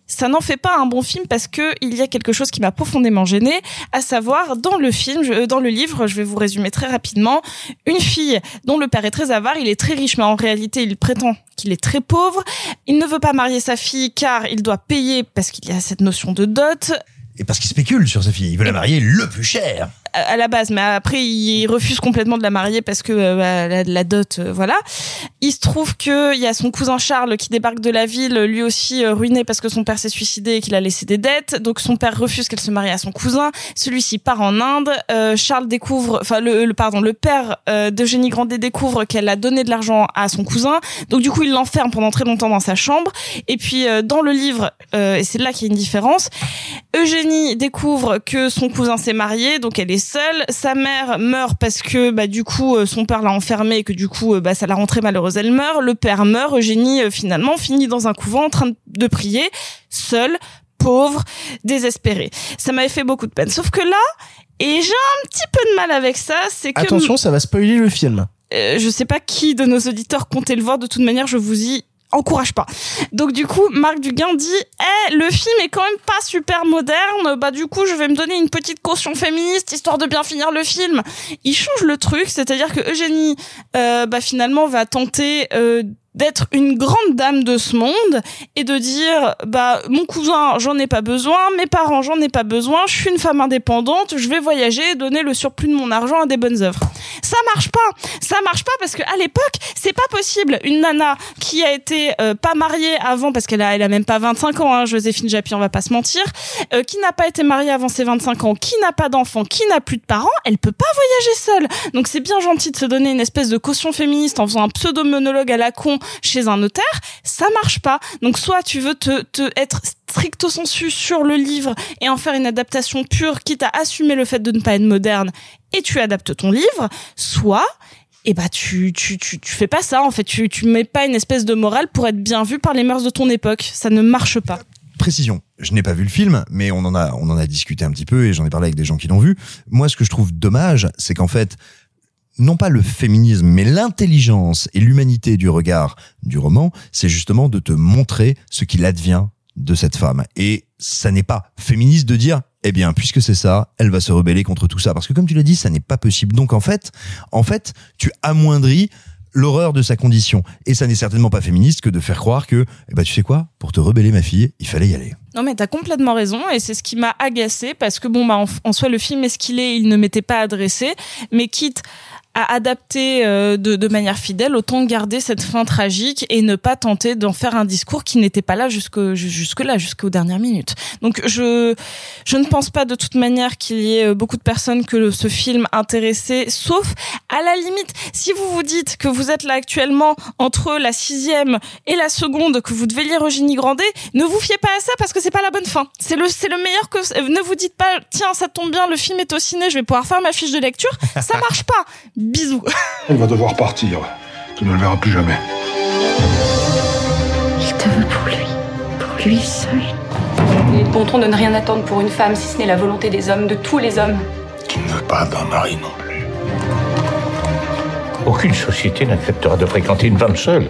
Ça n'en fait pas un bon film parce que il y a quelque chose qui m'a profondément gênée, à savoir dans le film, je- euh, dans le livre, je vais vous résumer très rapidement, une fille dont le père est très avare, il est très riche, mais en réalité il prétend qu'il est très pauvre. Il ne veut pas marier sa fille car il doit payer parce qu'il y a cette notion de dot Et parce qu'il spécule sur sa fille, il veut la marier le plus cher. À la base, mais après il refuse complètement de la marier parce que euh, bah, la, la dot, euh, voilà. Il se trouve que il y a son cousin Charles qui débarque de la ville, lui aussi euh, ruiné parce que son père s'est suicidé et qu'il a laissé des dettes. Donc son père refuse qu'elle se marie à son cousin. Celui-ci part en Inde. Charles découvre, enfin le, pardon, le père d'Eugénie Grandet découvre qu'elle a donné de l'argent à son cousin. Donc du coup il l'enferme pendant très longtemps dans sa chambre. Et puis dans le livre, et c'est là qu'il y a une différence, Eugénie découvre que son cousin s'est marié, donc elle est seule. Sa mère meurt parce que bah du coup euh, son père l'a enfermée et que du coup euh, bah ça l'a rentrée malheureuse. Elle meurt. Le père meurt. Eugénie euh, finalement finit dans un couvent en train de prier, seule, pauvre, désespérée. Ça m'avait fait beaucoup de peine. Sauf que là, et j'ai un petit peu de mal avec ça, c'est que Attention, ça va spoiler le film. euh, je sais pas qui de nos auditeurs comptait le voir. De toute manière, je vous y encourage pas. Donc du coup, Marc Duguin dit "Eh, le film est quand même pas super moderne. Bah du coup, je vais me donner une petite caution féministe histoire de bien finir le film." Il change le truc, c'est-à-dire que Eugénie euh, bah finalement va tenter euh, d'être une grande dame de ce monde et de dire bah mon cousin j'en ai pas besoin mes parents j'en ai pas besoin je suis une femme indépendante je vais voyager et donner le surplus de mon argent à des bonnes œuvres. Ça marche pas. Ça marche pas parce que à l'époque c'est pas possible. Une nana qui a été euh, pas mariée avant parce qu'elle a elle a même pas 25 ans hein, Joséphine Japy on va pas se mentir euh, qui n'a pas été mariée avant ses 25 ans qui n'a pas d'enfant qui n'a plus de parents elle peut pas voyager seule. Donc c'est bien gentil de se donner une espèce de caution féministe en faisant un pseudo monologue à la con chez un notaire ça marche pas. Donc soit tu veux te, te être stricto sensu sur le livre et en faire une adaptation pure quitte à assumer le fait de ne pas être moderne et tu adaptes ton livre soit et bah tu, tu tu tu fais pas ça en fait. Tu tu mets pas une espèce de morale pour être bien vu par les mœurs de ton époque. Ça ne marche pas. Précision, je n'ai pas vu le film, mais on en a, on en a discuté un petit peu et j'en ai parlé avec des gens qui l'ont vu. Moi, ce que je trouve dommage, c'est qu'en fait, non pas le féminisme, mais l'intelligence et l'humanité du regard du roman, c'est justement de te montrer ce qu'il advient de cette femme. Et ça n'est pas féministe de dire, eh bien, puisque c'est ça, elle va se rebeller contre tout ça. Parce que comme tu l'as dit, ça n'est pas possible. Donc en fait, en fait, tu amoindris l'horreur de sa condition. Et ça n'est certainement pas féministe que de faire croire que, eh ben, tu sais quoi, pour te rebeller ma fille, il fallait y aller. Non mais t'as complètement raison et c'est ce qui m'a agacé parce que bon bah en, en soi le film est ce qu'il est, il ne m'était pas adressé, mais quitte à adapter euh, de, de manière fidèle, autant garder cette fin tragique et ne pas tenter d'en faire un discours qui n'était pas là jusque jusque là, jusqu'aux dernières minutes. Donc je je ne pense pas de toute manière qu'il y ait beaucoup de personnes que ce film intéressait, sauf à la limite si vous vous dites que vous êtes là actuellement entre la sixième et la seconde, que vous devez lire Eugénie Grandet, ne vous fiez pas à ça parce que c'est pas la bonne fin. C'est le c'est le meilleur que ne vous dites pas tiens ça tombe bien le film est au ciné, je vais pouvoir faire ma fiche de lecture, ça marche pas. Bisous. Il va devoir partir. Tu ne le verras plus jamais. Il te veut pour lui. Pour lui seul. Il est de bon ton de ne rien attendre pour une femme si ce n'est la volonté des hommes, de tous les hommes. Tu ne veux pas d'un mari non plus. Aucune société n'acceptera de fréquenter une femme seule.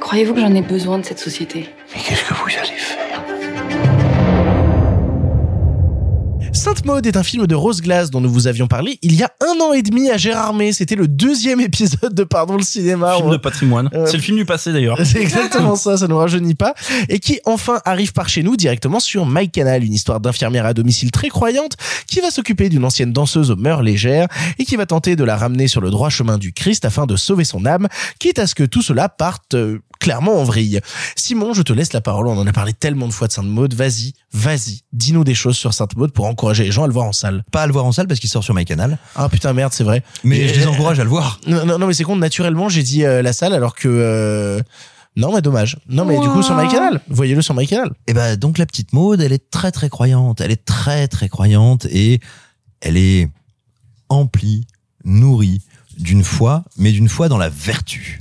Croyez-vous que j'en ai besoin de cette société? Mais qu'est-ce que vous allez Sainte Maud est un film de Rose Glass dont nous vous avions parlé il y a un an et demi à Gérardmer. C'était le deuxième épisode de Pardon le cinéma. Film de patrimoine. Euh, C'est le film du passé d'ailleurs. C'est exactement ça, ça ne nous rajeunit pas. Et qui enfin arrive par chez nous directement sur MyCanal, une histoire d'infirmière à domicile très croyante qui va s'occuper d'une ancienne danseuse aux mœurs légères et qui va tenter de la ramener sur le droit chemin du Christ afin de sauver son âme, quitte à ce que tout cela parte euh, clairement en vrille. Simon, je te laisse la parole, on en a parlé tellement de fois de Sainte Maud, vas-y, vas-y, dis-nous des choses sur Sainte Maud pour encourager les gens à le voir en salle. Pas à le voir en salle parce qu'il sort sur MyCanal. Ah putain merde, c'est vrai. Mais Et- je les encourage à le voir. Non, non, non, mais c'est con, naturellement, j'ai dit euh, la salle alors que... euh, Non, mais dommage. Non, mais du coup, sur MyCanal. Voyez-le sur MyCanal. Et ben donc la petite Maude, elle est très très croyante, elle est très très croyante et elle est emplie, nourrie d'une foi, mais d'une foi dans la vertu,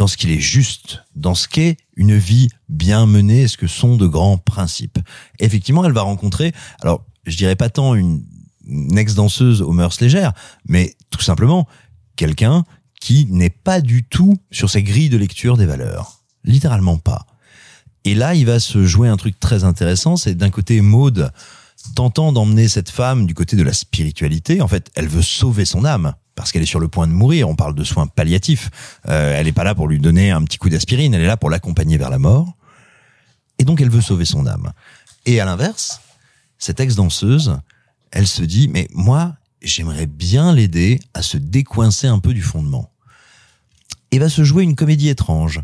dans ce qu'il est juste, dans ce qu'est une vie bien menée, ce que sont de grands principes. Effectivement, elle va rencontrer, alors je dirais pas tant une, ex-danseuse aux mœurs légères, mais tout simplement quelqu'un qui n'est pas du tout sur ses grilles de lecture des valeurs. Littéralement pas. Et là, il va se jouer un truc très intéressant, c'est d'un côté Maude tentant d'emmener cette femme du côté de la spiritualité. En fait, elle veut sauver son âme parce qu'elle est sur le point de mourir. On parle de soins palliatifs. Euh, elle n'est pas là pour lui donner un petit coup d'aspirine, elle est là pour l'accompagner vers la mort. Et donc, elle veut sauver son âme. Et à l'inverse, cette ex-danseuse, elle se dit, mais moi, j'aimerais bien l'aider à se décoincer un peu du fondement. Et va se jouer une comédie étrange.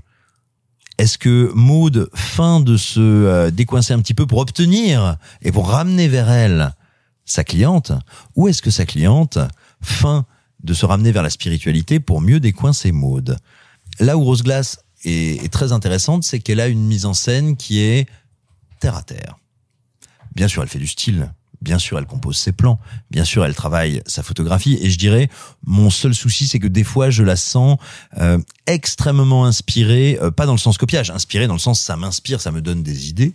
Est-ce que Maude feint de se euh, décoincer un petit peu pour obtenir et pour ramener vers elle sa cliente Ou est-ce que sa cliente feint de se ramener vers la spiritualité pour mieux décoincer Maude Là où Rose Glass est, très intéressante, c'est qu'elle a une mise en scène qui est terre à terre. Bien sûr, elle fait du style. Bien sûr, elle compose ses plans. Bien sûr, elle travaille sa photographie. Et je dirais, mon seul souci, c'est que des fois, je la sens euh, extrêmement inspirée, euh, pas dans le sens copiage, inspirée dans le sens ça m'inspire, ça me donne des idées,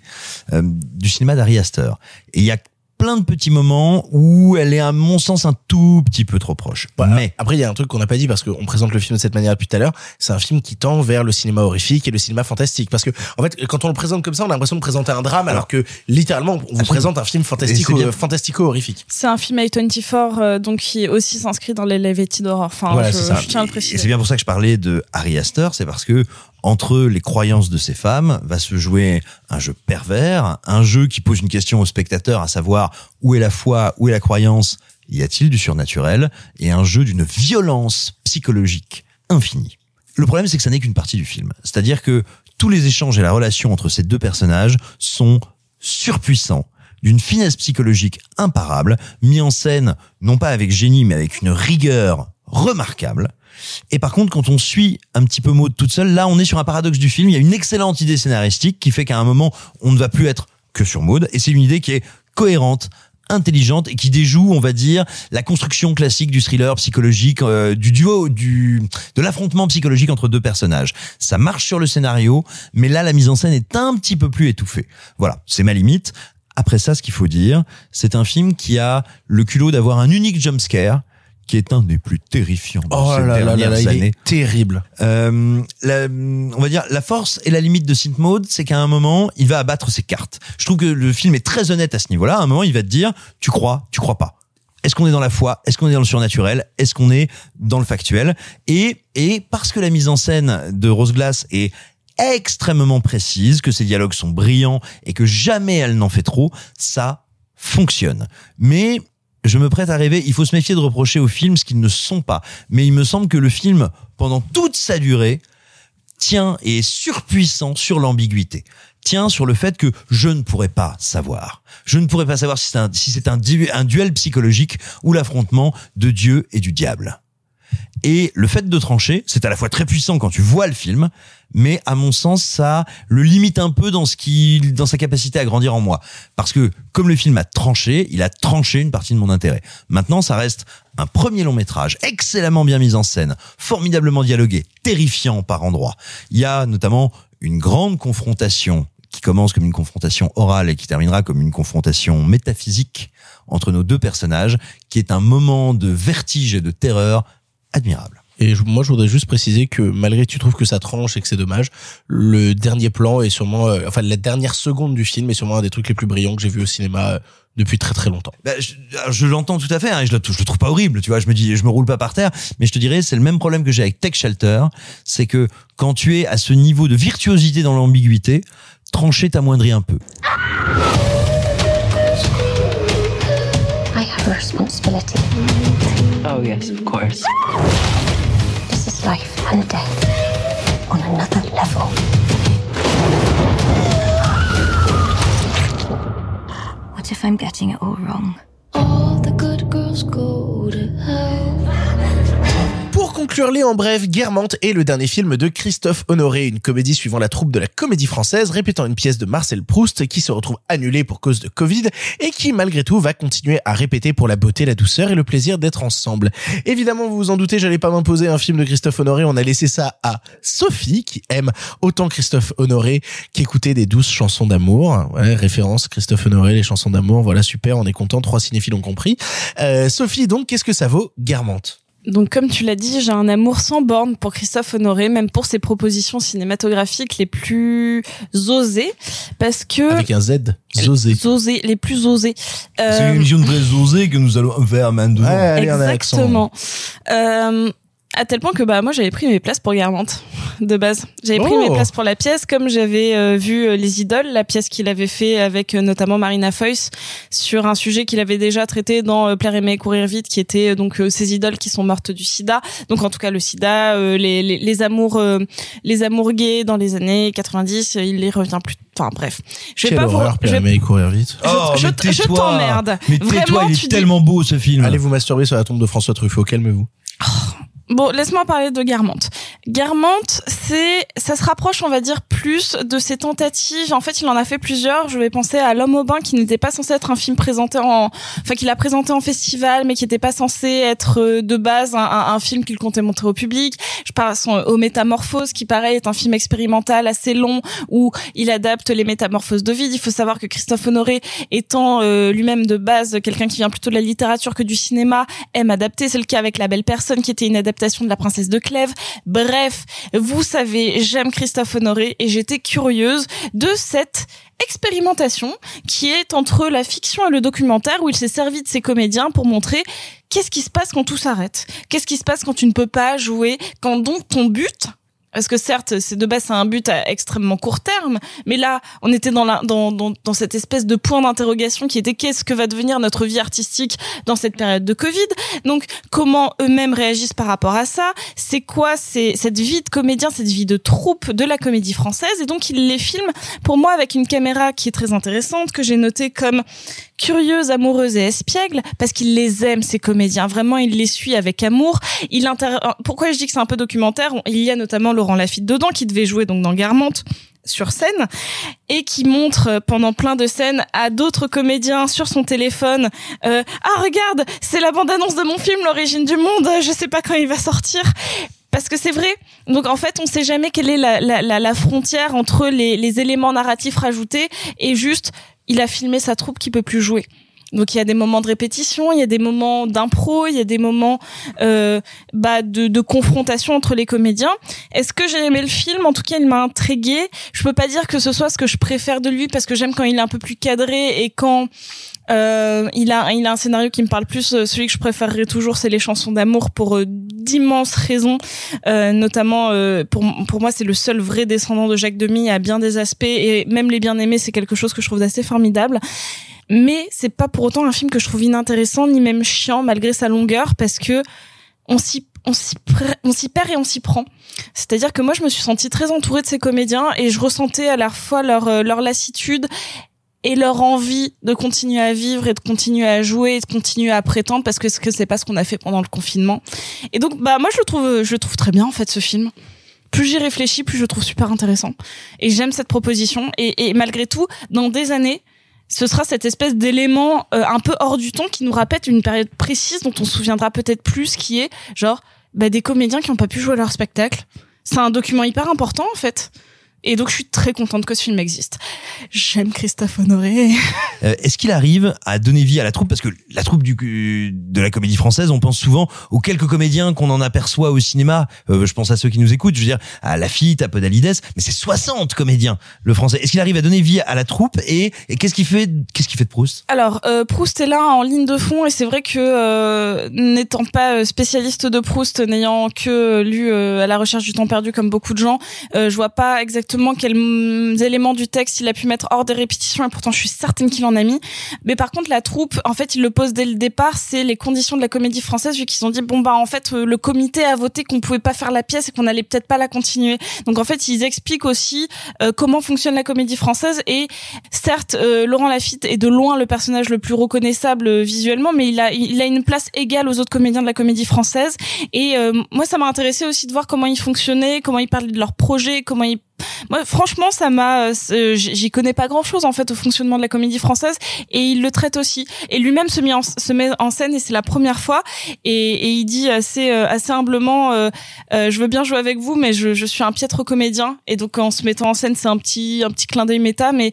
euh, du cinéma d'Ari Aster. Et il y a plein de petits moments où elle est à mon sens un tout petit peu trop proche. Mais après, il y a un truc qu'on n'a pas dit parce qu'on présente le film de cette manière depuis tout à l'heure. C'est un film qui tend vers le cinéma horrifique et le cinéma fantastique. Parce que, en fait, quand on le présente comme ça, on a l'impression de présenter un drame, alors, que littéralement, on vous présente un film fantastico, Et c'est fantastico-horrifique. Un film A24 euh, donc qui aussi s'inscrit dans les Levetti d'horreur. Enfin, Voilà, je, tiens à le Et préciser. c'est bien pour ça que je parlais de Harry Astor, c'est parce que entre les croyances de ces femmes va se jouer un jeu pervers, un jeu qui pose une question au spectateur, à savoir où est la foi, où est la croyance, y a-t-il du surnaturel, et un jeu d'une violence psychologique infinie. Le problème, c'est que ça n'est qu'une partie du film. C'est-à-dire que tous les échanges et la relation entre ces deux personnages sont surpuissants d'une finesse psychologique imparable, mis en scène non pas avec génie, mais avec une rigueur remarquable. Et par contre, quand on suit un petit peu Maud toute seule, là, on est sur un paradoxe du film. Il y a une excellente idée scénaristique qui fait qu'à un moment, on ne va plus être que sur Maud. Et c'est une idée qui est cohérente, intelligente et qui déjoue, on va dire, la construction classique du thriller psychologique, euh, du duo, du de l'affrontement psychologique entre deux personnages. Ça marche sur le scénario, mais là, la mise en scène est un petit peu plus étouffée. Voilà, c'est ma limite. Après ça, ce qu'il faut dire, c'est un film qui a le culot d'avoir un unique jumpscare qui est un des plus terrifiants de Oh ces là là là dernières là, il années. est terrible. Euh, la- on va dire la force et la limite de Synth Mode, c'est qu'à un moment, il va abattre ses cartes. Je trouve que le film est très honnête à ce niveau-là. À un moment, il va te dire, tu crois, tu crois pas. Est-ce qu'on est dans la foi? Est-ce qu'on est dans le surnaturel? Est-ce qu'on est dans le factuel? Et et parce que la mise en scène de Rose Glass est extrêmement précise, que ses dialogues sont brillants et que jamais elle n'en fait trop, ça fonctionne. Mais je me prête à rêver, il faut se méfier de reprocher aux films ce qu'ils ne sont pas. Mais il me semble que le film, pendant toute sa durée, tient et est surpuissant sur l'ambiguïté. Tient sur le fait que je ne pourrais pas savoir. Je ne pourrais pas savoir si c'est un, si un duel psychologique ou l'affrontement de Dieu et du diable. Et le fait de trancher, c'est à la fois très puissant quand tu vois le film, mais à mon sens, ça le limite un peu dans ce qui, dans sa capacité à grandir en moi. Parce que, comme le film a tranché, il a tranché une partie de mon intérêt. Maintenant, ça reste un premier long métrage, excellemment bien mis en scène, formidablement dialogué, terrifiant par endroits. Il y a notamment une grande confrontation qui commence comme une confrontation orale et qui terminera comme une confrontation métaphysique entre nos deux personnages, qui est un moment de vertige et de terreur admirable. Et moi, je voudrais juste préciser que malgré que tu trouves que ça tranche et que c'est dommage, le dernier plan est sûrement, euh, enfin la dernière seconde du film est sûrement un des trucs les plus brillants que j'ai vu au cinéma euh, depuis très très longtemps. Bah, je, je l'entends tout à fait, hein, et je, le, je le trouve pas horrible, tu vois. Je me dis, je me roule pas par terre, mais je te dirais, c'est le même problème que j'ai avec Tech Shelter, c'est que quand tu es à ce niveau de virtuosité dans l'ambiguïté, trancher t'amoindrit un peu. I have a responsibility. Oh, yes, of course. This is life and death on another level. What if I'm getting it all wrong? All the good girls go to hell. Pour conclure-les en bref, Guermantes est le dernier film de Christophe Honoré, une comédie suivant la troupe de la comédie française, répétant une pièce de Marcel Proust qui se retrouve annulée pour cause de Covid et qui malgré tout va continuer à répéter pour la beauté, la douceur et le plaisir d'être ensemble. Évidemment, vous vous en doutez, j'allais pas m'imposer un film de Christophe Honoré, on a laissé ça à Sophie qui aime autant Christophe Honoré qu'écouter des douces chansons d'amour. Ouais, référence Christophe Honoré, les chansons d'amour, voilà super, on est content, trois cinéphiles ont compris. Euh, Sophie, donc, qu'est-ce que ça vaut Guermantes? Donc, comme tu l'as dit, j'ai un amour sans borne pour Christophe Honoré, même pour ses propositions cinématographiques les plus osées, parce que Avec un Z, Zosé. osées, les plus osées. C'est Euh, une émission de vrais osés que nous allons faire maintenant. Ouais, allez, on a l'accent. Exactement. Euh, à tel point que bah moi j'avais pris mes places pour Guermantes de base. J'avais pris Oh. mes places pour la pièce comme j'avais euh, vu euh, Les Idoles, la pièce qu'il avait fait avec euh, notamment Marina Foïs sur un sujet qu'il avait déjà traité dans euh, Plaire aimer courir vite qui était euh, donc euh, ces idoles qui sont mortes du sida. Donc en tout cas le sida, euh, les, les, les amours euh, les amours gays dans les années 90, euh, il les revient plus enfin bref. Je vais Quelle pas vous horreur, je vais- courir vite. Oh, je- t'emmerde. Mais tais-toi, il tu est dis- tellement beau ce film. Allez vous masturber sur la tombe de François Truffaut, calmez-vous. Bon, laisse-moi parler de Guermantes. Guermantes, c'est, ça se rapproche, on va dire, plus de ses tentatives. En fait, il en a fait plusieurs. Je vais penser à L'homme au bain, qui n'était pas censé être un film présenté en, enfin, qu'il a présenté en festival, mais qui n'était pas censé être euh, de base un, un- film qu'il comptait montrer au public. Je passe au Métamorphose, qui pareil est un film expérimental assez long où il adapte les métamorphoses d'Ovide. Il faut savoir que Christophe Honoré, étant euh, lui-même de base quelqu'un qui vient plutôt de la littérature que du cinéma, aime adapter. C'est le cas avec La Belle Personne, qui était une adaptation de La Princesse de Clèves. Bref, vous savez, j'aime Christophe Honoré et j'étais curieuse de cette expérimentation qui est entre la fiction et le documentaire où il s'est servi de ses comédiens pour montrer qu'est-ce qui se passe quand tout s'arrête. Qu'est-ce qui se passe quand tu ne peux pas jouer, quand donc ton but parce que certes, c'est de base un but à extrêmement court terme, mais là, on était dans la dans dans, dans cette espèce de point d'interrogation qui était qu'est-ce que va devenir notre vie artistique dans cette période de Covid? Donc comment eux-mêmes réagissent par rapport à ça? C'est quoi c'est cette vie de comédien, cette vie de troupe de la comédie française? Et donc il les filme pour moi avec une caméra qui est très intéressante que j'ai notée comme curieuse, amoureuse et espiègle parce qu'il les aime ces comédiens. Vraiment, il les suit avec amour. Il inter... Pourquoi je dis que c'est un peu documentaire? Il y a notamment Laurent Lafitte dedans qui devait jouer donc dans Guermantes sur scène et qui montre euh, pendant plein de scènes à d'autres comédiens sur son téléphone euh, ah regarde c'est la bande annonce de mon film l'origine du monde je sais pas quand il va sortir parce que c'est vrai. Donc en fait, on sait jamais quelle est la frontière entre les, les éléments narratifs rajoutés et juste il a filmé sa troupe qui peut plus jouer. Donc il y a des moments de répétition, il y a des moments d'impro, il y a des moments euh, bah, de, de confrontation entre les comédiens. Est-ce que j'ai aimé le film? En tout cas, il m'a intrigué. Je peux pas dire que ce soit ce que je préfère de lui parce que j'aime quand il est un peu plus cadré et quand euh, il a il a un scénario qui me parle plus. Euh, Celui que je préférerais toujours, c'est les chansons d'amour pour euh, d'immenses raisons. Euh, notamment pour pour moi, c'est le seul vrai descendant de Jacques Demy à bien des aspects et même les bien aimés, c'est quelque chose que je trouve assez formidable. Mais c'est pas pour autant un film que je trouve inintéressant ni même chiant malgré sa longueur parce que on s'y on s'y on s'y perd et on s'y prend. C'est-à-dire que moi je me suis sentie très entourée de ces comédiens et je ressentais à la fois leur leur lassitude et leur envie de continuer à vivre et de continuer à jouer et de continuer à prétendre parce que ce que c'est pas ce qu'on a fait pendant le confinement. Et donc bah moi je le trouve je le trouve très bien en fait ce film. Plus j'y réfléchis, plus je le trouve super intéressant. Et j'aime cette proposition et, et malgré tout dans des années ce sera cette espèce d'élément euh, un peu hors du temps qui nous rappelle une période précise dont on se souviendra peut-être plus, qui est genre bah, des comédiens qui n'ont pas pu jouer leur spectacle. C'est un document hyper important en fait. Et donc je suis très contente que ce film existe. J'aime Christophe Honoré. Euh, Est-ce qu'il arrive à donner vie à la troupe? Parce que la troupe du, de la comédie française, on pense souvent aux quelques comédiens qu'on en aperçoit au cinéma. Euh, je pense à ceux qui nous écoutent, je veux dire à Lafitte, à Podalides, mais c'est 60 comédiens, le français. Est-ce qu'il arrive à donner vie à la troupe? Et, et qu'est-ce qu'il fait Qu'est-ce qu'il fait de Proust? Alors euh, Proust est là en ligne de fond et c'est vrai que euh, n'étant pas euh, spécialiste de Proust, n'ayant que lu euh, à la recherche du temps perdu comme beaucoup de gens, euh, je vois pas exactement quels éléments du texte il a pu mettre hors des répétitions et pourtant je suis certaine qu'il en a mis. Mais par contre la troupe, en fait, il le pose dès le départ, c'est les conditions de la comédie française vu qu'ils ont dit bon bah en fait euh, le comité a voté qu'on pouvait pas faire la pièce et qu'on allait peut-être pas la continuer. Donc en fait, ils expliquent aussi euh, comment fonctionne la comédie française et certes euh, Laurent Lafitte est de loin le personnage le plus reconnaissable euh, visuellement mais il a il a une place égale aux autres comédiens de la comédie française et euh, moi ça m'a intéressé aussi de voir comment ils fonctionnaient, comment ils parlaient de leurs projets, comment ils moi, franchement, ça m'a, euh, c'est- j'y connais pas grand chose en fait au fonctionnement de la comédie française et il le traite aussi. Et lui-même se met en, scène et c'est la première fois et, il dit assez, euh, assez humblement, euh, euh, je veux bien jouer avec vous, mais je, je suis un piètre comédien et donc en se mettant en scène, c'est un petit, un petit clin d'œil méta, mais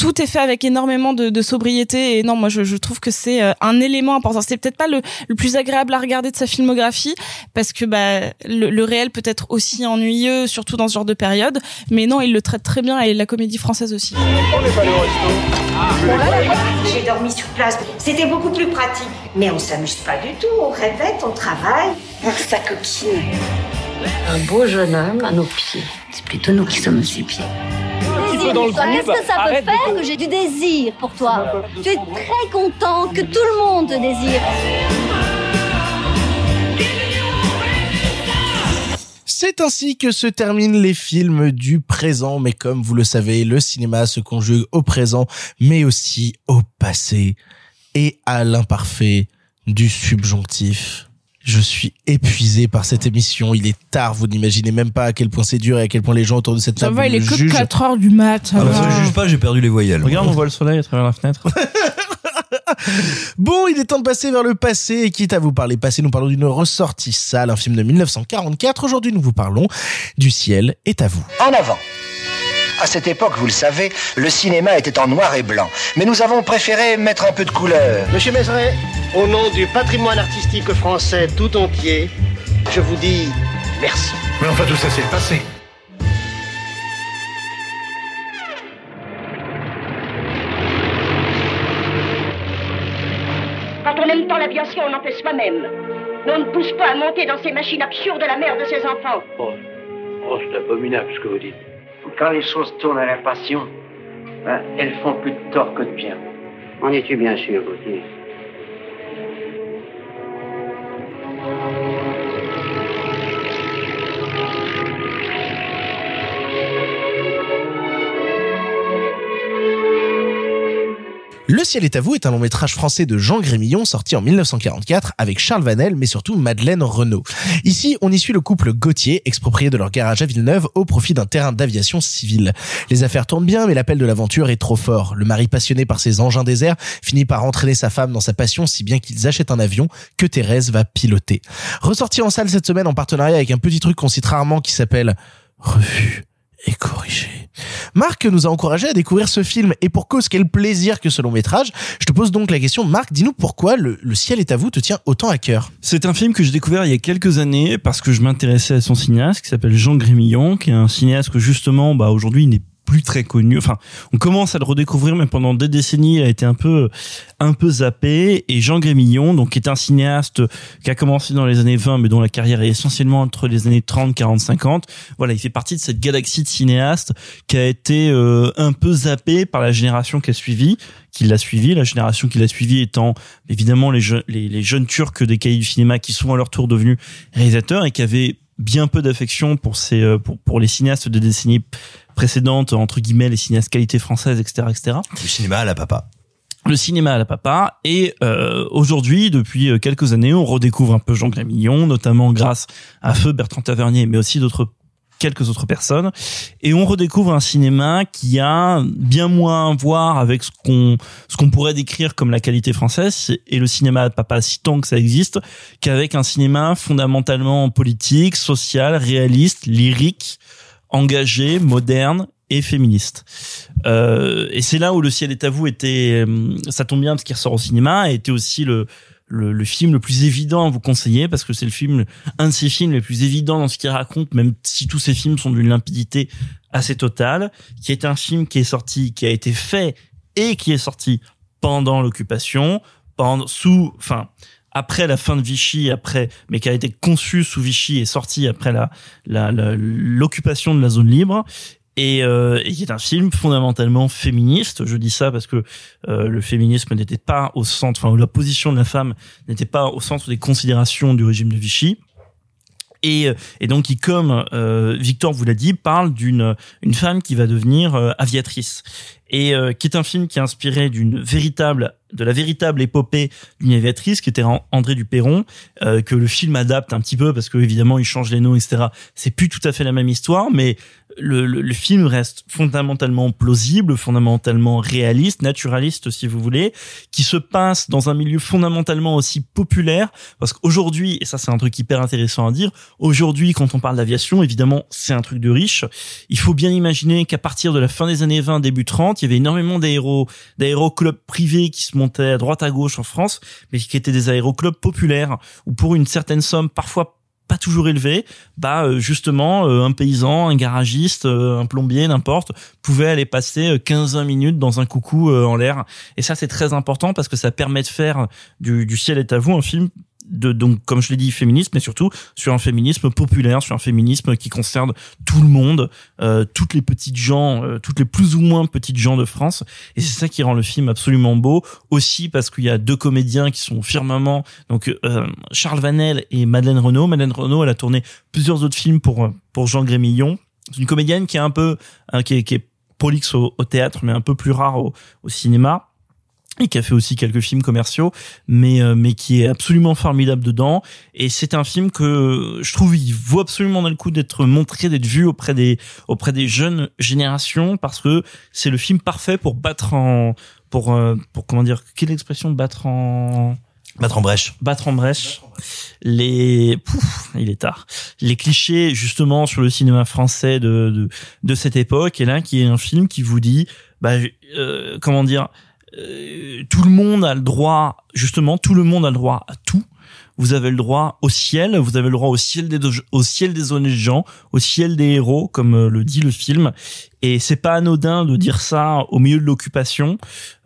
tout est fait avec énormément de, de sobriété et non, moi je, je trouve que c'est euh, un élément important. C'est peut-être pas le, le plus agréable à regarder de sa filmographie parce que bah le, le réel peut être aussi ennuyeux, surtout dans ce genre de période. Mais non, il le traite très bien et la comédie française aussi. J'ai dormi sur place. C'était beaucoup plus pratique. Mais on s'amuse pas du tout. On répète, on travaille. On sa coquine. Un beau jeune homme à nos pieds. C'est plutôt nous qui sommes à ses pieds. Peu dans le Qu'est-ce que ça peut Arrête faire que j'ai du désir pour toi Tu es très content que tout le monde te désire. C'est ainsi que se terminent les films du présent, mais comme vous le savez, le cinéma se conjugue au présent, mais aussi au passé et à l'imparfait du subjonctif. Je suis épuisé par cette émission. Il est tard. Vous n'imaginez même pas à quel point c'est dur et à quel point les gens autour de cette Ça table va, il est que jugent. 4 heures du mat. ça Ah bah, ça, je juge pas, j'ai perdu les voyelles. Regarde, on voit le soleil à travers la fenêtre. Bon, il est temps de passer vers le passé et quitte à vous parler passé, nous parlons d'une ressortie sale, un film de 1944. Aujourd'hui, nous vous parlons du ciel est à vous. En avant. À cette époque, vous le savez, le cinéma était en noir et blanc. Mais nous avons préféré mettre un peu de couleur. Monsieur Mézeret, au nom du patrimoine artistique français tout entier, je vous dis merci. Mais enfin, tout ça, c'est le passé. Quand on aime tant l'aviation, on en fait soi-même. Mais on ne pousse pas à monter dans ces machines absurdes la mère de ses enfants. Oh, oh c'est abominable ce que vous dites. Quand les choses tournent à la passion, ben, elles font plus de tort que de bien. En es-tu bien sûr, Gauthier Le ciel est à vous est un long métrage français de Jean Grémillon sorti en 1944 avec Charles Vanel mais surtout Madeleine Renaud. Ici, on y suit le couple Gauthier exproprié de leur garage à Villeneuve au profit d'un terrain d'aviation civile. Les affaires tournent bien mais l'appel de l'aventure est trop fort. Le mari passionné par ses engins déserts finit par entraîner sa femme dans sa passion si bien qu'ils achètent un avion que Thérèse va piloter. Ressorti en salle cette semaine en partenariat avec un petit truc qu'on cite rarement qui s'appelle Revue et corrigé. Marc nous a encouragé à découvrir ce film et pour cause quel plaisir que ce long métrage. Je te pose donc la question, Marc, dis-nous pourquoi le, ciel est à vous te tient autant à cœur. C'est un film que j'ai découvert il y a quelques années parce que je m'intéressais à son cinéaste qui s'appelle Jean Grémillon, qui est un cinéaste que justement, bah, aujourd'hui, il n'est plus très connu. Enfin, on commence à le redécouvrir, mais pendant des décennies, il a été un peu, un peu zappé. Et Jean Grémillon, donc, est un cinéaste qui a commencé dans les années 20, mais dont la carrière est essentiellement entre les années 30, 40, 50. Voilà, il fait partie de cette galaxie de cinéastes qui a été euh, un peu zappé par la génération qui a suivi, qui l'a suivi, la génération qui l'a suivi étant évidemment les, jeunes les, les jeunes Turcs des cahiers du cinéma qui sont à leur tour devenus réalisateurs et qui avaient bien peu d'affection pour ces euh, pour, pour les cinéastes des décennies précédentes entre guillemets les cinéastes qualité française etc etc Le cinéma à la papa. le cinéma à la papa. Et euh, aujourd'hui depuis euh, quelques années on redécouvre un peu Jean Grémillon notamment grâce à Feu Bertrand Tavernier mais aussi d'autres quelques autres personnes. Et on redécouvre un cinéma qui a bien moins à voir avec ce qu'on ce qu'on pourrait décrire comme la qualité française et le cinéma à papa si tant que ça existe qu'avec un cinéma fondamentalement politique social réaliste lyrique engagé moderne et féministe. Euh, et c'est là où Le ciel est à vous était, euh, ça tombe bien parce qu'il ressort au cinéma, et était aussi le, le, le film le plus évident à vous conseiller parce que c'est le film, un de ces films les plus évidents dans ce qu'il raconte, même si tous ces films sont d'une limpidité assez totale, qui est un film qui est sorti, qui a été fait et qui est sorti pendant l'occupation, pendant, sous, enfin, après la fin de Vichy, après, mais qui a été conçu sous Vichy et sorti après la, la, la- l'occupation de la zone libre et, euh, et qui est un film fondamentalement féministe. Je dis ça parce que euh, le féminisme n'était pas au centre, enfin la position de la femme n'était pas au centre des considérations du régime de Vichy. Et, et donc, qui, comme euh, Victor vous l'a dit, parle d'une une femme qui va devenir euh, aviatrice. Et euh, qui est un film qui est inspiré d'une véritable de la véritable épopée d'une aviatrice qui était An- André Duperron euh, que le film adapte un petit peu parce que évidemment il change les noms etc c'est plus tout à fait la même histoire mais le, le, le film reste fondamentalement plausible fondamentalement réaliste naturaliste si vous voulez qui se passe dans un milieu fondamentalement aussi populaire parce qu'aujourd'hui et ça c'est un truc hyper intéressant à dire aujourd'hui quand on parle d'aviation évidemment c'est un truc de riche. Il faut bien imaginer qu'à partir de la fin des années 20 début 30 il y avait énormément d'aéro d'aéroclubs privés qui se montaient à droite à gauche en France mais qui étaient des aéroclubs populaires où pour une certaine somme parfois pas toujours élevée, bah euh, justement euh, un paysan, un garagiste, euh, un plombier, n'importe, pouvait aller passer 15-20 minutes dans un coucou en l'air. Et ça c'est très important parce que ça permet de faire du, du ciel est à vous un film de donc comme je l'ai dit féminisme mais surtout sur un féminisme populaire sur un féminisme qui concerne tout le monde euh, toutes les petites gens euh, toutes les plus ou moins petites gens de France. Et c'est ça qui rend le film absolument beau. Aussi parce qu'il y a deux comédiens qui sont au firmament donc euh, Charles Vanel et Madeleine Renaud. Madeleine Renaud elle a tourné plusieurs autres films pour pour Jean Grémillon. C'est une comédienne qui est un peu hein, qui, est, qui est prolixe au, théâtre mais un peu plus rare au cinéma et qui a fait aussi quelques films commerciaux, mais euh, mais qui est absolument formidable dedans. Et c'est un film que je trouve il vaut absolument le coup d'être montré, d'être vu auprès des auprès des jeunes générations parce que c'est le film parfait pour battre en pour euh, pour comment dire quelle expression battre en Battre en brèche. Battre en brèche. Les, pouf, il est tard. Les clichés, justement, sur le cinéma français de, de, de cette époque. Et là, qui est un film qui vous dit, bah, euh, comment dire, euh, tout le monde a le droit, justement, tout le monde a le droit à tout. Vous avez le droit au ciel, vous avez le droit au ciel des, au ciel des honnêtes gens, au ciel des héros, comme euh, le dit le film. Et c'est pas anodin de dire ça au milieu de l'occupation.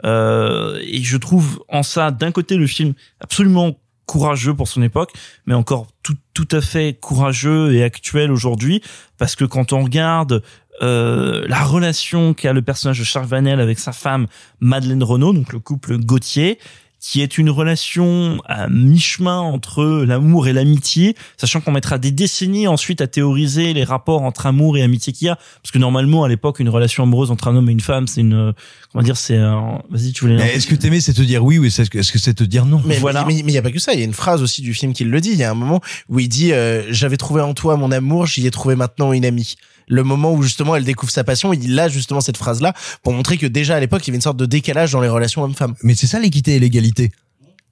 Euh, et je trouve en ça, d'un côté, le film absolument courageux pour son époque, mais encore tout, tout à fait courageux et actuel aujourd'hui, parce que quand on regarde euh, la relation qu'a le personnage de Charles Vanel avec sa femme Madeleine Renaud, donc le couple Gauthier, qui est une relation à mi-chemin entre l'amour et l'amitié, sachant qu'on mettra des décennies ensuite à théoriser les rapports entre amour et amitié qu'il y a, parce que normalement à l'époque une relation amoureuse entre un homme et une femme, c'est une, comment dire, c'est un, vas-y tu voulais. Mais Est-ce que t'aimer c'est te dire oui ou est-ce que est-ce que c'est te dire non? Mais voilà. Mais il y a pas que ça. Il y a une phrase aussi du film qui le dit. Il y a un moment où il dit euh, "J'avais trouvé en toi mon amour, j'y ai trouvé maintenant une amie." Le moment où justement elle découvre sa passion, il a justement cette phrase là pour montrer que déjà à l'époque il y avait une sorte de décalage dans les relations homme-femme. Mais c'est ça l'équité et l'égalité.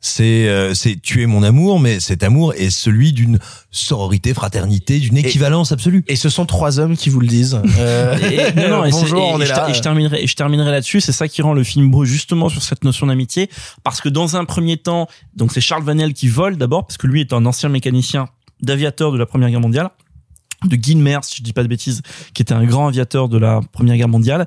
C'est euh, c'est tu es mon amour, mais cet amour est celui d'une sororité, fraternité, d'une équivalence absolue. Et ce sont trois hommes qui vous le disent. Euh, Et- non, non, et c'est- bonjour, on est je, là. je terminerai, et je terminerai là-dessus. C'est ça qui rend le film beau, justement, sur cette notion d'amitié. Parce que dans un premier temps, donc c'est Charles Vanel qui vole d'abord, parce que lui est un ancien mécanicien d'aviateur de la Première Guerre mondiale de Guilmer, si je dis pas de bêtises, qui était un grand aviateur de la Première Guerre mondiale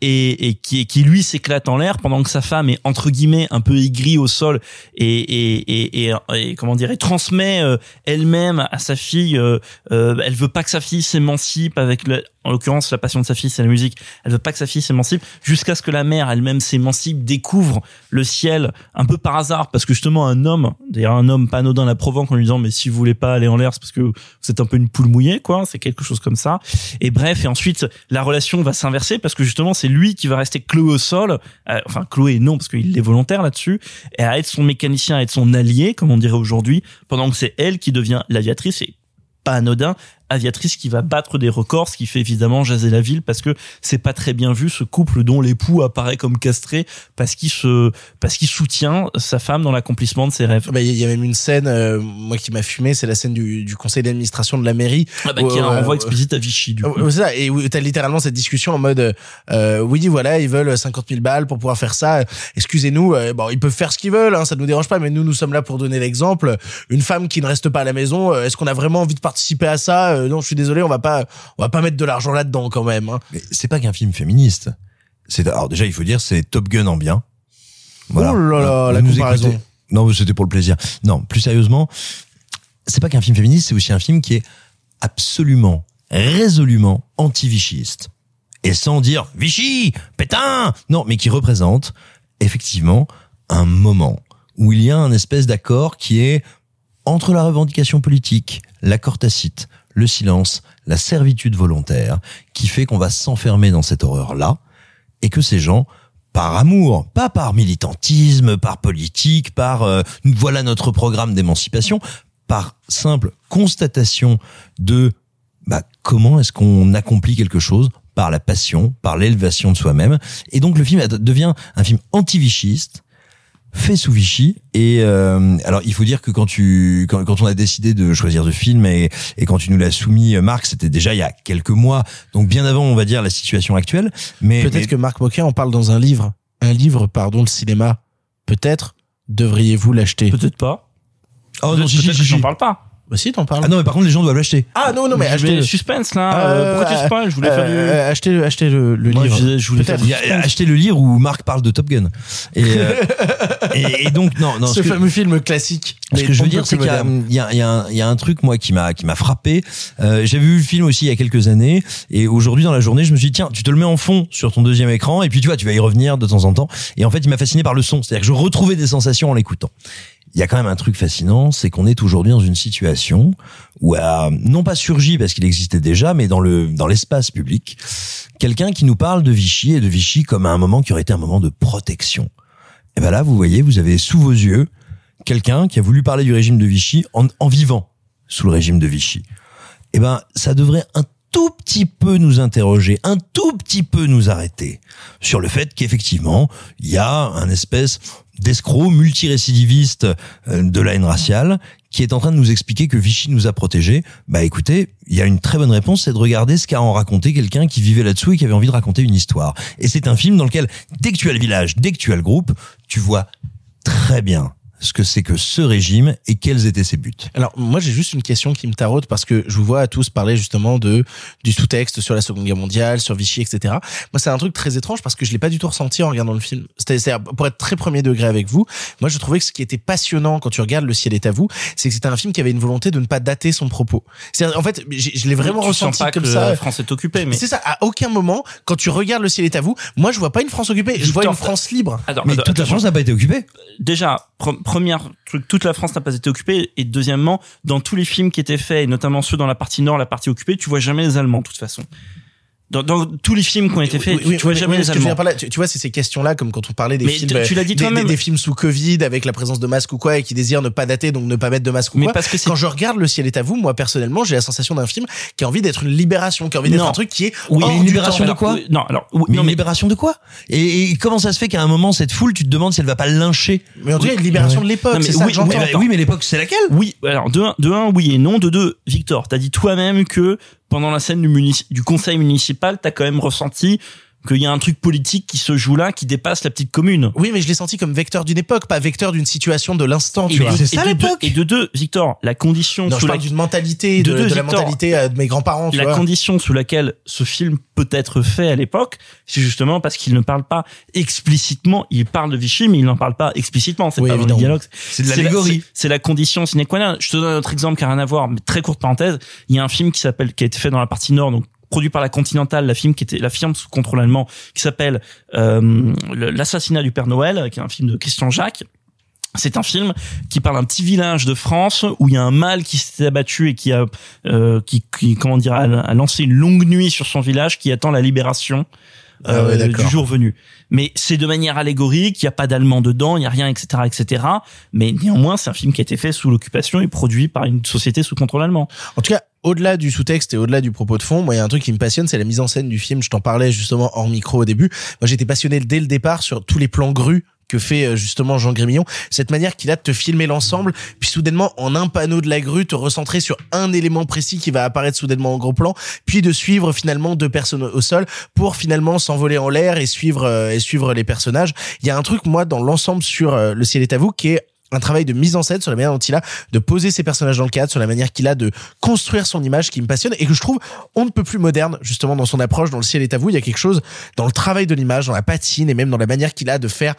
et, et qui, qui lui s'éclate en l'air pendant que sa femme est entre guillemets un peu aigrie au sol et, et, et, et, comment dire, et transmet euh, elle-même à sa fille. euh, euh, elle veut pas que sa fille s'émancipe avec le, en l'occurrence la passion de sa fille c'est la musique. Elle veut pas que sa fille s'émancipe jusqu'à ce que la mère elle-même s'émancipe, découvre le ciel un peu par hasard parce que justement un homme, d'ailleurs un homme pas anodin la provoque en lui disant mais si vous voulez pas aller en l'air c'est parce que vous êtes un peu une poule mouillée quoi, c'est quelque chose comme ça. Et bref et ensuite la relation va s'inverser parce que justement c'est lui qui va rester cloué au sol, euh, enfin cloué non parce qu'il est volontaire là-dessus et à être son mécanicien, à être son allié comme on dirait aujourd'hui, pendant que c'est elle qui devient l'aviatrice et pas anodin, aviatrice qui va battre des records, ce qui fait évidemment jaser la ville parce que c'est pas très bien vu ce couple dont l'époux apparaît comme castré parce qu'il se parce qu'il soutient sa femme dans l'accomplissement de ses rêves. Bah, il y a même une scène, euh, moi qui m'a fumé, c'est la scène du, du conseil d'administration de la mairie. Ah bah, qui a un euh, renvoi explicite à Vichy du coup. Ça. Et où t'as littéralement cette discussion en mode, euh, oui, voilà, ils veulent 50 000 balles pour pouvoir faire ça. Excusez-nous, euh, bon, ils peuvent faire ce qu'ils veulent, hein, ça nous dérange pas, mais nous, nous sommes là pour donner l'exemple. Une femme qui ne reste pas à la maison, euh, est-ce qu'on a vraiment envie de participer à ça Euh, Non, je suis désolé, on va pas, on va pas mettre de l'argent là-dedans quand même. Hein. Mais c'est pas qu'un film féministe. C'est alors déjà il faut dire c'est Top Gun en bien. Oh là là, Vous la nous comparaison. écoutez. Non, c'était pour le plaisir. Non, plus sérieusement, c'est pas qu'un film féministe, c'est aussi un film qui est absolument, résolument anti-vichiste. et sans dire Vichy, Pétain, non, mais qui représente effectivement un moment où il y a un espèce d'accord qui est entre la revendication politique, l'accord tacite, le silence, la servitude volontaire, qui fait qu'on va s'enfermer dans cette horreur-là, et que ces gens, par amour, pas par militantisme, par politique, par euh, voilà notre programme d'émancipation, par simple constatation de bah, comment est-ce qu'on accomplit quelque chose par la passion, par l'élévation de soi-même. Et donc le film devient un film anti-vichiste, fait sous Vichy. Et euh, alors, il faut dire que quand tu, quand, quand on a décidé de choisir de film et, et quand tu nous l'as soumis, euh, Marc, c'était déjà il y a quelques mois, donc bien avant, on va dire, la situation actuelle. Mais peut-être mais- que Marc Moquet en parle dans un livre, un livre, pardon, le cinéma. Peut-être devriez-vous l'acheter. Peut-être pas. Oh non, si, si, si. j'en parle pas. Bah si, t'en parles. Ah non, mais par contre, les gens doivent l'acheter. Ah non, non, mais vais- le suspense là. euh, pourquoi tu spoil Je voulais faire du. euh, achetez, achetez le, le Moi, livre. je- je voulais faire Peut-être. Il y a acheté le livre où Marc parle de Top Gun. Et, euh, et, et donc, non, non. Ce ce que- fameux film classique. Ce mais que je veux dire, c'est qu'il y a, y, a, un- il y a un truc moi qui m'a qui m'a frappé. Euh, J'avais vu le film aussi il y a quelques années et aujourd'hui dans la journée, je me suis dit tiens, tu te le mets en fond sur ton deuxième écran et puis tu vois, tu vas y revenir de temps en temps. Et en fait, il m'a fasciné par le son, c'est-à-dire que je retrouvais des sensations en l'écoutant. Il y a quand même un truc fascinant, c'est qu'on est aujourd'hui dans une situation où a non pas surgi parce qu'il existait déjà, mais dans le dans l'espace public, quelqu'un qui nous parle de Vichy et de Vichy comme un moment qui aurait été un moment de protection. Et ben là, vous voyez, vous avez sous vos yeux quelqu'un qui a voulu parler du régime de Vichy en, en vivant sous le régime de Vichy. Eh ben, ça devrait tout petit peu nous interroger, un tout petit peu nous arrêter sur le fait qu'effectivement, il y a un espèce d'escroc multirécidiviste euh, de la haine raciale qui est en train de nous expliquer que Vichy nous a protégés. Bah écoutez, il y a une très bonne réponse, c'est de regarder ce qu'a en raconté quelqu'un qui vivait là-dessous et qui avait envie de raconter une histoire. Et c'est un film dans lequel, dès que tu as le village, dès que tu as le groupe, tu vois très bien ce que c'est que ce régime et quels étaient ses buts. Alors moi j'ai juste une question qui me taraude parce que je vous vois à tous parler justement de du sous-texte sur la Seconde Guerre mondiale, sur Vichy, etc. Moi c'est un truc très étrange parce que je l'ai pas du tout ressenti en regardant le film. C'était c'est- pour être très premier degré avec vous. Moi je trouvais que ce qui était passionnant quand tu regardes Le ciel est à vous, c'est que c'était un film qui avait une volonté de ne pas dater son propos. C'est en fait je l'ai vraiment tu ressenti sens pas comme que ça. la France est occupée, mais. C'est ça. À aucun moment quand tu regardes Le ciel est à vous, moi je vois pas une France occupée, je vois une France libre. Attends, Mais attends, toute la. France n'a pas été occupée. déjà première toute la France n'a pas été occupée. Et deuxièmement dans tous les films qui étaient faits et notamment ceux dans la partie nord la partie occupée tu vois jamais les Allemands de toute façon dans, dans tous les films qui ont été faits Oui, oui, tu vois oui, jamais les que Allemands tu, tu vois, c'est ces questions-là, comme quand on parlait des Mais films, tu- tu l'as dit des, toi-même. des- des films sous Covid avec la présence de masques ou quoi, et qui désirent ne pas dater, donc ne pas mettre de masque ou Mais quoi. parce que c'est- quand je regarde Le ciel est à vous, moi personnellement, j'ai la sensation d'un film qui a envie d'être une libération, qui a envie d'être Non. un truc qui est Oui, hors une du libération temps. de quoi non alors oui, Mais non une mais libération de quoi et, et comment ça se fait qu'à un moment cette foule, tu te demandes si elle va pas lyncher Mais en tout cas, une libération Ouais. de l'époque, Non, mais c'est ça oui, que j'entends. oui, oui, mais l'époque c'est laquelle? Oui alors de un, de un oui et non de deux Victor t'as dit toi-même que pendant la scène du, conseil municipal t'as quand même ressenti qu'il y a un truc politique qui se joue là qui dépasse la petite commune Oui, mais je l'ai senti comme vecteur d'une époque, pas vecteur d'une situation de l'instant, tu Et vois. c'est ça, et de deux- l'époque. et de deux Victor la condition Non, sous parle la- d'une mentalité, de, de deux, de la Victor. mentalité euh, de mes grands-parents, tu la vois. condition sous laquelle ce film peut être fait à l'époque, c'est justement parce qu'il ne parle pas explicitement. Il parle de Vichy, mais il n'en parle pas explicitement. C'est Oui, pas évidemment. dialogue. C'est de la- l'allégorie. c'est- C'est la condition sine qua non. Je te donne un autre exemple qui n'a rien à voir, mais très courte parenthèse. Il y a un film qui s'appelle, qui a été fait dans la partie nord, donc produit par la Continental, la film qui était la firme sous contrôle allemand, qui s'appelle euh, l'assassinat du Père Noël, qui est un film de Christian Jacques. C'est un film qui parle d'un petit village de France où il y a un mâle qui s'est abattu et qui a, euh, qui, qui, comment dire, a, a lancé une longue nuit sur son village qui attend la libération Ah euh, ouais, du jour venu. Mais c'est de manière allégorique, il n'y a pas d'allemand dedans, il n'y a rien, etc., etc. Mais néanmoins, c'est un film qui a été fait sous l'occupation et produit par une société sous contrôle allemand. En tout cas, au-delà du sous-texte et au-delà du propos de fond, moi, il y a un truc qui me passionne, c'est la mise en scène du film. Je t'en parlais justement hors micro au début. Moi, j'étais passionné dès le départ sur tous les plans grues que fait euh, justement Jean Grémillon, cette manière qu'il a de te filmer l'ensemble, puis soudainement en un panneau de la grue te recentrer sur un élément précis qui va apparaître soudainement en gros plan, puis de suivre finalement deux personnes au sol pour finalement s'envoler en l'air et suivre euh, et suivre les personnages. Il y a un truc moi dans l'ensemble sur euh, Le ciel est à vous qui est un travail de mise en scène sur la manière dont il a de poser ses personnages dans le cadre, sur la manière qu'il a de construire son image qui me passionne et que je trouve on ne peut plus moderne justement dans son approche dans le ciel est à vous. Il y a quelque chose dans le travail de l'image dans la patine et même dans la manière qu'il a de faire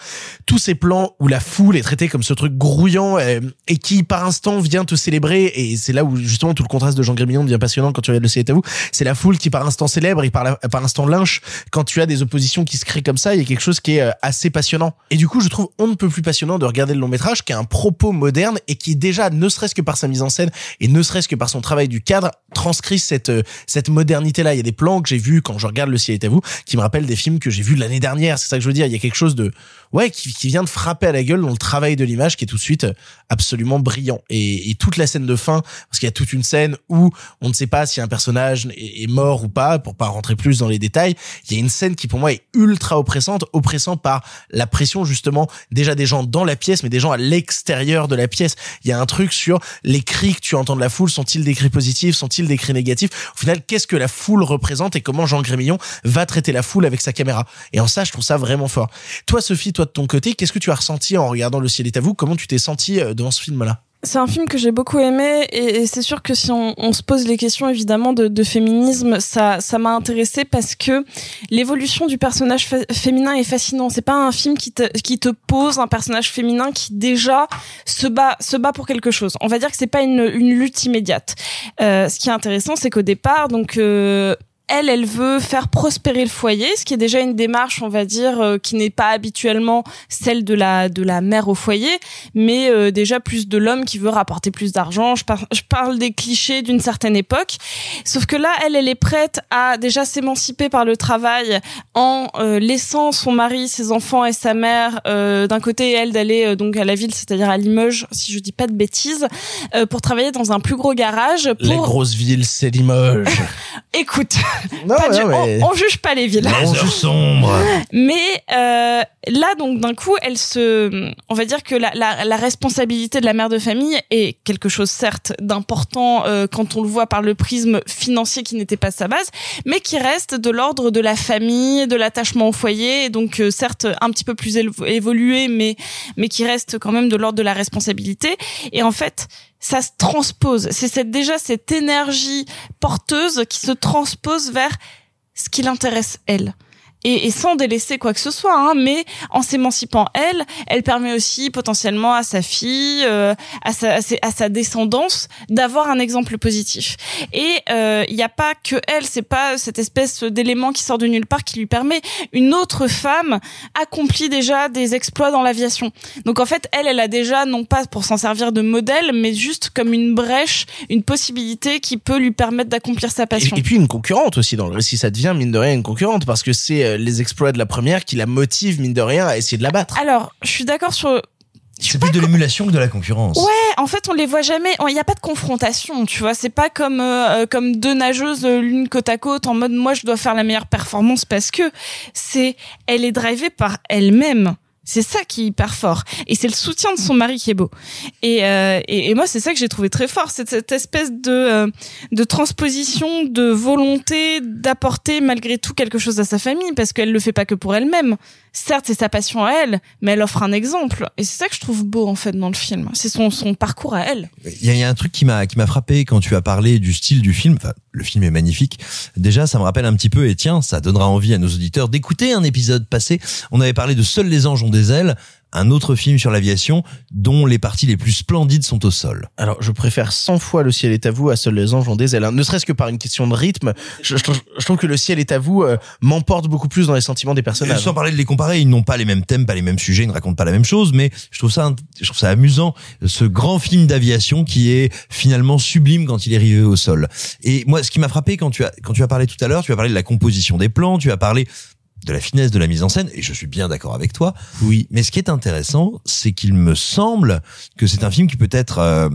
tous ces plans où la foule est traitée comme ce truc grouillant euh, et qui par instant vient te célébrer. Et c'est là où justement tout le contraste de Jean Grémillon devient passionnant quand tu regardes le ciel est à vous. C'est la foule qui par instant célèbre et par, par instant lynche. Quand tu as des oppositions qui se créent comme ça il y a quelque chose qui est euh, assez passionnant. Et du coup je trouve on ne peut plus passionnant de regarder le long métrage qui un propos moderne et qui déjà ne serait-ce que par sa mise en scène et ne serait-ce que par son travail du cadre transcrit cette euh, cette modernité là il y a des plans que j'ai vus quand je regarde le ciel est à vous qui me rappellent des films que j'ai vus l'année dernière. C'est ça que je veux dire. Il y a quelque chose de ouais qui, vient de frapper à la gueule dans le travail de l'image qui est tout de suite euh, absolument brillant. Et, toute la scène de fin parce qu'il y a toute une scène où on ne sait pas si un personnage est, est mort ou pas pour pas rentrer plus dans les détails il y a une scène qui pour moi est ultra oppressante oppressant par la pression justement déjà des gens dans la pièce mais des gens à l'extérieur de la pièce. Il y a un truc sur les cris que tu entends de la foule. Sont-ils des cris positifs? Sont-ils des cris négatifs? Au final qu'est-ce que la foule représente et comment Jean Grémillon va traiter la foule avec sa caméra? Et en ça je trouve ça vraiment fort. Toi Sophie toi de ton côté qu'est-ce que tu as ressenti en regardant le ciel est à vous? Comment tu t'es senti euh, devant ce film là C'est un film que j'ai beaucoup aimé et, c'est sûr que si on, se pose les questions évidemment de, féminisme, ça ça m'a intéressé parce que l'évolution du personnage féminin est fascinant. C'est pas un film qui te qui te pose un personnage féminin qui déjà se bat se bat pour quelque chose. On va dire que c'est pas une une lutte immédiate. Euh, ce qui est intéressant, c'est qu'au départ, donc euh, elle, elle veut faire prospérer le foyer, ce qui est déjà une démarche, on va dire, euh, qui n'est pas habituellement celle de la de la mère au foyer, mais euh, déjà plus de l'homme qui veut rapporter plus d'argent. Je, par- je parle des clichés d'une certaine époque, sauf que là, elle, elle est prête à déjà s'émanciper par le travail en euh, laissant son mari, ses enfants et sa mère euh, d'un côté, et elle d'aller euh, donc à la ville, c'est-à-dire à Limoges, si je dis pas de bêtises, euh, pour travailler dans un plus gros garage. Pour... la grosse ville c'est Limoges Écoute, Non, pas ouais, du- mais- on, on juge pas les villes. Les heures sombres. Mais euh, là, donc d'un coup, elle se, on va dire que la, la, la responsabilité de la mère de famille est quelque chose certes d'important euh, quand on le voit par le prisme financier qui n'était pas sa base, mais qui reste de l'ordre de la famille, de l'attachement au foyer, et donc euh, certes un petit peu plus évolué, mais mais qui reste quand même de l'ordre de la responsabilité. Et en fait, ça se transpose. C'est déjà cette énergie porteuse qui se transpose vers ce qui l'intéresse elle. Et, et sans délaisser quoi que ce soit, hein, mais en s'émancipant elle, elle permet aussi potentiellement à sa fille, euh, à, sa, à, ses- à sa descendance, d'avoir un exemple positif. Et il n'y a pas que elle, c'est pas cette espèce d'élément qui sort de nulle part qui lui permet. Une autre femme accomplit déjà des exploits dans l'aviation. Donc en fait, elle, elle a déjà non pas pour s'en servir de modèle, mais juste comme une brèche, une possibilité qui peut lui permettre d'accomplir sa passion. Et, et puis une concurrente aussi dans le récit, ça devient mine de rien une concurrente parce que c'est euh, les exploits de la première qui la motivent mine de rien à essayer de la battre. Alors, je suis d'accord sur C'est plus de l'émulation que de la concurrence. Ouais, en fait, on les voit jamais. Il n'y a pas de confrontation, tu vois. C'est pas comme euh, comme deux nageuses euh, l'une côte à côte en mode moi je dois faire la meilleure performance parce que c'est elle est drivée par elle-même. C'est ça qui est hyper fort. Et c'est le soutien de son mari qui est beau. Et, euh, et, moi, c'est ça que j'ai trouvé très fort. C'est cette espèce de, euh, de transposition, de volonté d'apporter malgré tout quelque chose à sa famille, parce qu'elle le fait pas que pour elle-même. Certes, c'est sa passion à elle, mais elle offre un exemple. Et c'est ça que je trouve beau, en fait, dans le film. C'est son, son parcours à elle. Il y, a- un truc qui m'a qui m'a frappé quand tu as parlé du style du film. Enfin, le film est magnifique. Déjà, ça me rappelle un petit peu et tiens, ça donnera envie à nos auditeurs d'écouter un épisode passé. On avait parlé de Seuls les anges ont des ailes, un autre film sur l'aviation dont les parties les plus splendides sont au sol. Alors, je préfère 100 fois Le ciel est à vous à Seuls les anges ont des ailes. hein. Ne serait-ce que par une question de rythme. Je, je trouve- je trouve que Le ciel est à vous euh, m'emporte beaucoup plus dans les sentiments des personnages. Sans parler de les comparer, ils n'ont pas les mêmes thèmes, pas les mêmes sujets, ils ne racontent pas la même chose, mais je trouve ça, je trouve ça amusant, ce grand film d'aviation qui est finalement sublime quand il est arrivé au sol. Et moi, ce qui m'a frappé quand tu as, quand tu as parlé tout à l'heure, tu as parlé de la composition des plans, tu as parlé de la finesse de la mise en scène, et je suis bien d'accord avec toi. Oui. Mais ce qui est intéressant, c'est qu'il me semble que c'est un film qui peut être euh,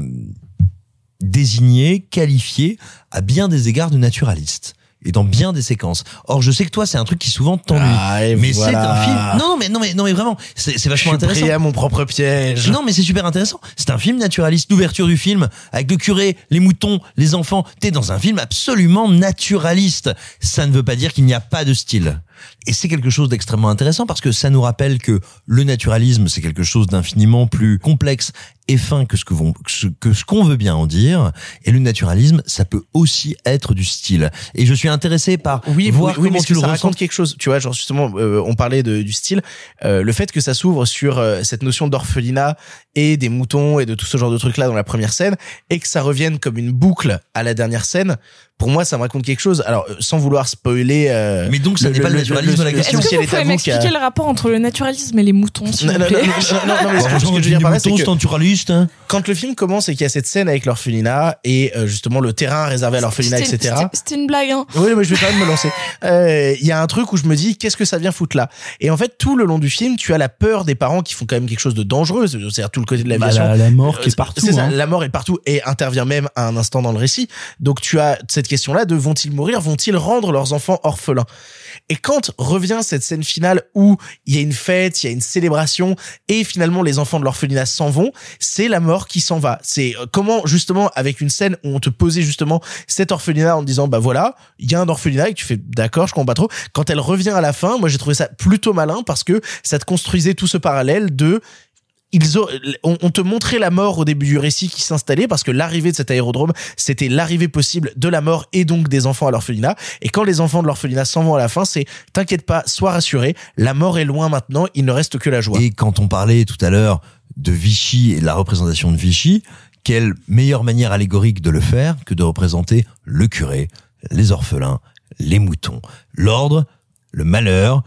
désigné, qualifié à bien des égards de naturaliste. Et dans bien des séquences. Or, je sais que toi, c'est un truc qui souvent t'ennuie. Ah, mais voilà. c'est un film. Non, mais non, mais non, mais vraiment, c'est c'est vachement Je suis intéressant. pris à mon propre piège. Non, mais c'est super intéressant. C'est un film naturaliste. L'ouverture du film, avec le curé, les moutons, les enfants. T'es dans un film absolument naturaliste. Ça ne veut pas dire qu'il n'y a pas de style. Et c'est quelque chose d'extrêmement intéressant parce que ça nous rappelle que le naturalisme, c'est quelque chose d'infiniment plus complexe et fin que ce que vont, que ce qu'on veut bien en dire. Et le naturalisme, ça peut aussi être du style. Et je suis intéressé par Oui, voir oui, comment tu que le ça ressens. raconte quelque chose? Tu vois, genre justement, euh, on parlait de, du style, euh, le fait que ça s'ouvre sur euh, cette notion d'orphelinat et des moutons et de tout ce genre de trucs là dans la première scène, et que ça revienne comme une boucle à la dernière scène. Pour moi, ça me raconte quelque chose. Alors, euh, sans vouloir spoiler. euh, Mais donc, ça n'est pas le naturalisme de la question. Est-ce que vous pouvez m'expliquer le rapport entre le naturalisme et les moutons, s'il Non, non, non, non, non, non, mais ce que- je veux dire par là, c'est c'est que naturaliste. hein. quand le film commence et qu'il y a cette scène avec l'orphelinat et euh, justement le terrain réservé à l'orphelinat, etc. c'était- une blague, hein. Oui, mais je vais quand même me lancer. Euh, Il y a un truc où je me dis, qu'est-ce que ça vient foutre là? Et en fait, tout le long du film, tu as la peur des parents qui font quand même quelque chose de dangereux, c'est-à-dire tout le côté de Bah, l'aviation. la, la mort qui Euh, est partout. C'est ça, hein. la mort est partout et intervient même à un instant dans le récit. Donc tu as cette question-là de vont-ils mourir, vont-ils rendre leurs enfants orphelins? Et quand revient cette scène finale où il y a une fête, il y a une célébration et finalement les enfants de l'orphelinat s'en vont, c'est la mort qui s'en va. C'est euh, comment justement avec une scène où on te posait justement cet orphelinat en disant bah voilà, il y a un orphelinat et tu fais d'accord, je comprends pas trop. Quand elle revient à la fin, moi j'ai trouvé ça plutôt malin parce que ça te construisait tout ce parallèle de ils ont, on, te montrait la mort au début du récit qui s'installait parce que l'arrivée de cet aérodrome, c'était l'arrivée possible de la mort et donc des enfants à l'orphelinat. Et quand les enfants de l'orphelinat s'en vont à la fin, c'est t'inquiète pas, sois rassuré, la mort est loin maintenant, il ne reste que la joie. Et quand on parlait tout à l'heure de Vichy et de la représentation de Vichy, quelle meilleure manière allégorique de le faire que de représenter le curé, les orphelins, les moutons, l'ordre, le malheur.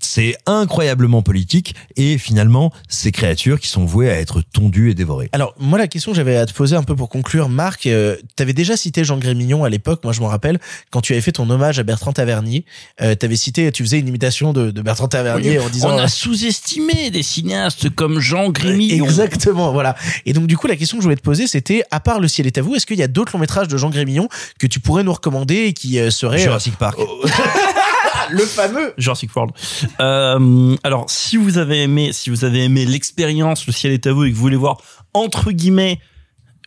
C'est incroyablement politique et finalement ces créatures qui sont vouées à être tondues et dévorées. Alors moi la question que j'avais à te poser un peu pour conclure, Marc, euh, t'avais déjà cité Jean Grémillon à l'époque, moi je m'en rappelle, quand tu avais fait ton hommage à Bertrand Tavernier, euh, t'avais cité, tu faisais une imitation de, de Bertrand Tavernier en disant... On a sous-estimé des cinéastes comme Jean Grémillon. Exactement, voilà. Et donc du coup la question que je voulais te poser c'était, à part Le ciel est à vous, est-ce qu'il y a d'autres longs métrages de Jean Grémillon que tu pourrais nous recommander et qui euh, seraient... Jurassic Park. le fameux Jurassic World. Euh, alors, si vous avez aimé, si vous avez aimé l'expérience, le ciel est à vous, et que vous voulez voir entre guillemets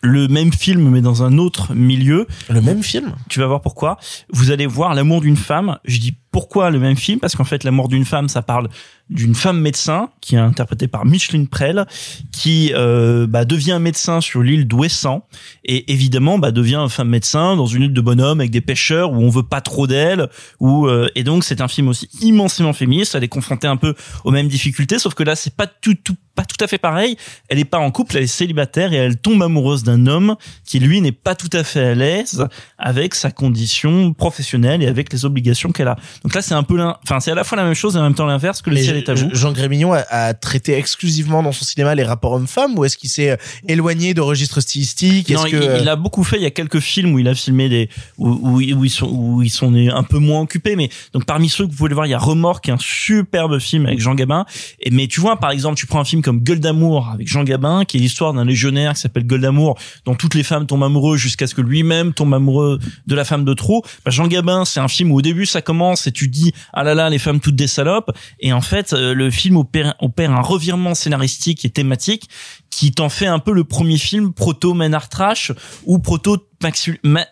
le même film mais dans un autre milieu. Le même film? Tu vas voir pourquoi. Vous allez voir l'amour d'une femme. Je dis pourquoi le même film? Parce qu'en fait l'amour d'une femme ça parle d'une femme médecin qui est interprétée par Micheline Prel qui euh, bah, devient médecin sur l'île d'Ouessant et évidemment bah, devient femme médecin dans une île de bonhomme avec des pêcheurs où on veut pas trop d'elle euh, et donc c'est un film aussi immensément féministe. Elle est confrontée un peu aux mêmes difficultés sauf que là c'est pas tout, tout pas tout à fait pareil. Elle est pas en couple elle est célibataire et elle tombe amoureuse d'un homme qui lui n'est pas tout à fait à l'aise avec sa condition professionnelle et avec les obligations qu'elle a donc là c'est un peu l'un enfin c'est à la fois la même chose et en même temps l'inverse que le ciel est à vous Jean Grémillon a, a traité exclusivement dans son cinéma les rapports hommes-femmes ou est-ce qu'il s'est euh, éloigné de registres stylistiques? Non, il, euh, il a beaucoup fait. Il y a quelques films où il a filmé des où, où, où ils sont où ils sont un peu moins occupés. Mais donc parmi ceux que vous pouvez le voir, il y a Remords qui est un superbe film avec Jean Gabin. Et mais tu vois, par exemple, tu prends un film comme Gueule d'amour avec Jean Gabin, qui est l'histoire d'un légionnaire qui s'appelle Gueule d'amour, dont toutes les femmes tombent amoureuses jusqu'à ce que lui-même tombe amoureux de la femme de trop. Bah, Jean Gabin, c'est un film où au début ça commence tu dis ah là là les femmes toutes des salopes. Et en fait, euh, le film opère, un revirement scénaristique et thématique qui t'en fait un peu le premier film proto menard trash ou proto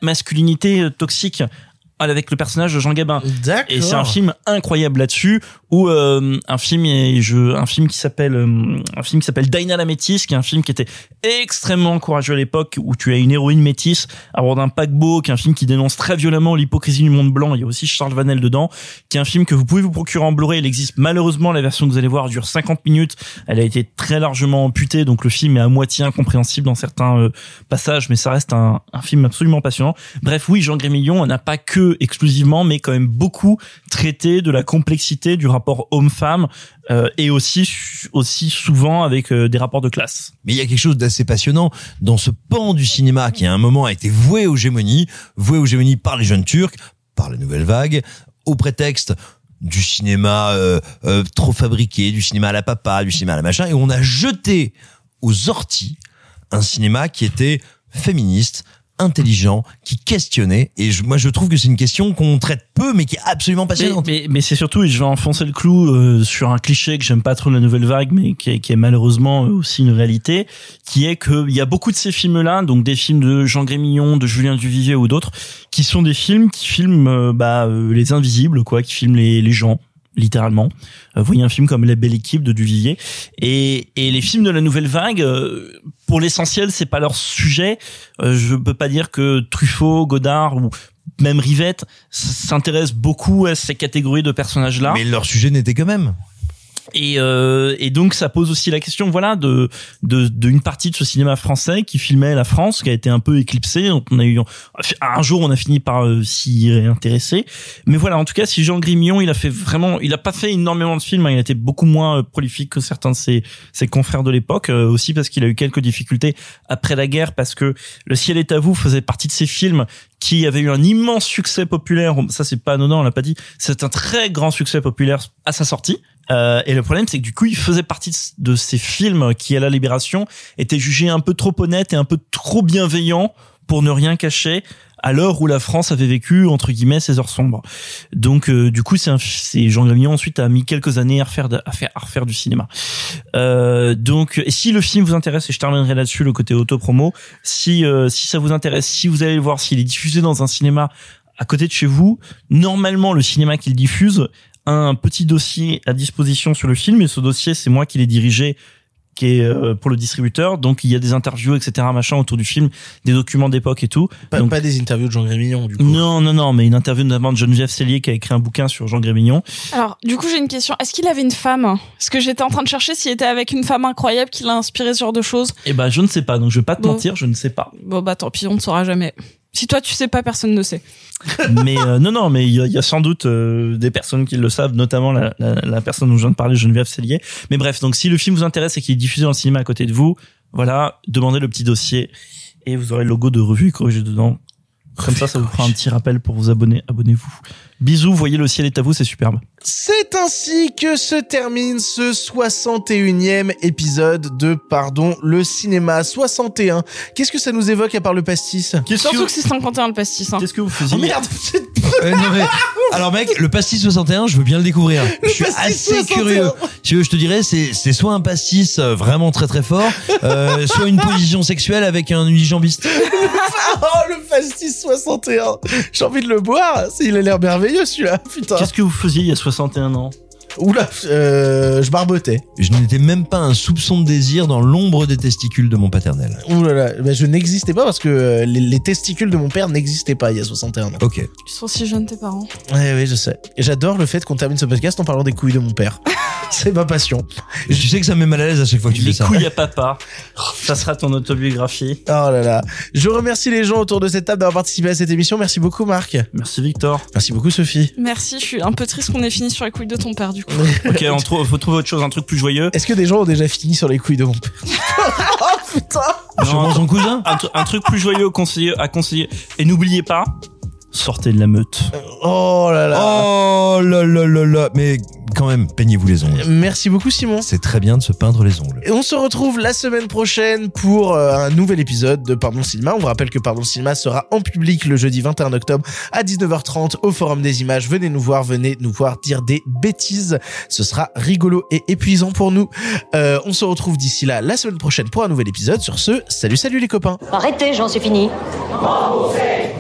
masculinité euh, toxique avec le personnage de Jean Gabin. Et c'est un film incroyable là-dessus où euh, un film et je un film qui s'appelle euh, un film qui s'appelle Dinah la métisse qui est un film qui était extrêmement courageux à l'époque où tu as une héroïne métisse à bord d'un paquebot qui est un film qui dénonce très violemment l'hypocrisie du monde blanc. Il y a aussi Charles Vanel dedans qui est un film que vous pouvez vous procurer en Blu-ray. Il existe malheureusement la version que vous allez voir dure 50 minutes. Elle a été très largement amputée donc le film est à moitié incompréhensible dans certains euh, passages mais ça reste un, un film absolument passionnant. Bref oui Jean Grémillon n'a pas que exclusivement mais quand même beaucoup traité de la complexité du rapport homme-femme euh, et aussi aussi souvent avec euh, des rapports de classe. Mais il y a quelque chose d'assez passionnant dans ce pan du cinéma qui à un moment a été voué aux gémonies, voué aux gémonies par les jeunes turcs, par la nouvelle vague, au prétexte du cinéma euh, trop fabriqué, du cinéma à la papa, du cinéma à la machin, et on a jeté aux orties un cinéma qui était féministe, intelligent, qui questionnait. Et je- moi, je trouve que c'est une question qu'on traite peu, mais qui est absolument Mais, passionnante. mais, mais c'est surtout, et je vais enfoncer le clou euh, sur un cliché que j'aime pas trop de la nouvelle vague, mais qui est, qui est malheureusement euh, aussi une réalité, qui est qu'il y a beaucoup de ces films-là, donc des films de Jean Grémillon, de Julien Duvivier ou d'autres, qui sont des films qui filment euh, bah, euh, les invisibles, quoi, qui filment les, les gens littéralement. Euh, voyez un film comme La Belle Équipe de Duvivier. Et, et les films de la nouvelle vague, euh, pour l'essentiel, c'est pas leur sujet. Euh, je peux pas dire que Truffaut, Godard ou même Rivette s'intéressent beaucoup à ces catégories de personnages-là. Mais leur sujet n'était quand même. Et, euh, et donc ça pose aussi la question, voilà, de de d'une partie de ce cinéma français qui filmait la France, qui a été un peu éclipsé. Donc on a eu un jour, on a fini par euh, s'y réintéresser. Mais voilà, en tout cas, si Jean Grimillon, il a fait vraiment, il a pas fait énormément de films. hein, il a été beaucoup moins euh, prolifique que certains de ses ses confrères de l'époque, euh, aussi parce qu'il a eu quelques difficultés après la guerre, parce que Le ciel est à vous faisait partie de ces films qui avaient eu un immense succès populaire. Ça, c'est pas anodin, on l'a pas dit. C'est un très grand succès populaire à sa sortie. Euh, et le problème, c'est que du coup, il faisait partie de ces films qui, à la Libération, étaient jugés un peu trop honnêtes et un peu trop bienveillants pour ne rien cacher à l'heure où la France avait vécu entre guillemets ses heures sombres. Donc euh, du coup c'est Jean Grémillon ensuite a mis quelques années à refaire à faire à refaire du cinéma. Euh, donc si le film vous intéresse et je terminerai là-dessus le côté auto-promo, si euh, si ça vous intéresse, si vous allez le voir s'il est diffusé dans un cinéma à côté de chez vous, normalement le cinéma qu'il diffuse a un petit dossier à disposition sur le film et ce dossier c'est moi qui l'ai dirigé qui est euh, pour le distributeur donc il y a des interviews etc machin autour du film des documents d'époque et tout Pas, donc pas des interviews de Jean Grémillon, du coup. non, non, non, mais une interview notamment de Geneviève Cellier qui a écrit un bouquin sur Jean Grémillon. Alors, du coup, j'ai une question. Est-ce qu'il avait une femme? Parce que j'étais en train de chercher s'il était avec une femme incroyable qui l'a inspiré ce genre de choses. Eh ben, je ne sais pas, donc je vais pas te Bon. mentir, je ne sais pas. Bon, bah tant pis, on ne saura jamais. Si toi tu sais pas, personne ne sait. mais euh, non, non, mais il y, y a sans doute euh, des personnes qui le savent, notamment la, la, la personne dont je viens de parler, Geneviève Cellier. Mais bref, donc si le film vous intéresse et qu'il est diffusé dans le cinéma à côté de vous, voilà, demandez le petit dossier et vous aurez le logo de revue corrigé dedans. Comme ça, ça vous fera un petit rappel pour vous abonner. Abonnez-vous. Bisous, voyez le ciel est à vous, c'est superbe. C'est ainsi que se termine ce 61e épisode de Pardon le cinéma 61. Qu'est-ce que ça nous évoque à part le pastis? Surtout que c'est 51 le pastis. Hein. Qu'est-ce que vous faisiez Oh merde Euh, non, mais- alors mec, le pastis 61, je veux bien le découvrir. je suis pastis assez 61. curieux. Si tu veux, je te dirais, c'est c'est soit un pastis euh, vraiment très très fort, euh, soit une position sexuelle avec un unijambiste. oh le pastis 61 J'ai envie de le boire, c'est- il a l'air merveilleux celui-là, putain. Qu'est-ce que vous faisiez il y a 61 ans? Oula, euh, je barbotais. Je n'étais même pas un soupçon de désir dans l'ombre des testicules de mon paternel. Oulala, bah, je n'existais pas parce que euh, les, les testicules de mon père n'existaient pas il y a 61 ans. Ok. Ils sont si jeunes tes parents. Ouais, oui, je sais. Et j'adore le fait qu'on termine ce podcast en parlant des couilles de mon père. c'est ma passion. Tu sais que ça me met mal à l'aise à chaque fois que tu Les fais ça. couilles à papa. Ça sera ton autobiographie. Oh là là. Je remercie les gens autour de cette table d'avoir participé à cette émission. Merci beaucoup Marc. Merci Victor. Merci beaucoup Sophie. Merci, je suis un peu triste qu'on ait fini sur les couilles de ton père du coup. Ok, on trouve, faut trouver autre chose, un truc plus joyeux. Est-ce que des gens ont déjà fini sur les couilles de mon père Oh putain Non, son cousin? un, tru- un truc plus joyeux conseiller- à conseiller. Et n'oubliez pas, sortez de la meute. Oh là là. Oh là là là là. Mais quand même, peignez-vous les ongles. Merci beaucoup Simon. C'est très bien de se peindre les ongles. Et on se retrouve la semaine prochaine pour euh, un nouvel épisode de Pardon Cinéma. On vous rappelle que Pardon Cinéma sera en public le jeudi 21 octobre à 19h30 au Forum des Images. Venez nous voir, venez nous voir dire des bêtises. Ce sera rigolo et épuisant pour nous. Euh, on se retrouve d'ici là la semaine prochaine pour un nouvel épisode. Sur ce, salut salut les copains. Arrêtez, j'en suis fini.